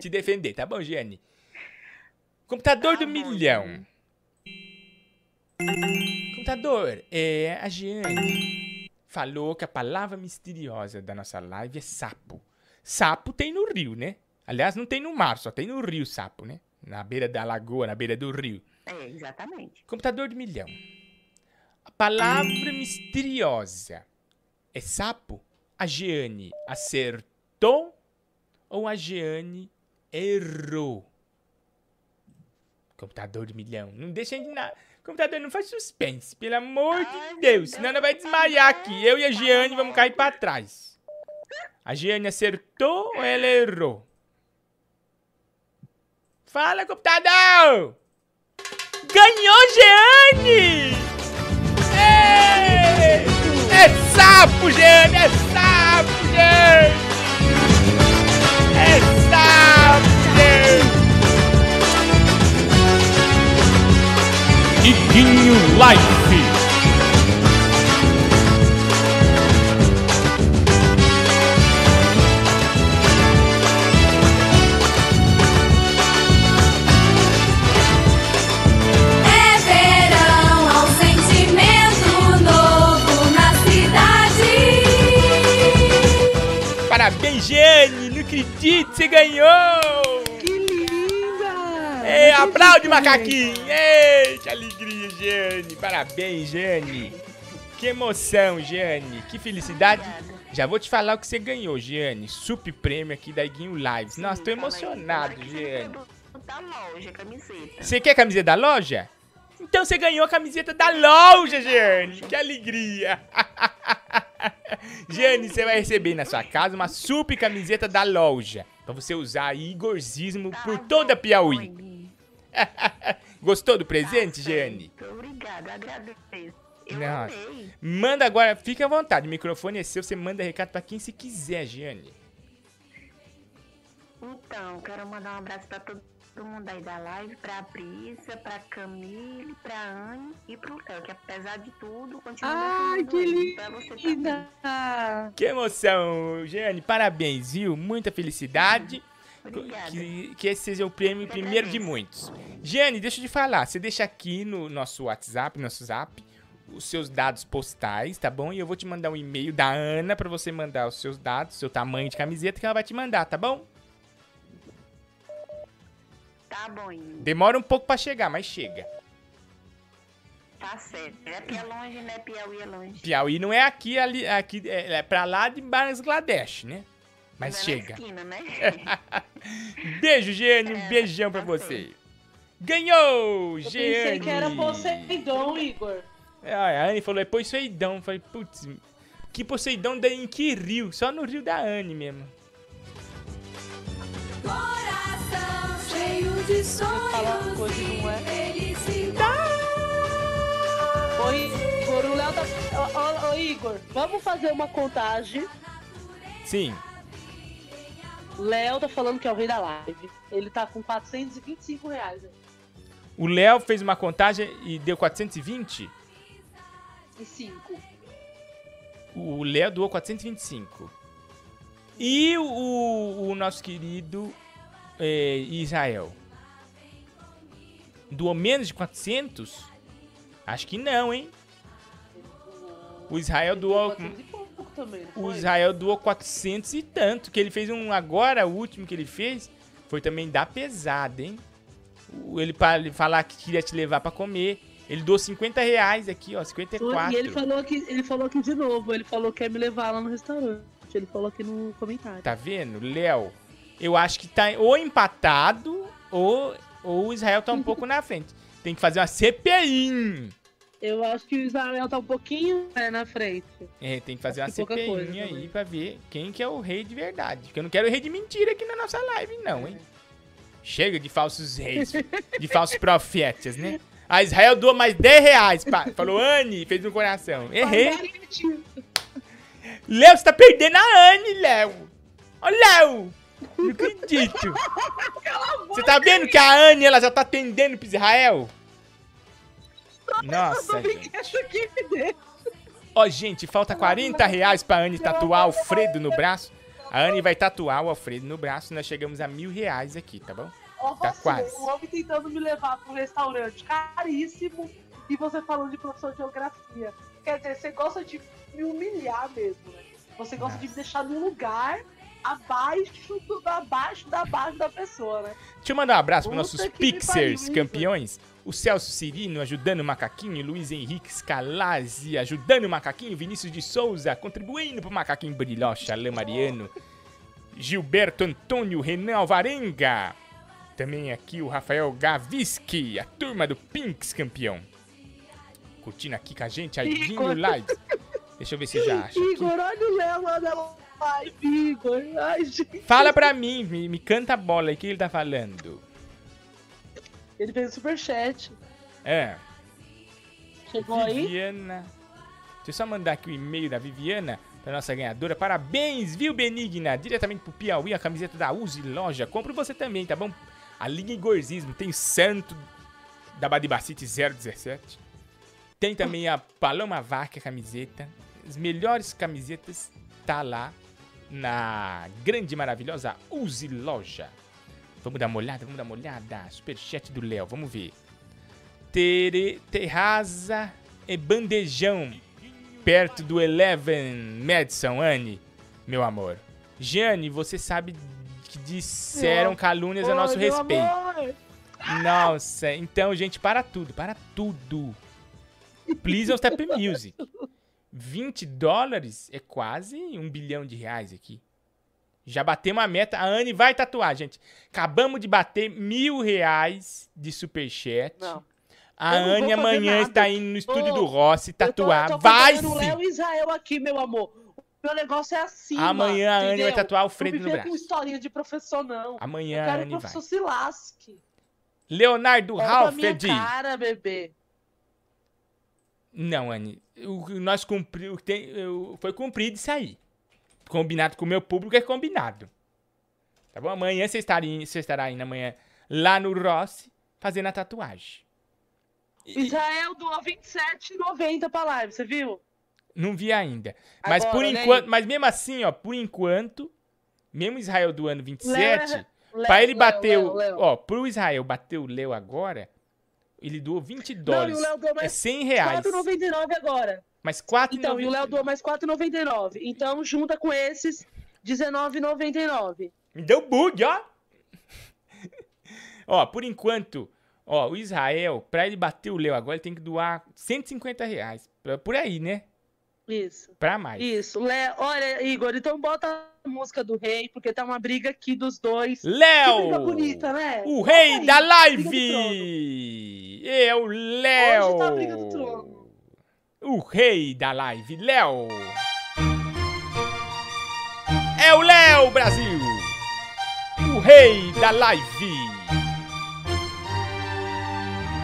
Speaker 2: te defender, tá bom, Giane? Computador do milhão. Computador, é, a Giane falou que a palavra misteriosa da nossa live é sapo. Sapo tem no rio, né? Aliás, não tem no mar, só tem no rio sapo, né? Na beira da lagoa, na beira do rio.
Speaker 35: É, exatamente.
Speaker 2: Computador de milhão. A palavra misteriosa é sapo? A Jeane acertou ou a Jeane errou? Computador de milhão. Não deixa de nada. Computador, não faz suspense, pelo amor de Deus. Senão ela vai desmaiar aqui. Eu e a Jeane vamos cair pra trás. A Jeane acertou ou ela errou? Fala, computador! Ganhou, Jeane! Ei! É sapo, Jeane! É sapo, Jeane! É sapo, Jeane!
Speaker 10: Iguinho Life.
Speaker 2: Parabéns, Jeane! Não acredito, você ganhou!
Speaker 6: Que linda!
Speaker 2: Ei, aplaude, macaquinho! Ei, que alegria, Jeane! Parabéns, Jeane! Que emoção, Jeane! Que felicidade! Já vou te falar o que você ganhou, Jeane. Sup prêmio aqui da Iguinho Lives. Nossa, tô emocionado, Jeane.
Speaker 35: Da loja, camiseta.
Speaker 2: Você quer camiseta da loja? Então você ganhou a camiseta da loja, Jeane! Que alegria! Jeane, você vai receber na sua casa uma super camiseta da loja. Pra você usar aí Igorzismo por toda a Piauí. Gostou do presente, Jeane?
Speaker 35: Obrigada, agradeço. Eu
Speaker 2: Nossa.
Speaker 35: amei.
Speaker 2: Manda agora, fica à vontade. O microfone é seu, você manda recado pra quem você quiser, Jeane.
Speaker 35: Então, quero mandar um abraço pra todo mundo aí da live, pra Brisa, pra Camille, pra Anne e pro Léo, que apesar de tudo, continua
Speaker 6: Ai, que
Speaker 35: ele. Pra você também.
Speaker 6: linda!
Speaker 2: Que emoção, Jeane. Parabéns, viu? Muita felicidade. Que, que esse seja o prêmio primeiro de muitos. Jeane, deixa eu te falar. Você deixa aqui no nosso WhatsApp, no nosso Zap, os seus dados postais, tá bom? E eu vou te mandar um e-mail da Ana pra você mandar os seus dados, seu tamanho de camiseta que ela vai te mandar, tá bom?
Speaker 35: Tá bom.
Speaker 2: Demora um pouco pra chegar, mas chega.
Speaker 35: Tá certo. É porque é longe, né? Piauí é longe.
Speaker 2: Piauí não é aqui, ali, aqui é, é pra lá de Bangladesh, né? Mas
Speaker 35: Não é na
Speaker 2: chega.
Speaker 35: esquina, né?
Speaker 2: Beijo, Jeane. Um beijão pra você. Ganhou,
Speaker 6: Eu
Speaker 2: Jeane.
Speaker 6: pensei que era Poseidon, Igor.
Speaker 2: É, A Anne falou, é Poseidon. Eu Falei, putz, que Poseidon daí em que rio? Só no rio da Anne mesmo.
Speaker 36: De sonhos e felicidade.
Speaker 6: Ô, Igor, o Léo tá. Ô, ô, ô, Igor, vamos fazer uma contagem.
Speaker 2: Sim.
Speaker 6: Léo tá falando que é o rei da live. Ele tá com 425 reais.
Speaker 2: O Léo fez uma contagem e deu 420.
Speaker 6: E 5.
Speaker 2: O Léo doou 425. E o, o nosso querido é, Israel? Doou menos de 400? Acho que não, hein? O Israel doou.
Speaker 6: Também,
Speaker 2: O? Israel doou 400 e tanto. Que ele fez um agora, o último que ele fez, foi também da pesada, hein? Ele para ele falar que queria te levar pra comer. Ele doou 50 reais aqui, ó, 54.
Speaker 6: E ele falou, aqui, ele falou aqui de novo, ele falou que quer me levar lá no restaurante. Ele falou aqui no comentário.
Speaker 2: Tá vendo? Léo, eu acho que tá ou empatado ou, ou o Israel tá um pouco na frente. Tem que fazer uma CPI.
Speaker 6: Eu acho que o Israel tá um pouquinho né, na frente.
Speaker 2: É, tem que fazer uma
Speaker 6: Acho que pouca
Speaker 2: CPI aí
Speaker 6: também.
Speaker 2: pra ver quem que é o rei de verdade. Porque eu não quero rei de mentira aqui na nossa live, não, hein? Chega de falsos reis, de falsos profetas, né? A Israel doa mais 10 reais. pá. Falou, Anne, fez um coração. Errei. Léo, você tá perdendo a Anne, Léo. Ó, Léo. Não acredito. Você tá vendo que a Anne, ela já tá atendendo pro Israel? Nossa, gente. Ó, gente, falta 40 reais pra Anne tatuar o Alfredo no braço. A Anne vai tatuar o Alfredo no braço. Nós chegamos a mil reais aqui, tá bom?
Speaker 6: Ó,
Speaker 2: Tá
Speaker 6: você,
Speaker 2: quase.
Speaker 6: O homem tentando me levar pra um restaurante caríssimo e você falando de professor de geografia. Quer dizer, você gosta de me humilhar mesmo, né? Você gosta de me deixar num lugar abaixo do abaixo da abaixo da pessoa, né?
Speaker 2: Deixa eu mandar um abraço para nossos Pixers campeões. O Celso Cirino ajudando o Macaquinho, Luiz Henrique Scalazzi ajudando o Macaquinho, Vinícius de Souza contribuindo pro Macaquinho Brilhocha, Alain Mariano, Gilberto Antônio, Renan Alvarenga. Também aqui o Rafael Gaviski, a turma do Pinks campeão. Curtindo aqui com a gente, a Dinho
Speaker 6: Igor.
Speaker 2: Live. Deixa eu ver se já acha.
Speaker 6: Igor, olha o Léo lá na live, Igor. Ai, gente.
Speaker 2: Fala pra mim, me, me canta a bola aí, o que ele tá falando?
Speaker 6: Ele fez o superchat.
Speaker 2: É.
Speaker 6: Chegou aí?
Speaker 2: Viviana. Deixa eu só mandar aqui o e-mail da Viviana pra nossa ganhadora. Parabéns, viu, Benigna? Diretamente pro Piauí, a camiseta da Uzi Loja. Compre você também, tá bom? A Liga Igorzismo. Tem o Santo da Badibacite 017. Tem também a Paloma Vaca camiseta. As melhores camisetas tá lá na grande e maravilhosa Uzi Loja. Vamos dar uma olhada, vamos dar uma olhada. Superchat do Léo, vamos ver. Tere, terraza e bandejão perto do Eleven Madison, Anne, meu amor. Jane, você sabe que disseram calúnias a nosso respeito.
Speaker 6: amor.
Speaker 2: Nossa, então, gente, para tudo, para tudo. Please Step Music. 20 dólares é quase um bilhão de reais aqui. Já batemos a meta. A Anne vai tatuar, gente. Acabamos de bater mil reais de superchat.
Speaker 6: Não.
Speaker 2: A
Speaker 6: Eu não
Speaker 2: Anne amanhã
Speaker 6: nada.
Speaker 2: está indo no estúdio
Speaker 6: Ô,
Speaker 2: do Rossi tatuar.
Speaker 6: Eu tô
Speaker 2: vai
Speaker 6: acompanhando o
Speaker 2: sim!
Speaker 6: Léo Israel aqui, meu amor. O meu negócio é assim.
Speaker 2: Amanhã a Anne vai tatuar o
Speaker 6: não
Speaker 2: no braço.
Speaker 6: com historinha de professor, não.
Speaker 2: Amanhã
Speaker 6: eu
Speaker 2: a
Speaker 6: quero que
Speaker 2: Anne
Speaker 6: o
Speaker 2: vai.
Speaker 6: professor se lasque.
Speaker 2: Leonardo Halford.
Speaker 6: cara, bebê.
Speaker 2: Não, Anne. O que nós cumprimos. Foi cumprido isso aí. Combinado com o meu público é combinado. Tá bom? Amanhã você estará, você estará indo amanhã lá no Rossi fazendo a tatuagem.
Speaker 6: Israel doou 27,90 pra live, você viu?
Speaker 2: Não vi ainda. Mas
Speaker 6: Agora,
Speaker 2: por enquanto. Mas mesmo assim, ó, por enquanto, mesmo Israel do ano 27,
Speaker 6: Léo,
Speaker 2: pra ele bater
Speaker 6: Léo,
Speaker 2: o.
Speaker 6: Léo.
Speaker 2: Ó, pro Israel bater o Léo agora, ele doou 20
Speaker 6: Não, e
Speaker 2: dólares.
Speaker 6: o Léo doou
Speaker 2: é
Speaker 6: mais
Speaker 2: 100 reais.
Speaker 6: 4,99 agora.
Speaker 2: Mas 4
Speaker 6: Então, e o Léo doou mais 4,99. Então, junta com esses, 19,99.
Speaker 2: Me deu bug, ó. ó, por enquanto, ó, o Israel, pra ele bater o Léo agora, ele tem que doar 150 reais. Por aí, né?
Speaker 6: Isso.
Speaker 2: Pra mais.
Speaker 6: Isso. Léo, olha, Igor, então bota música do rei, porque tá uma briga aqui dos dois.
Speaker 2: Léo!
Speaker 6: Bonita, né?
Speaker 2: O rei
Speaker 6: aí,
Speaker 2: da live! É o Léo!
Speaker 6: Hoje tá a briga do trono.
Speaker 2: O rei da live, Léo! É o Léo, Brasil! O rei da live!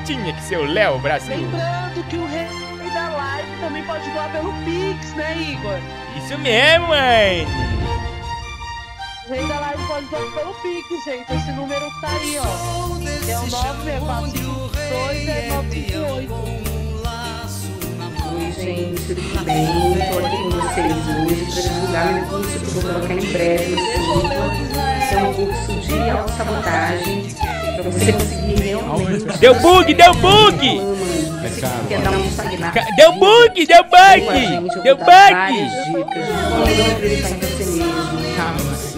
Speaker 2: Tinha que ser o Léo, Brasil!
Speaker 6: Lembrando que o rei da live também pode doar pelo Pix, né, Igor?
Speaker 2: Isso mesmo, mãe!
Speaker 6: Rei da live pode doar pelo Pix, gente. Esse número tá aí, ó. É o 96452 é 958.
Speaker 32: Oi, gente, tudo bem? Tô aqui com vocês hoje para divulgar meu curso que eu vou colocar em breve no Simpla. Isso é um curso de autossabotagem para você conseguir realmente.
Speaker 2: Deu bug, deu bug! Deu bug, deu bug! Deu
Speaker 32: dar várias
Speaker 2: bug!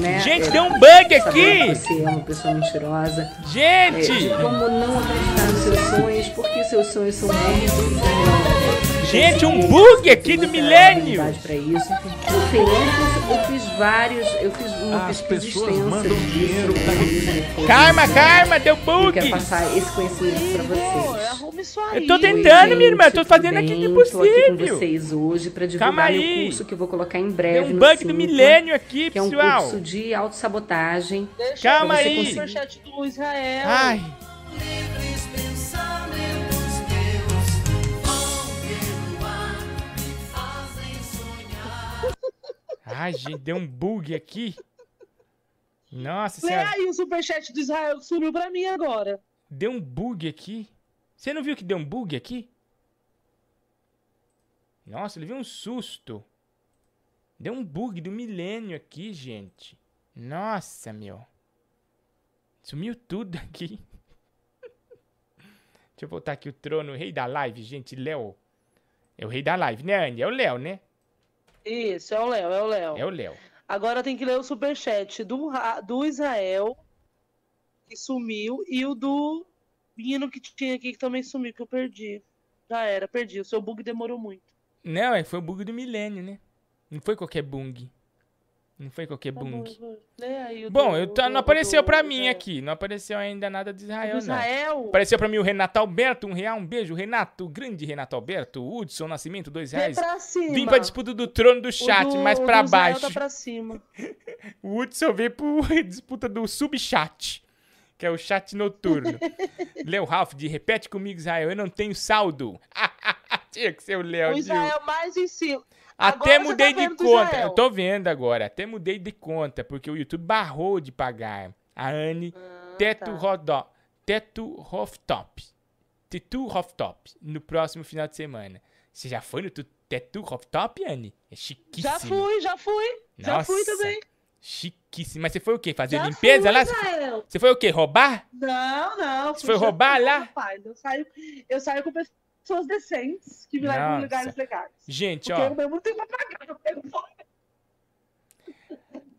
Speaker 32: Né?
Speaker 2: Gente,
Speaker 32: É,
Speaker 2: deu um bug aqui!
Speaker 32: Você é uma pessoa mentirosa.
Speaker 2: Gente!
Speaker 32: É, como não acreditar nos seus sonhos, porque seus sonhos são muito
Speaker 2: Gente, um bug aqui do milênio!
Speaker 32: para isso. Eu fiz, eu fiz vários, eu fiz uma
Speaker 2: As
Speaker 32: pesquisa
Speaker 2: pessoas
Speaker 32: extensa
Speaker 2: mandam
Speaker 32: disso,
Speaker 2: dinheiro pra Karma, karma, deu
Speaker 32: Eu
Speaker 2: bug!
Speaker 32: quero passar esse conhecimento pra vocês.
Speaker 2: Eu tô tentando, minha irmã, eu tô fazendo aqui o que
Speaker 32: Tô aqui com
Speaker 2: possível.
Speaker 32: vocês hoje pra divulgar
Speaker 2: Calma
Speaker 32: meu
Speaker 2: aí.
Speaker 32: curso que eu vou colocar em breve
Speaker 2: Deu um
Speaker 32: no
Speaker 2: bug do
Speaker 32: Simpla,
Speaker 2: milênio aqui,
Speaker 32: que é um
Speaker 2: pessoal.
Speaker 32: curso de autossabotagem.
Speaker 6: Deixa
Speaker 2: Calma
Speaker 6: eu ver
Speaker 2: aí.
Speaker 6: do Israel.
Speaker 2: Ai. Ai, gente, deu um bug aqui. Nossa
Speaker 6: Lê
Speaker 2: senhora,
Speaker 6: aí o superchat do Israel que sumiu pra mim agora.
Speaker 2: deu um bug aqui. Você não viu que deu um bug aqui? Nossa, ele viu um susto. Deu um bug do milênio aqui, gente. Nossa, meu. Sumiu tudo aqui. Deixa eu voltar aqui o trono, o rei da live, gente, Léo. É o rei da live, né, Andy? É o Léo, né?
Speaker 6: Isso, é o Léo, é o Léo.
Speaker 2: É o Léo.
Speaker 6: Agora tem que ler o superchat do, do Israel, que sumiu, e o do menino que tinha aqui que também sumiu, que eu perdi. Já era, perdi. O seu bug demorou muito.
Speaker 2: Não, é, foi o bug do milênio, né? Não foi qualquer bug. Não foi qualquer
Speaker 6: Tá bom, o
Speaker 2: Bom, eu tá- não apareceu pra mim aqui. Não apareceu ainda nada de Israel,
Speaker 6: Do Israel?
Speaker 2: não. Apareceu pra mim o Renato Alberto, um real, um beijo. Renato, grande Renato Alberto. Hudson Nascimento, dois
Speaker 6: Vem
Speaker 2: reais.
Speaker 6: pra cima.
Speaker 2: Vim pra disputa do trono do chat,
Speaker 6: do-
Speaker 2: mais pra
Speaker 6: do Israel
Speaker 2: baixo.
Speaker 6: tá pra cima.
Speaker 2: O Hudson veio pro disputa do subchat, que é o chat noturno. Léo Ralph, de repete comigo, Israel, eu não tenho saldo. Tinha que ser o Léo.
Speaker 6: O Israel mais em cima.
Speaker 2: Até
Speaker 6: Agora você
Speaker 2: mudei
Speaker 6: tá
Speaker 2: de conta. Eu tô vendo agora. Até mudei de conta, porque o YouTube barrou de pagar. A Anne
Speaker 6: Ah,
Speaker 2: Teto
Speaker 6: tá.
Speaker 2: Rodó. Teto Rooftop. Tetu Rooftop. No próximo final de semana. Você já foi no tu- Tetu Rooftop, Anne? É chiquíssimo.
Speaker 6: Já fui, já fui. Já fui
Speaker 2: Nossa,
Speaker 6: também.
Speaker 2: Chiquíssimo. Mas você foi o quê? Fazer
Speaker 6: Já
Speaker 2: limpeza
Speaker 6: fui,
Speaker 2: lá?
Speaker 6: Israel.
Speaker 2: Você foi o quê? Roubar?
Speaker 6: Não, não.
Speaker 2: Você foi roubar lá?
Speaker 6: Rapaz, eu saio, eu saio com pessoas decentes que me levam
Speaker 2: Nossa.
Speaker 6: em lugares legais.
Speaker 2: Gente,
Speaker 6: Porque
Speaker 2: ó.
Speaker 6: eu mesmo tenho pego fora.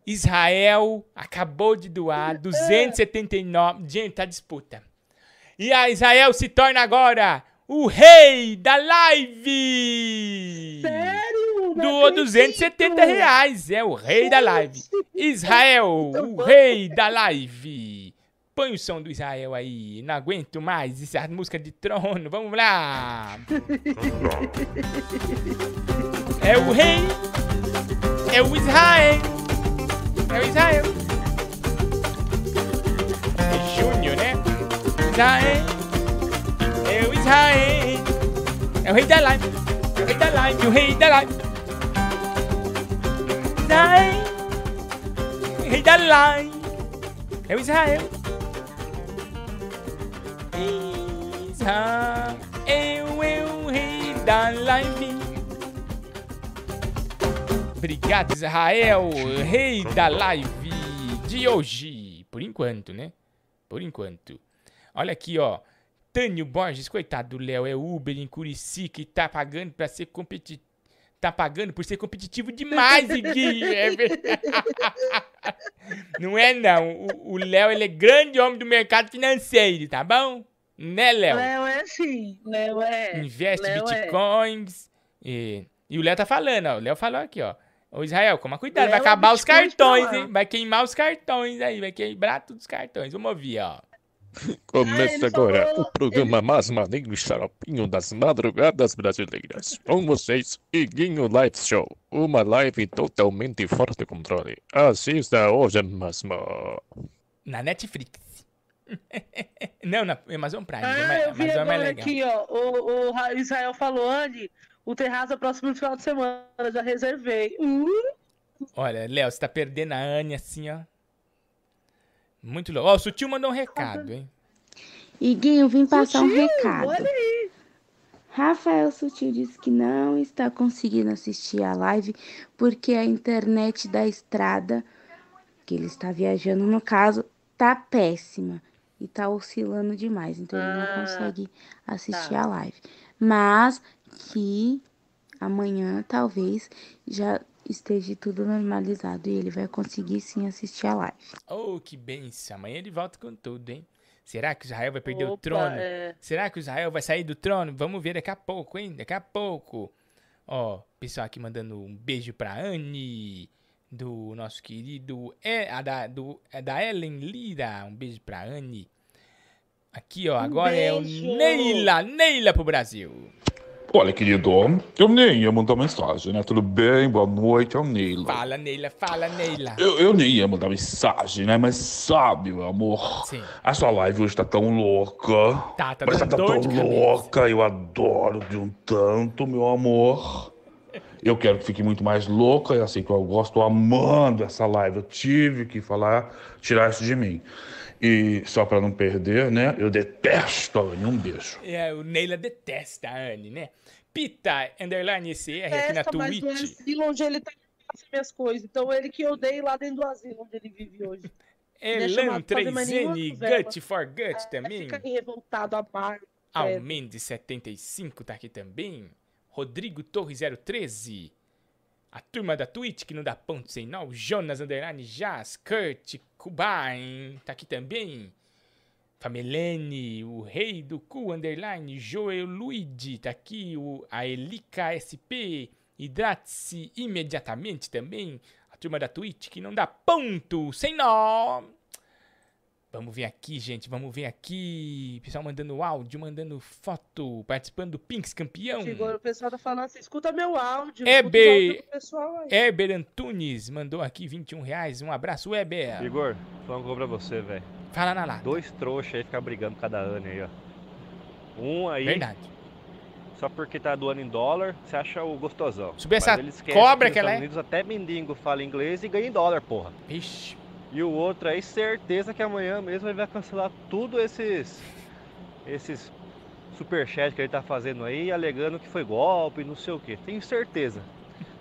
Speaker 2: Israel acabou de doar 279. Gente, tá disputa. E a Israel se torna agora o rei da live!
Speaker 6: Sério?
Speaker 2: Doou 270 reais. É o rei da live. Israel, o rei da live. Põe o som do Israel aí. Não aguento mais essa música de trono. Vamos lá. É o rei. É o Israel. É o Israel. É Júnior, né? Israel. É o Israel. É o rei da live. É o rei da live. O rei da live. Israel. O rei da live. É o Israel. Israel é o rei da live. Obrigado, Israel, rei da live de hoje. Por enquanto, né? Por enquanto. Olha aqui, ó. Tânio Borges, coitado do Léo, é Uber em Curicica e tá pagando pra ser competitivo. Tá pagando por ser competitivo demais, Gui. É. Não é, não. O- Léo, ele é grande homem do mercado financeiro, tá bom? Né, Léo?
Speaker 6: Léo é assim. Léo é.
Speaker 2: Investe
Speaker 6: Léo é.
Speaker 2: bitcoins. E, e o Léo tá falando, ó. O Léo falou aqui, ó. Ô Israel, toma cuidado, vai
Speaker 6: Léo é
Speaker 2: acabar os cartões, hein? Vai queimar os cartões aí, vai quebrar todos os cartões. Vamos ouvir, ó.
Speaker 25: Começa agora o programa mais maneiro e xaropinho das madrugadas brasileiras. Com vocês, Iguinho Live Show. Uma live totalmente fora de controle. Assista hoje mesmo.
Speaker 2: Na Netflix. Não, na Amazon Prime.
Speaker 6: Ah,
Speaker 2: mas
Speaker 6: eu vi
Speaker 2: Amazon é
Speaker 6: agora
Speaker 2: legal.
Speaker 6: aqui, ó. O, o Ra- Israel falou, Andy, o terraço é próximo final de semana. Já reservei. Uh,
Speaker 2: Olha, Léo, você tá perdendo a Anne assim, ó. Muito louco. Ó, o Sutil mandou um recado, hein?
Speaker 32: Iguinho, vim passar um
Speaker 6: Sutil,
Speaker 32: recado.
Speaker 6: olha aí.
Speaker 32: Rafael Sutil disse que não está conseguindo assistir a live porque a internet da estrada que ele está viajando, no caso, tá péssima e tá oscilando demais, então ele não
Speaker 6: Ah,
Speaker 32: consegue assistir
Speaker 6: tá.
Speaker 32: a live. Mas que amanhã talvez já esteja tudo normalizado e ele vai conseguir sim assistir a live.
Speaker 2: Oh, que benção. Amanhã ele volta com tudo, hein? Será que o Israel vai perder o
Speaker 6: Opa,
Speaker 2: trono?
Speaker 6: é.
Speaker 2: Será que o Israel vai sair do trono? Vamos ver daqui a pouco, hein? Daqui a pouco. Ó, pessoal aqui mandando um beijo pra Anne, do nosso querido. É, a da, do, é da Ellen Lira. Um beijo pra Anne. Aqui, ó, agora é o. Neila. Neila pro Brasil.
Speaker 37: Olha, querido, eu nem ia mandar mensagem, né? Tudo bem? Boa noite, é o Neila.
Speaker 2: Fala, Neila, fala, Neila.
Speaker 37: Eu, eu nem ia mandar mensagem, né? Mas sabe, meu amor,
Speaker 2: Sim.
Speaker 37: a sua live hoje tá tão louca.
Speaker 2: Tá, tá
Speaker 37: Mas tá
Speaker 2: dor
Speaker 37: tão louca, eu adoro de um tanto, meu amor. Eu quero que fique muito mais louca, é assim que eu gosto, tô amando essa live. Eu tive que falar, tirar isso de mim. E só pra não perder, né? Eu detesto a Anne. Um beijo.
Speaker 2: É, o Neila detesta a Anne, né? Pita, underline CR aqui na
Speaker 6: Testa, mas no
Speaker 2: Twitch.
Speaker 6: asilo onde ele tá minhas coisas. Então ele que eu odeio lá dentro do asilo onde ele vive hoje. É
Speaker 2: Elan
Speaker 6: chamado pra fazer mais nenhuma
Speaker 2: 3N,
Speaker 6: novela.
Speaker 2: Gut for Gut também.
Speaker 6: Fica revoltado a par.
Speaker 2: Almende 75 tá aqui também. Rodrigo Torre 013. A turma da Twitch que não dá ponto sem nó. Jonas Underline Jazz. Kurt Kubain tá aqui também. Famelene, o Rei do Cu Underline. Joel Luigi tá aqui. O, a Elica SP. Hidrate-se imediatamente também. A turma da Twitch que não dá ponto sem nó. Vamos ver aqui, gente. Vamos ver aqui. Pessoal mandando áudio, mandando foto, participando do Pinks campeão.
Speaker 6: Chegou, o pessoal tá falando assim, escuta meu áudio.
Speaker 2: Eber,
Speaker 6: pessoal aí.
Speaker 2: Eber Antunes mandou aqui 21 reais. Um abraço, Eber.
Speaker 34: Igor, uma coisa pra você, velho.
Speaker 2: Fala na lata.
Speaker 34: Dois trouxas aí ficar brigando cada ano aí, ó. Um aí.
Speaker 2: Verdade.
Speaker 34: Só porque tá doando em dólar, você acha o gostosão.
Speaker 2: Subir essa cobra
Speaker 34: que
Speaker 2: que ela é.
Speaker 34: Estados Unidos até mendigo fala inglês e ganha em dólar, porra.
Speaker 2: Ixi.
Speaker 34: E o outro aí, certeza que amanhã mesmo ele vai cancelar tudo esses. esses superchat que ele tá fazendo aí, alegando que foi golpe, não sei o que. Tenho certeza.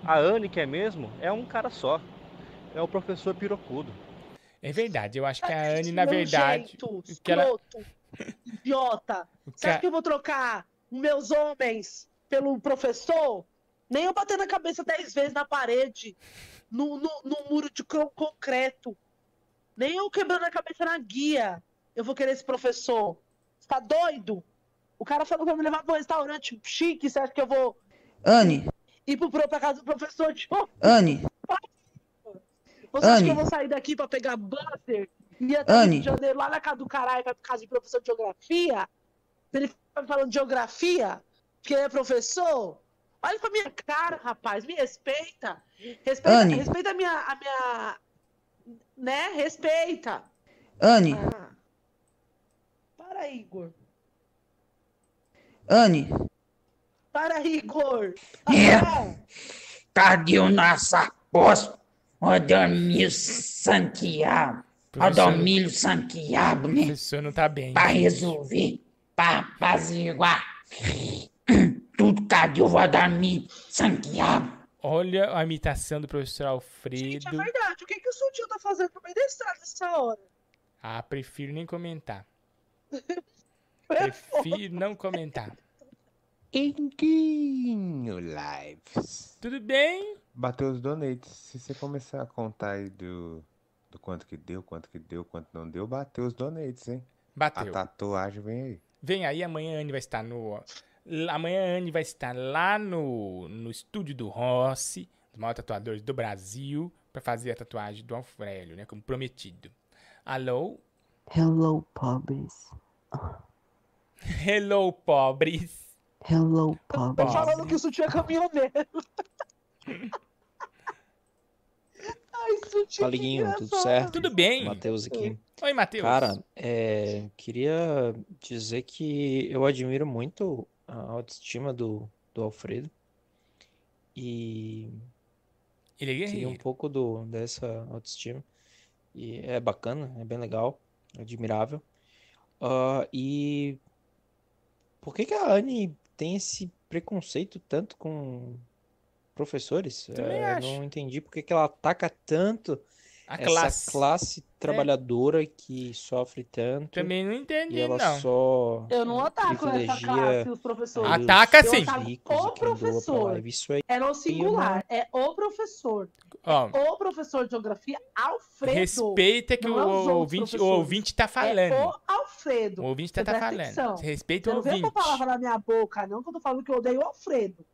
Speaker 34: A Anne, que é mesmo, é um cara só. É o professor Pirocudo.
Speaker 2: É verdade, eu acho que a Anne, na verdade. o que ela-
Speaker 6: idiota. Você acha
Speaker 2: ca-
Speaker 6: que eu vou trocar meus homens pelo professor? Nem eu bater na cabeça dez vezes na parede, no, no, no muro de concreto. Nem eu quebrando a cabeça na guia. Eu vou querer esse professor. Você tá doido? O cara falou que vai me levar pra um restaurante chique. Você acha que eu vou
Speaker 19: Anne,
Speaker 6: ir pro, pra casa do professor de
Speaker 19: Anne,
Speaker 6: Você acha que eu vou sair daqui pra pegar butter e até
Speaker 19: Anne.
Speaker 6: Rio de Janeiro, lá na casa do caralho, pra casa de professor de geografia? Ele fica me falando de geografia, que ele é professor? Olha pra minha cara, rapaz, me respeita. Respeita,
Speaker 19: Anne.
Speaker 6: respeita a minha, a minha. Né? Respeita.
Speaker 19: Anne,
Speaker 6: Ah. Para aí, Igor.
Speaker 19: Anne.
Speaker 6: Para aí, Igor.
Speaker 33: É. Cadê o nosso apóstolo? Santiago.
Speaker 2: Professor-
Speaker 33: Adamílio Santiago,
Speaker 2: O
Speaker 33: né?
Speaker 2: professor não tá bem.
Speaker 33: Pra resolver, pra apaziguar tudo. Cadê o Adamir Santiago?
Speaker 2: Olha a imitação do professor Alfredo.
Speaker 6: Gente, é verdade. O que, que o Sudinho tá fazendo da estrada nessa hora?
Speaker 2: Ah, prefiro nem comentar. Prefiro não comentar.
Speaker 23: Enguinho Lives.
Speaker 2: Tudo bem?
Speaker 23: Bateu os donates. Se você começar a contar aí do, do quanto que deu, quanto que deu, quanto não deu, bateu os donates, hein?
Speaker 2: Bateu.
Speaker 23: A tatuagem vem aí.
Speaker 2: Vem aí, amanhã a Anne vai estar no. Amanhã a Anne vai estar lá no, no estúdio do Rossi, dos maiores tatuadores do Brasil, pra fazer a tatuagem do Alfrélio, né? Como prometido. Alô?
Speaker 38: Hello, pobres.
Speaker 2: Hello, pobres.
Speaker 38: Hello,
Speaker 6: Tô
Speaker 38: pobres.
Speaker 6: falando que o Sudinho é caminhoneiro. Ai.
Speaker 39: Fala,
Speaker 6: que
Speaker 39: Guinho, tudo certo?
Speaker 2: Tudo bem.
Speaker 39: Matheus aqui.
Speaker 2: Oi, Matheus.
Speaker 39: Cara, é, queria dizer que eu admiro muito a autoestima do, do Alfredo. E
Speaker 2: Ele é
Speaker 39: queria um
Speaker 2: guerreiro.
Speaker 39: pouco do, dessa autoestima. E é bacana, é bem legal, admirável. Ah, e por que que a Anne tem esse preconceito tanto com professores? É, não entendi por que que ela ataca tanto
Speaker 2: A
Speaker 39: essa
Speaker 2: classe.
Speaker 39: classe trabalhadora que sofre tanto.
Speaker 2: Também não entendi,
Speaker 39: E ela
Speaker 2: não.
Speaker 39: só
Speaker 6: Eu não ataco essa classe, os professores.
Speaker 2: Ataca
Speaker 6: Eu
Speaker 2: sim.
Speaker 6: o professor.
Speaker 39: live. Isso aí
Speaker 6: É no singular, é o professor.
Speaker 2: Ó,
Speaker 6: O professor de geografia, Alfredo.
Speaker 2: respeita que o,
Speaker 6: é
Speaker 2: ouvinte, o ouvinte tá
Speaker 6: É
Speaker 2: falando.
Speaker 6: o Alfredo.
Speaker 2: O ouvinte tá, tá falando. respeita o
Speaker 6: não vem
Speaker 2: ouvinte.
Speaker 6: com a palavra na minha boca, não, que eu tô falando que eu odeio o Alfredo.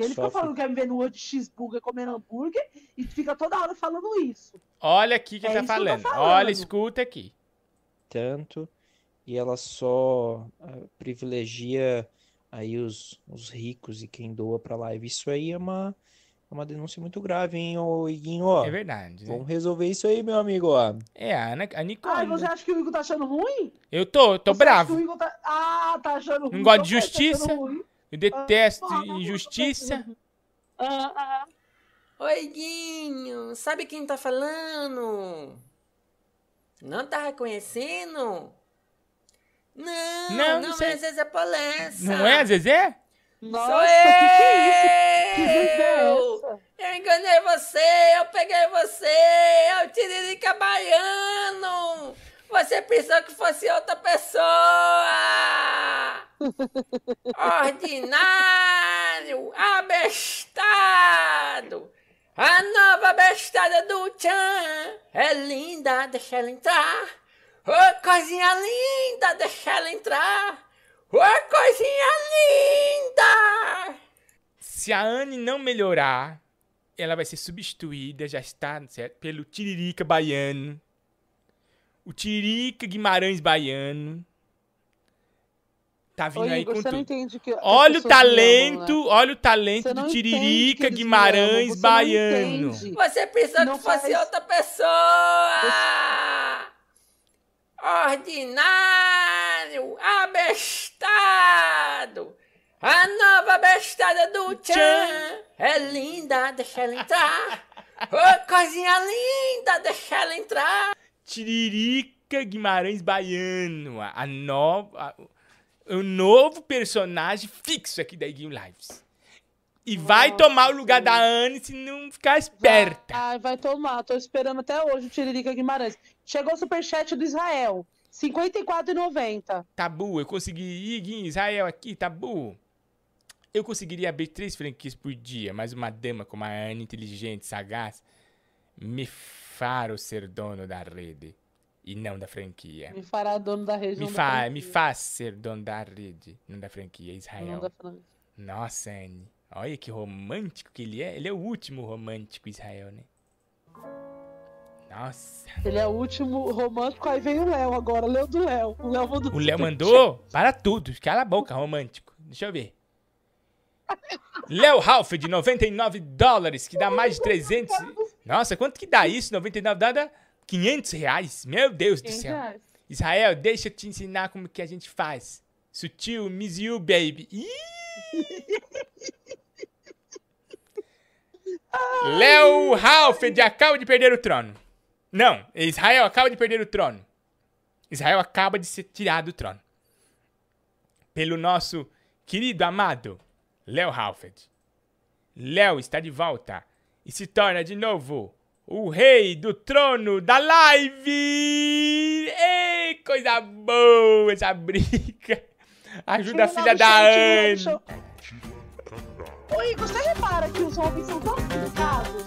Speaker 6: Que ele fica falando que quer me ver no outro cheeseburger comendo hambúrguer e fica toda hora falando isso.
Speaker 2: Olha aqui que
Speaker 6: É
Speaker 2: tá
Speaker 6: que eu
Speaker 2: falando.
Speaker 6: falando.
Speaker 2: Olha, escuta aqui.
Speaker 39: tanto e ela só ah, privilegia aí os, os ricos e quem doa pra live. Isso aí é uma, é uma denúncia muito grave, hein, ô Iguinho, ó.
Speaker 2: É verdade. né?
Speaker 39: Vamos resolver isso aí, meu amigo, ó.
Speaker 2: É, a, Ana, a Nicole.
Speaker 6: Ai, você acha que o Igor tá achando ruim?
Speaker 2: Eu tô, tô
Speaker 6: Você acha
Speaker 2: bravo.
Speaker 6: que o Igor tá... Ah, tá achando ruim.
Speaker 2: Não
Speaker 6: então
Speaker 2: de
Speaker 6: tá achando
Speaker 2: justiça.
Speaker 6: ruim.
Speaker 2: Eu detesto
Speaker 6: Ah,
Speaker 2: injustiça.
Speaker 6: Ah, ah.
Speaker 40: Oi, Guinho, sabe quem tá falando? Não tá reconhecendo? Não,
Speaker 2: Não,
Speaker 40: não, é Zezé Polessa.
Speaker 2: Não é, Zezé?
Speaker 6: Nossa,
Speaker 40: Sou
Speaker 6: que que é isso? Que voz é
Speaker 40: eu!
Speaker 6: essa?
Speaker 40: Eu enganei você, eu peguei você, é o Tiririca Baiano! Você pensou que fosse outra pessoa! Ordinário, abestado! A nova bestada do Tchan é linda, deixa ela entrar! Ô, coisinha linda, deixa ela entrar! Ô, coisinha linda!
Speaker 2: Se a Anne não melhorar, ela vai ser substituída, já está, certo? Pelo Tiririca Baiano. O Tiririca Guimarães Baiano. Tá vindo
Speaker 6: Ô,
Speaker 2: aí
Speaker 6: Igor,
Speaker 2: com
Speaker 6: você não
Speaker 2: tudo.
Speaker 6: entende que as
Speaker 2: Olha o
Speaker 6: amam,
Speaker 2: talento,
Speaker 6: né?
Speaker 2: olha o talento
Speaker 6: Você
Speaker 2: do Tiririca Guimarães
Speaker 6: você
Speaker 2: Baiano.
Speaker 40: Você pensou
Speaker 6: Não
Speaker 40: que fosse
Speaker 6: faz-
Speaker 40: outra pessoa! Ordinário, abestado! A nova bestada do Tchan é linda, deixa ela entrar! Ô, coisinha linda, deixa ela entrar!
Speaker 2: Tiririca Guimarães Baiano, a, nova, a- o novo personagem fixo aqui da Iguinho Lives. E vai tomar o lugar da Anne se não ficar esperta.
Speaker 6: Ai, vai tomar. Tô esperando até hoje o Tiririca Guimarães. Chegou o superchat do Israel. R$ 54,90.
Speaker 2: Tabu, eu consegui. Iguinho, Israel aqui, tabu. Eu conseguiria abrir três franquias por dia, mas uma dama como a Anne, inteligente, sagaz, me fará ser dono da rede e não da franquia.
Speaker 6: Me fará dono da região
Speaker 2: Me,
Speaker 6: da
Speaker 2: fa
Speaker 6: franquia.
Speaker 2: me faz ser dono da rede, não da franquia, Israel.
Speaker 6: Da.
Speaker 2: Nossa, Anne. Olha que romântico que ele é. Ele é o último romântico, Israel, né? Nossa.
Speaker 6: Ele é o último romântico, aí vem o Léo agora. Léo do Léo. O Léo mandou
Speaker 2: O Léo mandou para tudo. Cala a boca, romântico. Deixa eu ver. Léo Ralph, de 99 dólares, que dá mais de 300. Nossa, quanto que dá isso? 99 dá, dá 500 reais. Meu Deus do
Speaker 6: 500
Speaker 2: céu.
Speaker 6: reais.
Speaker 2: Israel, deixa eu te ensinar como que a gente faz. Sutil, miss you, baby. Léo Halfed acaba de perder o trono. Não, Israel acaba de perder o trono. Israel acaba de ser tirado do trono. Pelo nosso querido amado Léo Halfed. Léo está de volta e se torna de novo o rei do trono da live. Ei, coisa boa essa briga. Ajuda a filha da Anne.
Speaker 6: Oi, você repara que os homens são tão educados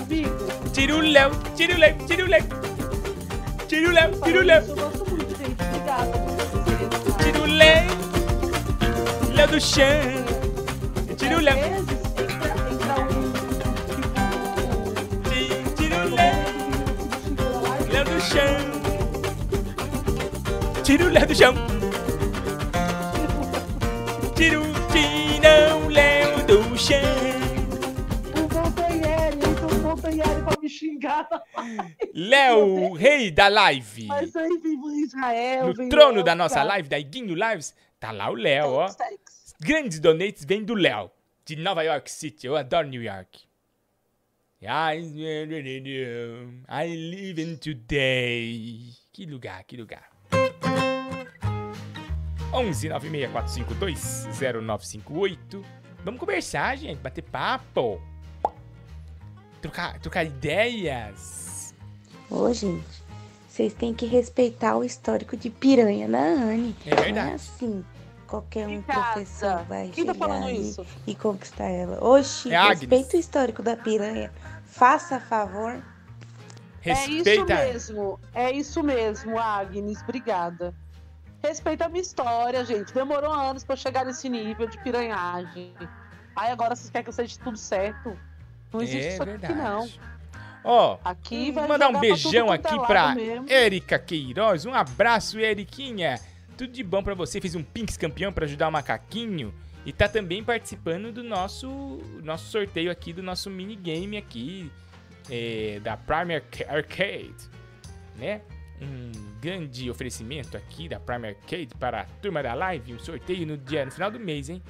Speaker 6: comigo?
Speaker 2: O Léo, tira o Léo.
Speaker 6: Eu gosto muito, gente. Obrigada.
Speaker 2: Léo. Léo do chão. Tira do chão. Tira o Léo do chão. Tira o Léo do chão.
Speaker 6: O então o Montanheri pra me xingar.
Speaker 2: Léo, rei da live.
Speaker 6: Mas aí vem Israel,
Speaker 2: No
Speaker 6: vem
Speaker 2: trono
Speaker 6: Léo,
Speaker 2: da nossa
Speaker 6: cara.
Speaker 2: live, da Iguinho Lives, tá lá o Léo, ó. Grandes donates vêm do Léo, de Nova York City. Eu adoro New York. I, I live in today. Que lugar, que lugar. 11 96452 0958. Vamos conversar, gente. Bater papo. Trocar, trocar ideias.
Speaker 32: Ô, gente, vocês têm que respeitar o histórico de piranha da Anne.
Speaker 2: É
Speaker 32: Não é
Speaker 2: verdade.
Speaker 32: assim. Qualquer um professor vai
Speaker 6: Quem tá
Speaker 32: chegar
Speaker 6: falando
Speaker 32: ali
Speaker 6: isso?
Speaker 32: e conquistar ela. Oxi,
Speaker 2: É Agnes.
Speaker 32: respeita o histórico da piranha. Faça favor.
Speaker 6: É isso
Speaker 2: Respeita.
Speaker 6: mesmo, é isso mesmo, Agnes, obrigada. Respeita a minha história, gente. Demorou anos pra eu chegar nesse nível de piranhagem. Aí agora vocês querem que eu seja tudo certo? Não existe
Speaker 2: É
Speaker 6: isso aqui,
Speaker 2: verdade.
Speaker 6: não.
Speaker 2: Ó,
Speaker 6: Aqui vai
Speaker 2: mandar um
Speaker 6: pra
Speaker 2: beijão
Speaker 6: é
Speaker 2: aqui
Speaker 6: lado
Speaker 2: pra. Érica Queiroz. Um abraço, Eriquinha. Tudo de bom pra você. Fez um Pinks campeão pra ajudar o macaquinho. E tá também participando do nosso, nosso sorteio aqui, do nosso minigame aqui, é, da Prime Arca- Arcade, né? Um grande oferecimento aqui da Prime Arcade para a turma da live, um sorteio no dia no final do mês, hein?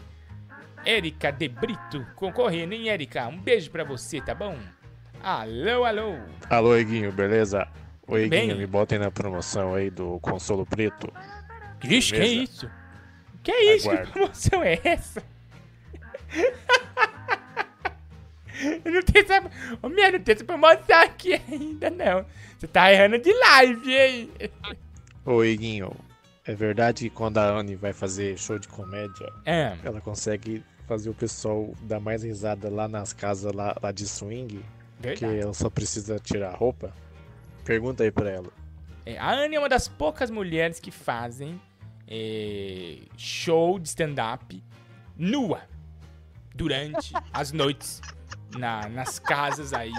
Speaker 2: Érica De Brito concorrendo, hein, Érica? Um beijo pra você, tá bom? Alô, alô.
Speaker 25: Alô, Eguinho, beleza? Ô, Eguinho,
Speaker 2: Bem.
Speaker 25: me botem na promoção aí do consolo preto.
Speaker 2: Ixi, que
Speaker 25: Beleza?
Speaker 2: isso? Que isso?
Speaker 25: Aguardo.
Speaker 2: Que promoção é essa? Eu não tenho essa... Ô, minha, não tem essa promoção aqui ainda, não. Você tá errando de live, hein?
Speaker 25: Ô, Eguinho, é verdade que quando a Anne vai fazer show de comédia,
Speaker 2: É.
Speaker 25: ela consegue fazer o pessoal dar mais risada lá nas casas lá, lá de swing?
Speaker 2: Verdade.
Speaker 25: Que ela só precisa tirar a roupa? Pergunta aí pra ela.
Speaker 2: É, a Anne é uma das poucas mulheres que fazem é, show de stand-up nua durante as noites na- nas casas aí.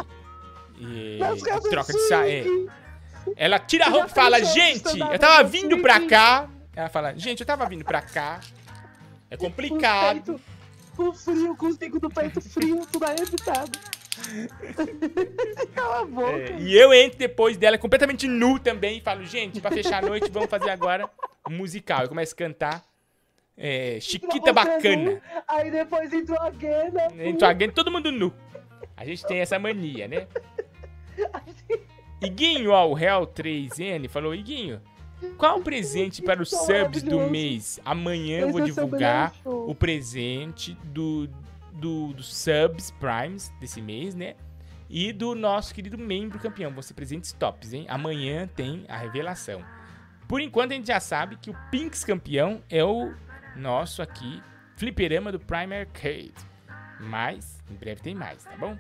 Speaker 2: é,
Speaker 6: Nas casas
Speaker 2: troca de
Speaker 6: de
Speaker 2: sa é. Ela tira a roupa e fala:
Speaker 6: pensou em
Speaker 2: Gente, eu tava vindo pra cá. Ela fala: Gente, eu tava vindo pra cá. É complicado.
Speaker 6: Com frio, com bicos do peito frio, tudo arrebitado. Cala a boca.
Speaker 2: É, e eu entro depois dela completamente nu também e falo, gente, pra fechar a noite, vamos fazer agora um musical. Eu começo a cantar é, Chiquita Bacana.
Speaker 6: nu, Aí depois entrou a Guena.
Speaker 2: Entrou alguém, todo mundo nu. A gente tem essa mania, né? Iguinho, ó, o Real 3N falou, Iguinho, qual o presente para os
Speaker 6: show
Speaker 2: subs do mês? Amanhã eu vou
Speaker 6: o
Speaker 2: divulgar o presente do, do, do subs primes desse mês, né? E do nosso querido membro campeão. Ser presentes tops, hein? Amanhã tem a revelação. Por enquanto a gente já sabe que o Pinks campeão é o nosso aqui, fliperama do Prime Arcade. Mas, em breve tem mais, tá bom?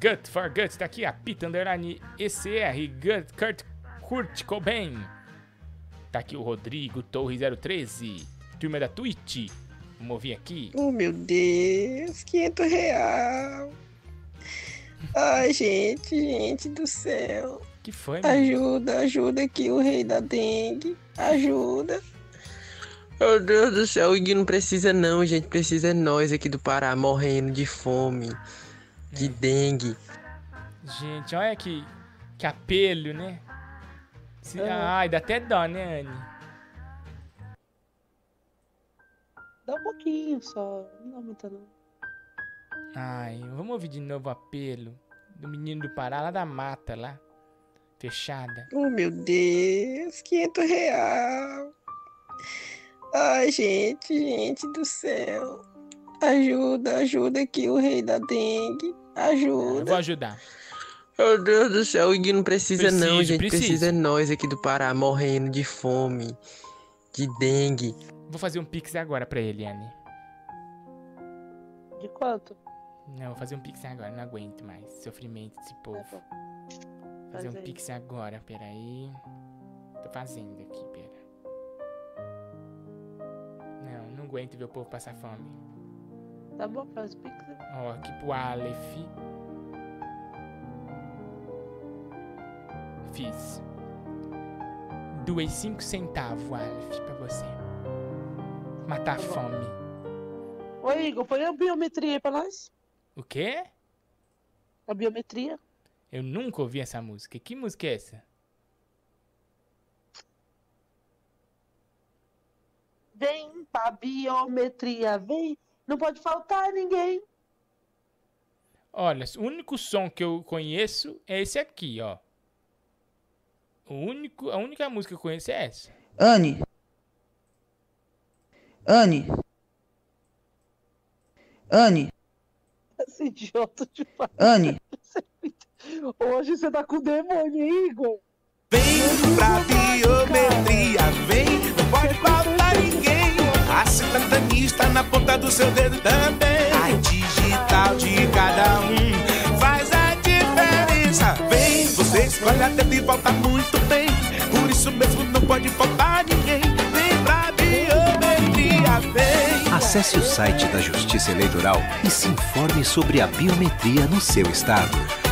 Speaker 2: Gut for Gut, tá aqui a Pita Underline ECR, Gut, Kurt, Kurt Cobain. Tá aqui o Rodrigo Torre 013, turma da Twitch. Vamos ouvir aqui.
Speaker 31: Oh, meu Deus, 500 real. Ai, gente, gente do céu.
Speaker 2: Que foi, menino?
Speaker 31: Ajuda, ajuda aqui o rei da dengue. Ajuda. Meu Deus do céu, o Gui não precisa não, gente. Precisa é nós aqui do Pará morrendo de fome, de dengue.
Speaker 2: Gente, olha que, que apelo, né? Se-
Speaker 6: Aham.
Speaker 2: Ai, dá até dó, né, Anne?
Speaker 6: Dá um pouquinho só. Não dá muita não.
Speaker 2: Ai, vamos ouvir de novo o apelo do menino do Pará, lá da mata, lá. Fechada.
Speaker 31: Oh, meu Deus, 500 real. Ai, gente, gente do céu. Ajuda, ajuda aqui o rei da dengue.
Speaker 2: Eu
Speaker 31: Ajuda.
Speaker 2: vou ajudar.
Speaker 31: Meu Deus do céu, o Gui não precisa não,
Speaker 2: Preciso,
Speaker 31: gente.
Speaker 2: preciso.
Speaker 31: Precisa é nós aqui do Pará morrendo de fome, de dengue.
Speaker 2: Vou fazer um pix agora pra ele, Anne.
Speaker 6: De quanto?
Speaker 2: Não, vou fazer um pix agora, não aguento mais. Sofrimento desse povo.
Speaker 6: Tá
Speaker 2: Fazer um pix agora, peraí. Tô fazendo aqui, pera. Não, não aguento ver o povo passar fome.
Speaker 6: Tá bom, faz o pix.
Speaker 2: Ó, aqui pro Aleph. Fiz. Doei 5 centavos, Aleph, pra você. Matar a fome.
Speaker 6: Ô, Igor, põe a biometria aí pra nós.
Speaker 2: O quê?
Speaker 6: A biometria.
Speaker 2: Eu nunca ouvi essa música. Que música é essa?
Speaker 6: Vem pra biometria, vem. Não pode faltar ninguém.
Speaker 2: Olha, o único som que eu conheço é esse aqui, ó. O único, a única música que eu conheço é essa.
Speaker 19: Anne. Anne. Anne.
Speaker 6: Esse idiota de falar.
Speaker 19: Anne.
Speaker 6: Hoje você tá com o demônio, hein, Igor?
Speaker 41: Vem pra biometria, vem, não pode faltar ninguém. A cidadania está na ponta do seu dedo também. A digital de cada um faz a diferença. Vem, você escolhe a dedo e volta muito bem. Por isso mesmo não pode faltar ninguém.
Speaker 42: Acesse o site da Justiça Eleitoral e se informe sobre a biometria no seu estado.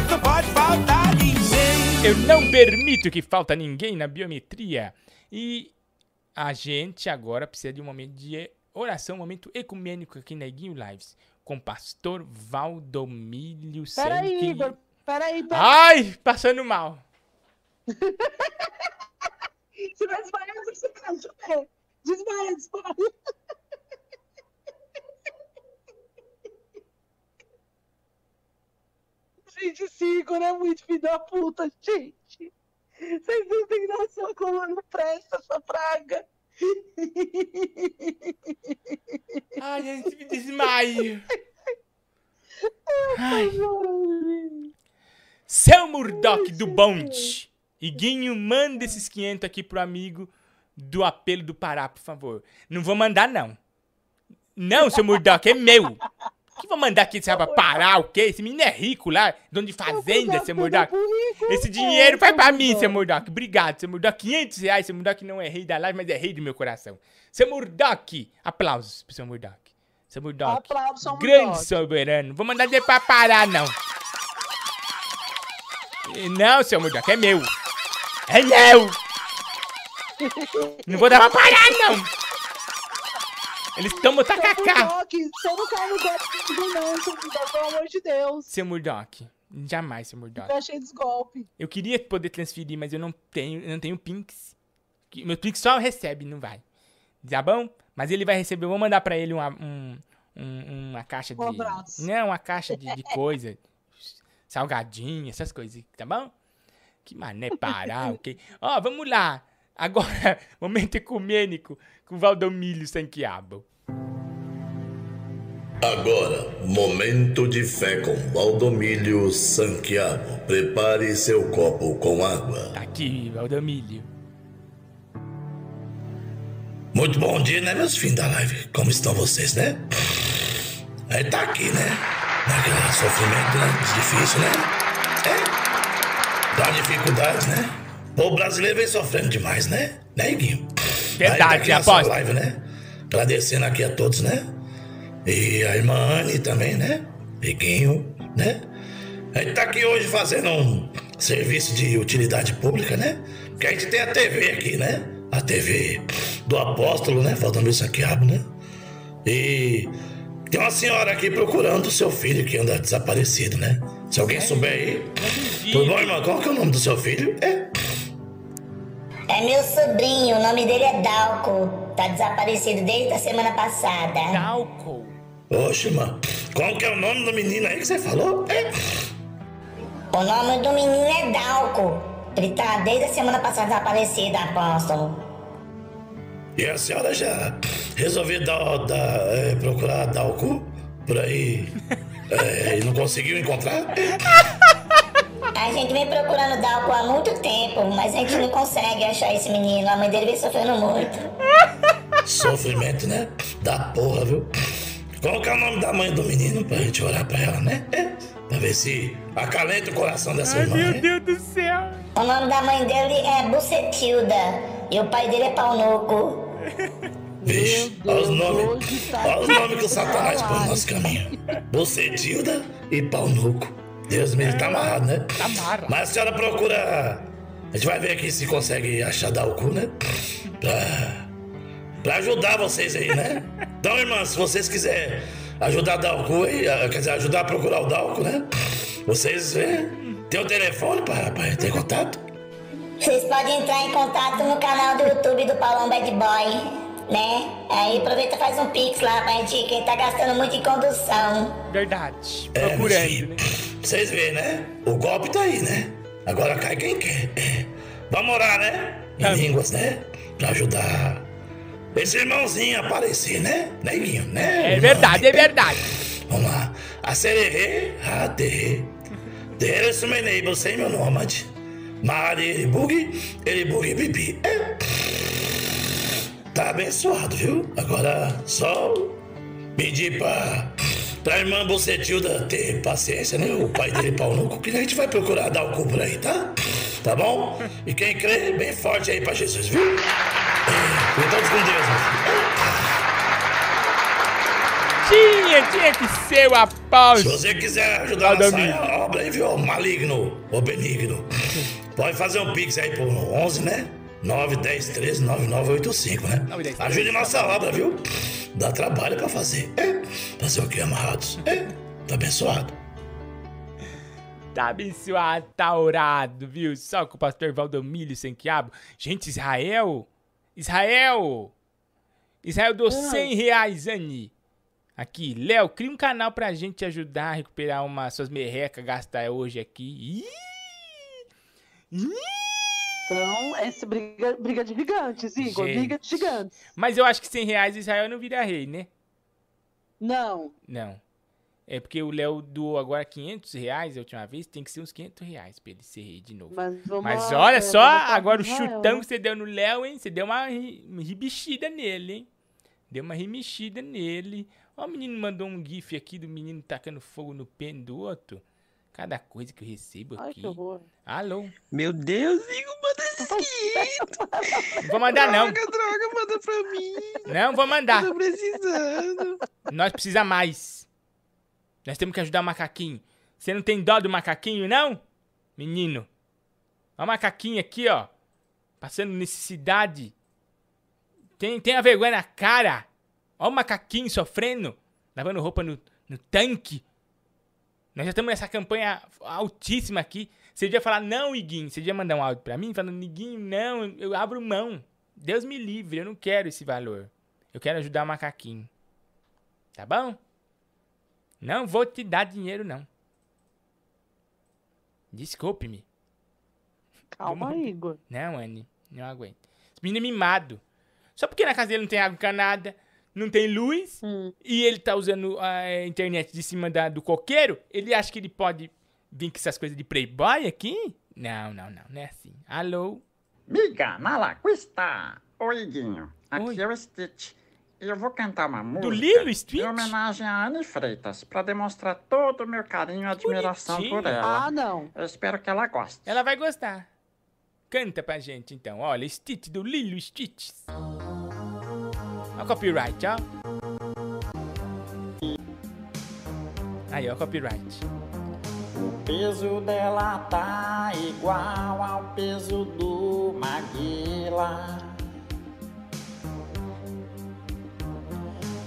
Speaker 41: Não pode faltar ninguém.
Speaker 2: Eu não permito que falta ninguém na biometria. E a gente agora precisa de um momento de oração, um momento ecumênico aqui na Iguinho Lives. Com o pastor Valdomílio
Speaker 6: Peraí,
Speaker 2: Senque.
Speaker 6: Igor. Peraí, peraí.
Speaker 2: Ai, passando mal.
Speaker 6: Você vai desmaiar, você quer ver? Desmaia, desmaia. Gente, esse Igor é muito filho da puta, gente. Vocês não têm noção como não presta essa praga.
Speaker 2: Ai, gente, me desmaio. Ai. Seu Murdoch do bonde. Iguinho, manda esses 500 aqui pro amigo do apelo do Pará, por favor. Não vou mandar, não. Não, seu Murdoch, é meu. Que vou mandar aqui, sabe, pra parar o quê? Esse menino é rico lá, dono de fazenda, seu Murdoch. Esse dinheiro vai pra mim, seu Murdoch. Obrigado, seu Murdoch. 500 reais, seu Murdoch não é rei da live, mas é rei do meu coração. Seu Murdoch, aplausos pro seu Murdoch. Seu
Speaker 6: Aplausos ao
Speaker 2: grande
Speaker 6: Murdoch.
Speaker 2: soberano. Vou mandar dinheiro pra parar, não. Não, seu Murdoch, é meu. É meu. Não vou dar pra parar, não. Eles tomam
Speaker 6: Seu
Speaker 2: tacacá.
Speaker 6: Você não cai no golpe comigo, não, seu Murdoch, pelo amor de Deus.
Speaker 2: Seu Murdoch. Jamais, seu Murdoch.
Speaker 6: Eu achei dos golpes.
Speaker 2: Eu queria poder transferir, mas eu não tenho, eu não tenho Pinks. Meu Pinks só recebe, não vai. Tá bom? Mas ele vai receber, eu vou mandar pra ele uma, um, um- uma caixa de...
Speaker 6: Um abraço.
Speaker 2: Não, uma caixa de, de coisa. Salgadinho, essas coisas, tá bom? Que mané parar, ok? Ó, vamos lá. Agora, momento ecumênico com Valdomílio Sanquiabo.
Speaker 43: Agora, momento de fé com Valdomílio Sanquiabo. Prepare seu copo com água.
Speaker 2: Tá aqui, Valdomílio.
Speaker 43: Muito bom dia, né, meus filhos da live? Como estão vocês, né? Aí tá aqui, né? Naquele sofrimento, né? Difícil, né? É. Dá dificuldade, né? O brasileiro vem sofrendo demais, né? Né, Iguinho?
Speaker 2: Verdade,
Speaker 43: tá aqui
Speaker 2: aposto.
Speaker 43: live, né? Agradecendo aqui a todos, né? E a irmã Anne também, né? Iguinho, né? A gente tá aqui hoje fazendo um serviço de utilidade pública, né? Porque a gente tem a TV aqui, né? A TV do apóstolo, né? Valdomiro Sanquiabo, né? E tem uma senhora aqui procurando o seu filho que anda desaparecido, né? Se alguém souber aí. Tudo bom, irmão? Qual que é o nome do seu filho? É.
Speaker 44: É meu sobrinho, o nome dele é Dalco. Tá desaparecido desde a semana passada.
Speaker 2: Dalco?
Speaker 43: Oxe. Qual que é o nome do menino aí que você falou? É.
Speaker 44: O nome do menino é Dalco. Ele tá desde a semana passada desaparecido, apóstolo.
Speaker 43: E a senhora já resolveu dar, dar, é, procurar dar o cu por aí é, e não conseguiu encontrar?
Speaker 44: A gente vem procurando Dalco há muito tempo, mas a gente não consegue achar esse menino. A mãe dele vem sofrendo muito.
Speaker 43: Sofrimento, né? Da porra, viu? Qual que é o nome da mãe do menino pra gente orar pra ela, né? É, pra ver se acalenta o coração dessa irmã. né?
Speaker 2: Deus do céu.
Speaker 44: O nome da mãe dele é Bucetilda. E o pai dele é Paunuco.
Speaker 43: Vixe, olha os nomes. Olha os nomes que o Satanás põe no nosso caminho. Bucetilda e pau nuco. Deus me livre, tá amarrado, né?
Speaker 2: Tá amarrado.
Speaker 43: Mas a senhora procura. A gente vai ver aqui se consegue achar dar o cu, né? Pra. Pra ajudar vocês aí, né? Então, irmãs, se vocês quiserem ajudar a dar o cu aí, quer dizer, ajudar a procurar o Dalco, né? Vocês é, tem o telefone pra, pra ter contato?
Speaker 44: Vocês podem entrar em contato no canal do YouTube do Paulão Bad Boy, né? Aí aproveita e faz um pix lá pra gente, que ele tá gastando muito em condução.
Speaker 2: Verdade.
Speaker 43: É,
Speaker 2: Procurando,
Speaker 43: filho,
Speaker 2: né?
Speaker 43: Vocês veem, né? O golpe tá aí, né? Agora cai quem quer. É. Vamos orar, né? Em línguas, né? Pra ajudar esse irmãozinho a aparecer, né? Né, Guinho? Né?
Speaker 2: É verdade, é verdade.
Speaker 43: Vamos lá. A sererê, a terê. There's my neighbor, say meu nômade. Mari, ele bug, ele bug pipi. É. Tá abençoado, viu? Agora só pedir pra, pra irmã Bocetilda ter paciência, né? O pai dele pau no cu, que a gente vai procurar dar o cu por aí, tá? Tá bom? E quem crê, bem forte aí pra Jesus, viu? É, Fiquem todos com Deus, meu filho.
Speaker 2: Tinha, tinha que ser o apóstolo.
Speaker 43: Se você quiser ajudar nessa obra aí, viu? Maligno ou benigno, pode fazer um pix aí por 11, né? 9, 10, 13, 9985, né?
Speaker 2: 9, 10, 13,
Speaker 43: Ajude nossa obra, viu? Dá trabalho pra fazer. É. Fazer o que, amarrados? É. Tá abençoado.
Speaker 2: Tá abençoado, tá orado, viu? Só com o pastor Valdomiro sem quiabo. Gente, Israel! Israel! Israel deu 100 reais, Ani. Aqui, Léo, cria um canal pra gente ajudar a recuperar uma suas merrecas, gastar hoje aqui. Ih! Ih!
Speaker 6: Então, essa briga, briga de gigantes, Igor.
Speaker 2: Gente.
Speaker 6: Briga de gigantes.
Speaker 2: Mas eu acho que 100 reais Israel não vira rei, né?
Speaker 6: Não.
Speaker 2: Não. É porque o Léo doou agora 500 reais a última vez, tem que ser uns 500 reais pra ele ser rei de novo.
Speaker 6: Mas, vamos
Speaker 2: Mas olha
Speaker 6: é,
Speaker 2: só, agora o chutão que você deu no Léo, hein? Você deu uma ri- ribixida nele, hein? Deu uma remexida nele. Ó, o menino mandou um gif aqui do menino tacando fogo no pênis do outro. Cada coisa que eu recebo
Speaker 6: Ai,
Speaker 2: aqui.
Speaker 6: que horror.
Speaker 2: Alô?
Speaker 31: Meu Deus, Igor, manda esse
Speaker 2: Não vou mandar, não.
Speaker 31: Droga, droga, manda pra mim.
Speaker 2: Não vou mandar.
Speaker 31: Tô precisando.
Speaker 2: Nós precisa mais. Nós temos que ajudar o macaquinho. Você não tem dó do macaquinho, não? Menino. Olha o macaquinho aqui, ó. Passando necessidade. Tem, tem a vergonha na cara. Olha o macaquinho sofrendo. Lavando roupa no, no tanque. Nós já estamos nessa campanha altíssima aqui. Você devia falar, não, Iguinho. Você devia mandar um áudio pra mim falando, Iguinho, não, eu abro mão. Deus me livre, eu não quero esse valor. Eu quero ajudar o macaquinho. Tá bom? Não vou te dar dinheiro, não. Desculpe-me.
Speaker 6: Calma,
Speaker 2: Vamos-
Speaker 6: Igor.
Speaker 2: Não, Anne, não aguento. Esse menino é mimado. Só porque na casa dele não tem água encanada, não tem luz, e ele tá usando a internet de cima da- do coqueiro, ele acha que ele pode vir com essas coisas de playboy aqui? Não, não, não, não é assim. Alô?
Speaker 45: Miga, nala, quista. Oi, Guinho. Aqui é o Stitch. E eu vou cantar uma música
Speaker 2: Lilo Stitch?
Speaker 45: em homenagem a Anne Freitas, pra demonstrar todo o meu carinho e admiração por
Speaker 2: bonitinho.
Speaker 45: ela.
Speaker 6: Ah, não.
Speaker 45: Eu espero que ela goste.
Speaker 2: Ela vai gostar. Canta pra gente, então. Olha, Stitch do Lilo Stitch. Olha o copyright, ó. Aí, ó, copyright.
Speaker 45: O peso dela tá igual ao peso do Maguila.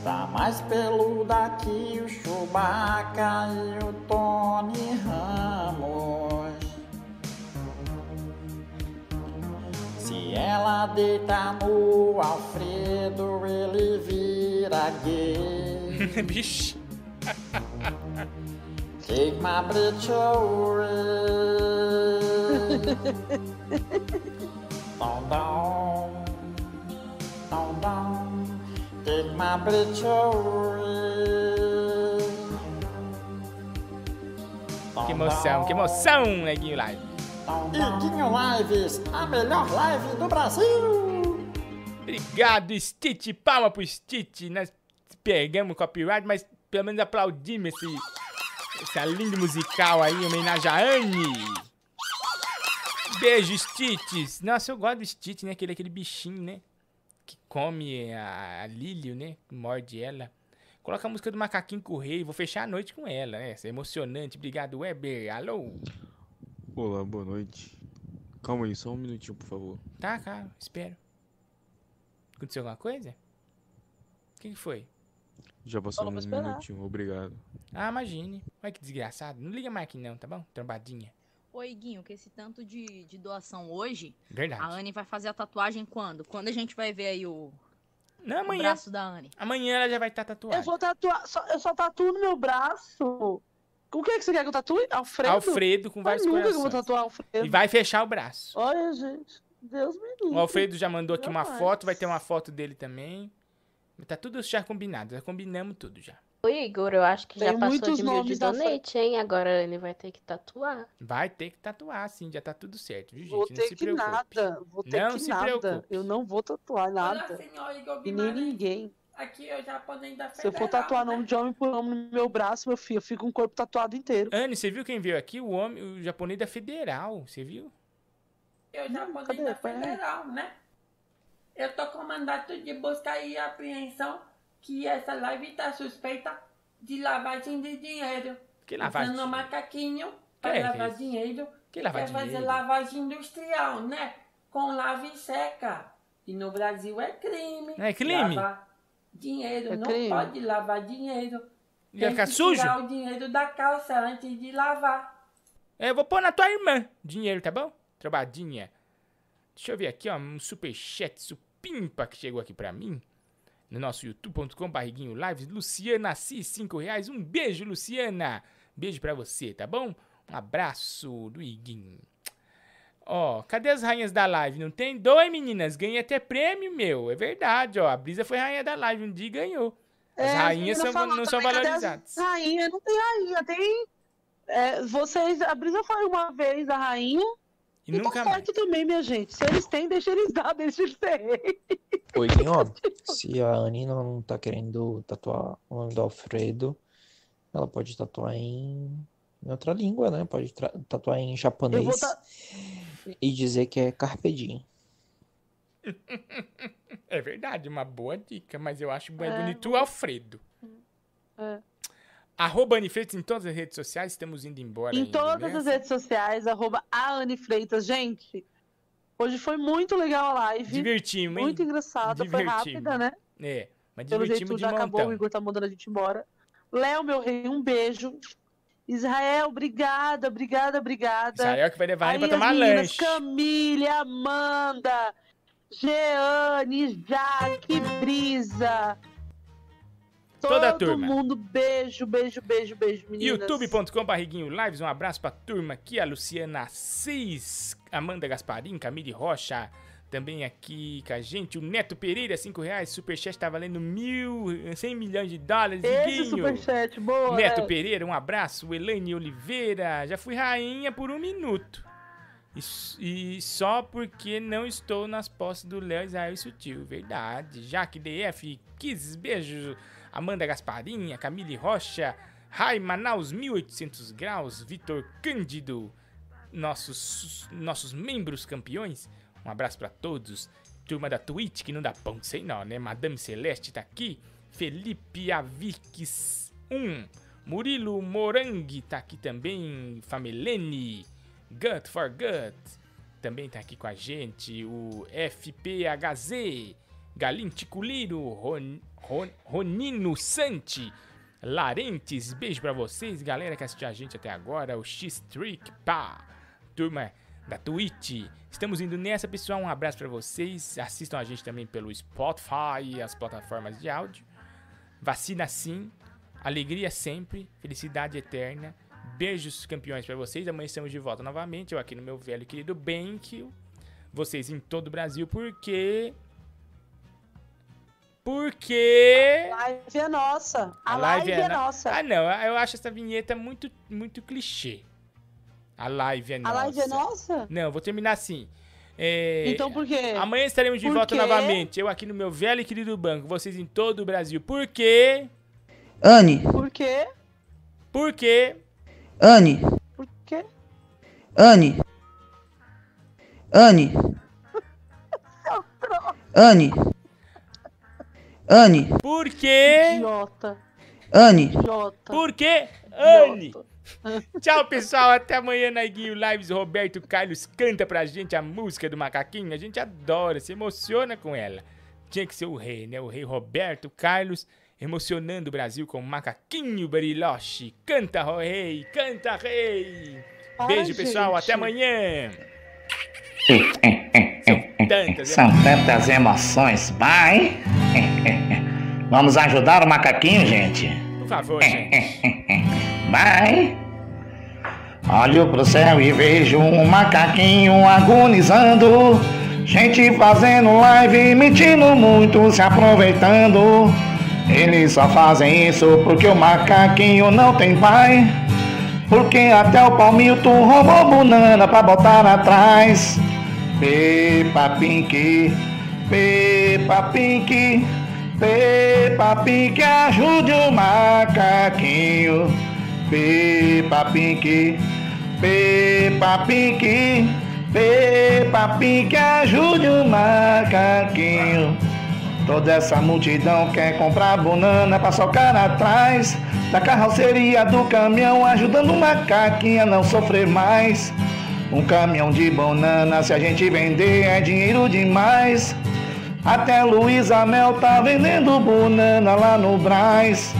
Speaker 45: Tá mais peluda que o Chewbacca e o Tony Ramos. Ela deita no Alfredo, ele vira gay.
Speaker 2: Bicho.
Speaker 45: Take my bitch away. Dom dom. Dom dom. Take my bitch away.
Speaker 2: Que emoção, que emoção, Neguinho Live.
Speaker 45: Iguinho Lives, a melhor live do Brasil.
Speaker 2: Obrigado, Stitch. Palma pro Stitch. Nós pegamos copyright, mas pelo menos aplaudimos esse, essa linda musical aí, em homenagem a Anne. Beijo, Stitch. Nossa, eu gosto do Stitch, né? Aquele, aquele bichinho, né? Que come a, a Lilian, né? Morde ela. Coloca a música do Macaquinho Correio. Vou fechar a noite com ela, né? Essa é emocionante. Obrigado, Weber. Alô?
Speaker 46: Olá, boa noite. Calma aí, só um minutinho, por favor.
Speaker 2: Tá, cara, espero. Aconteceu alguma coisa? O que, que foi?
Speaker 46: Já passou
Speaker 2: Falou
Speaker 46: um minutinho, obrigado.
Speaker 2: Ah, imagine. Olha que desgraçado. Não liga mais aqui não, tá bom? Trombadinha.
Speaker 47: Oi, Guinho, com esse tanto de, de doação hoje,
Speaker 2: Verdade.
Speaker 47: a Anne vai fazer a tatuagem quando? Quando a gente vai ver aí o,
Speaker 2: Não,
Speaker 47: o
Speaker 2: amanhã.
Speaker 47: braço da Anne?
Speaker 2: Amanhã ela já vai estar
Speaker 6: Eu
Speaker 2: tatuada.
Speaker 6: vou tatuar. Só, eu só tatuo no meu braço. O que, que você quer que eu tatue? Alfredo?
Speaker 2: Alfredo com vários
Speaker 6: eu nunca eu vou
Speaker 2: corações.
Speaker 6: tatuar Alfredo.
Speaker 2: E vai fechar o braço.
Speaker 6: Olha, gente. Deus me livre.
Speaker 2: O Alfredo já mandou aqui uma foto, vai ter uma foto dele também. Tá tudo já combinado, já combinamos tudo já.
Speaker 48: Ô, Igor, eu acho que já
Speaker 6: Tem
Speaker 48: passou
Speaker 6: muitos
Speaker 48: de mil de donate, hein? Agora ele vai ter que tatuar.
Speaker 2: Vai ter que tatuar, sim, já tá tudo certo, viu, gente?
Speaker 6: Vou
Speaker 2: não
Speaker 6: ter
Speaker 2: se
Speaker 6: que
Speaker 2: preocupe.
Speaker 6: nada. Vou ter
Speaker 2: Não
Speaker 6: que
Speaker 2: se
Speaker 6: nada.
Speaker 2: preocupe.
Speaker 6: Eu não vou tatuar nada.
Speaker 40: Olá, senhor Igor
Speaker 6: E nem ninguém.
Speaker 40: Aqui é o japonês da
Speaker 6: Se eu for tatuar
Speaker 40: né?
Speaker 6: nome de homem por homem no meu braço, meu filho, eu fico com o corpo tatuado inteiro.
Speaker 2: Anne, você viu quem veio aqui? O homem, o japonês da Federal, você viu?
Speaker 40: Eu já podei
Speaker 6: cadê?
Speaker 40: da
Speaker 6: Pera aí.
Speaker 40: federal, né? Eu tô com mandato de busca e apreensão que essa live tá suspeita de lavagem de dinheiro.
Speaker 2: Que lavagem?
Speaker 40: Usando macaquinho
Speaker 2: Que
Speaker 40: para
Speaker 2: é
Speaker 40: lavar
Speaker 2: isso?
Speaker 40: dinheiro.
Speaker 2: Que lavar
Speaker 40: Quer fazer lavagem industrial, né? Com lava e seca. E no Brasil é crime.
Speaker 2: É crime?
Speaker 40: Lavar dinheiro.
Speaker 6: É
Speaker 40: não
Speaker 6: crime.
Speaker 40: pode lavar dinheiro.
Speaker 2: E
Speaker 40: Tem
Speaker 2: ficar
Speaker 40: que
Speaker 2: sujo?
Speaker 40: tirar o dinheiro da calça antes de lavar.
Speaker 2: É, eu vou pôr na tua irmã dinheiro, tá bom? Trobadinha. Deixa eu ver aqui, ó, um superchat supimpa que chegou aqui pra mim. No nosso youtube.com barriguinho lives. Luciana Assis, 5 reais. Um beijo, Luciana. Beijo pra você, tá bom? Um abraço do Iguinho. Ó, cadê as rainhas da live? Não tem? Dois, meninas. Ganhei até prêmio, meu. É verdade, ó. A Brisa foi rainha da live um dia e ganhou. As
Speaker 6: É,
Speaker 2: rainhas são,
Speaker 6: falou
Speaker 2: não são valorizadas.
Speaker 6: Rainha, não tem rainha, tem. é, vocês, a Brisa foi uma vez a rainha.
Speaker 2: E
Speaker 6: E,
Speaker 2: nunca
Speaker 6: tá certo também, minha gente. Se eles têm, deixa eles dar, deixa eles ter.
Speaker 39: Oi, ó, se a Anne não tá querendo tatuar o nome do Alfredo, ela pode tatuar em, em outra língua, né? Pode tatuar em japonês
Speaker 6: ta-
Speaker 39: e dizer que é Carpe Diem.
Speaker 2: É verdade, uma boa dica, mas eu acho mais
Speaker 6: É,
Speaker 2: bonito o Alfredo.
Speaker 6: É.
Speaker 2: Arroba Anne Freitas em todas as redes sociais, estamos indo embora
Speaker 6: Em
Speaker 2: ainda
Speaker 6: todas
Speaker 2: nessa.
Speaker 6: as redes sociais, arroba a Anne Freitas. Gente, hoje foi muito legal a live.
Speaker 2: Divertimos, hein?
Speaker 6: Muito engraçada, foi
Speaker 2: Divertimos.
Speaker 6: rápida, né?
Speaker 2: É, mas
Speaker 6: Pelo jeito
Speaker 2: divertimos de
Speaker 6: já acabou, o
Speaker 2: montão.
Speaker 6: Igor tá mandando a gente embora. Léo, meu rei, um beijo. Israel, obrigada, obrigada, obrigada.
Speaker 2: Israel que vai levar a Anne
Speaker 6: Aí
Speaker 2: pra
Speaker 6: as
Speaker 2: tomar
Speaker 6: meninas,
Speaker 2: lanche.
Speaker 6: Camille, Amanda, Jeane, Jaque, Brisa.
Speaker 2: Toda a
Speaker 6: Todo
Speaker 2: turma.
Speaker 6: mundo, beijo, beijo, beijo, beijo, meninas.
Speaker 2: youtube.com barriguinho lives, um abraço pra turma aqui, a Luciana Assis, Amanda Gasparim, Camille Rocha, também aqui com a gente, o Neto Pereira, 5 reais, superchat tá valendo mil, 100 milhões de dólares,
Speaker 6: Esse
Speaker 2: Iguinho.
Speaker 6: superchat, boa.
Speaker 2: Neto
Speaker 6: é.
Speaker 2: Pereira, um abraço. Elaine Oliveira, já fui rainha por um minuto. E, e só porque não estou nas posses do Léo Israel Sutil. Verdade. Jaque DF, Kiss, beijo. Amanda Gasparinha, Camille Rocha, Rai Manaus 1800 graus, Vitor Cândido, nossos, nossos membros campeões. Um abraço pra todos. Turma da Twitch, que não dá pão sem nó, né? Madame Celeste tá aqui. Felipe Avix 1. Murilo Morangue tá aqui também. Famelene. Gut for Gut. Também tá aqui com a gente. O FPHZ. Galim Ticuliro. Ron, Ron- Ronino Santi. Larentes, beijo pra vocês, galera que assistiu a gente até agora. O X-Trick, pá. Turma da Twitch. Estamos indo nessa, pessoal. Um abraço pra vocês. Assistam a gente também pelo Spotify e as plataformas de áudio. Vacina sim. Alegria sempre. Felicidade eterna. Beijos campeões pra vocês. Amanhã estamos de volta novamente. Eu aqui no meu velho querido Benk. Vocês em todo o Brasil, porque. Porque.
Speaker 6: A live é nossa. A, live, é,
Speaker 2: na-
Speaker 6: nossa.
Speaker 2: Ah, não. Eu acho essa vinheta muito, muito clichê. A live é
Speaker 6: A
Speaker 2: nossa.
Speaker 6: live é nossa?
Speaker 2: Não, vou terminar assim. É,
Speaker 6: Então por quê?
Speaker 2: Amanhã estaremos de
Speaker 6: Por
Speaker 2: volta
Speaker 6: quê?
Speaker 2: novamente. Eu aqui no meu velho e querido banco. Vocês em todo o Brasil. Por quê?
Speaker 19: Anne,
Speaker 6: Por quê?
Speaker 2: Por quê?
Speaker 19: Anne,
Speaker 6: Por quê?
Speaker 19: Anne. Anne. Anne. Anne.
Speaker 2: Por quê?
Speaker 6: Idiota.
Speaker 19: Anne.
Speaker 6: Idiota.
Speaker 2: Por quê? Anne! Tchau, pessoal. Até amanhã na Guio Lives. Roberto Carlos canta pra gente a música do macaquinho. A gente adora, se emociona com ela. Tinha que ser o rei, né? O rei Roberto Carlos emocionando o Brasil com o macaquinho Bariloche. Canta, rei! Canta, rei! Beijo, pessoal.
Speaker 6: gente.
Speaker 2: Até amanhã. Tantas
Speaker 43: São tantas emoções. Vai. Vamos ajudar o macaquinho, gente.
Speaker 2: Por favor, gente.
Speaker 43: Olho pro céu e vejo um macaquinho agonizando. Gente fazendo live, mentindo muito, se aproveitando.
Speaker 49: Eles só fazem isso porque o macaquinho não tem pai. Porque até o palmito roubou banana pra botar atrás. Pepa Pink, Pepa Pink, Pepa Pink, ajude o macaquinho. Pepa Pink, Pepa Pink, Pepa Pink, ajude o macaquinho. Toda essa multidão quer comprar banana pra socar atrás da carroceria do caminhão, ajudando o macaquinho a não sofrer mais. Um caminhão de banana, se a gente vender, é dinheiro demais. Até Luísa Mel tá vendendo banana lá no Brás.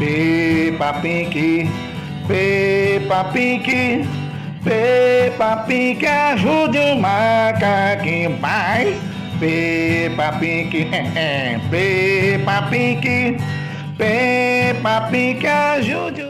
Speaker 49: Pepa Pink, Pepa Pink, Pepa Pink, ajude o macaquinho, pai. Pepa Pink, Pepa Pink, Pepa Pink, ajude o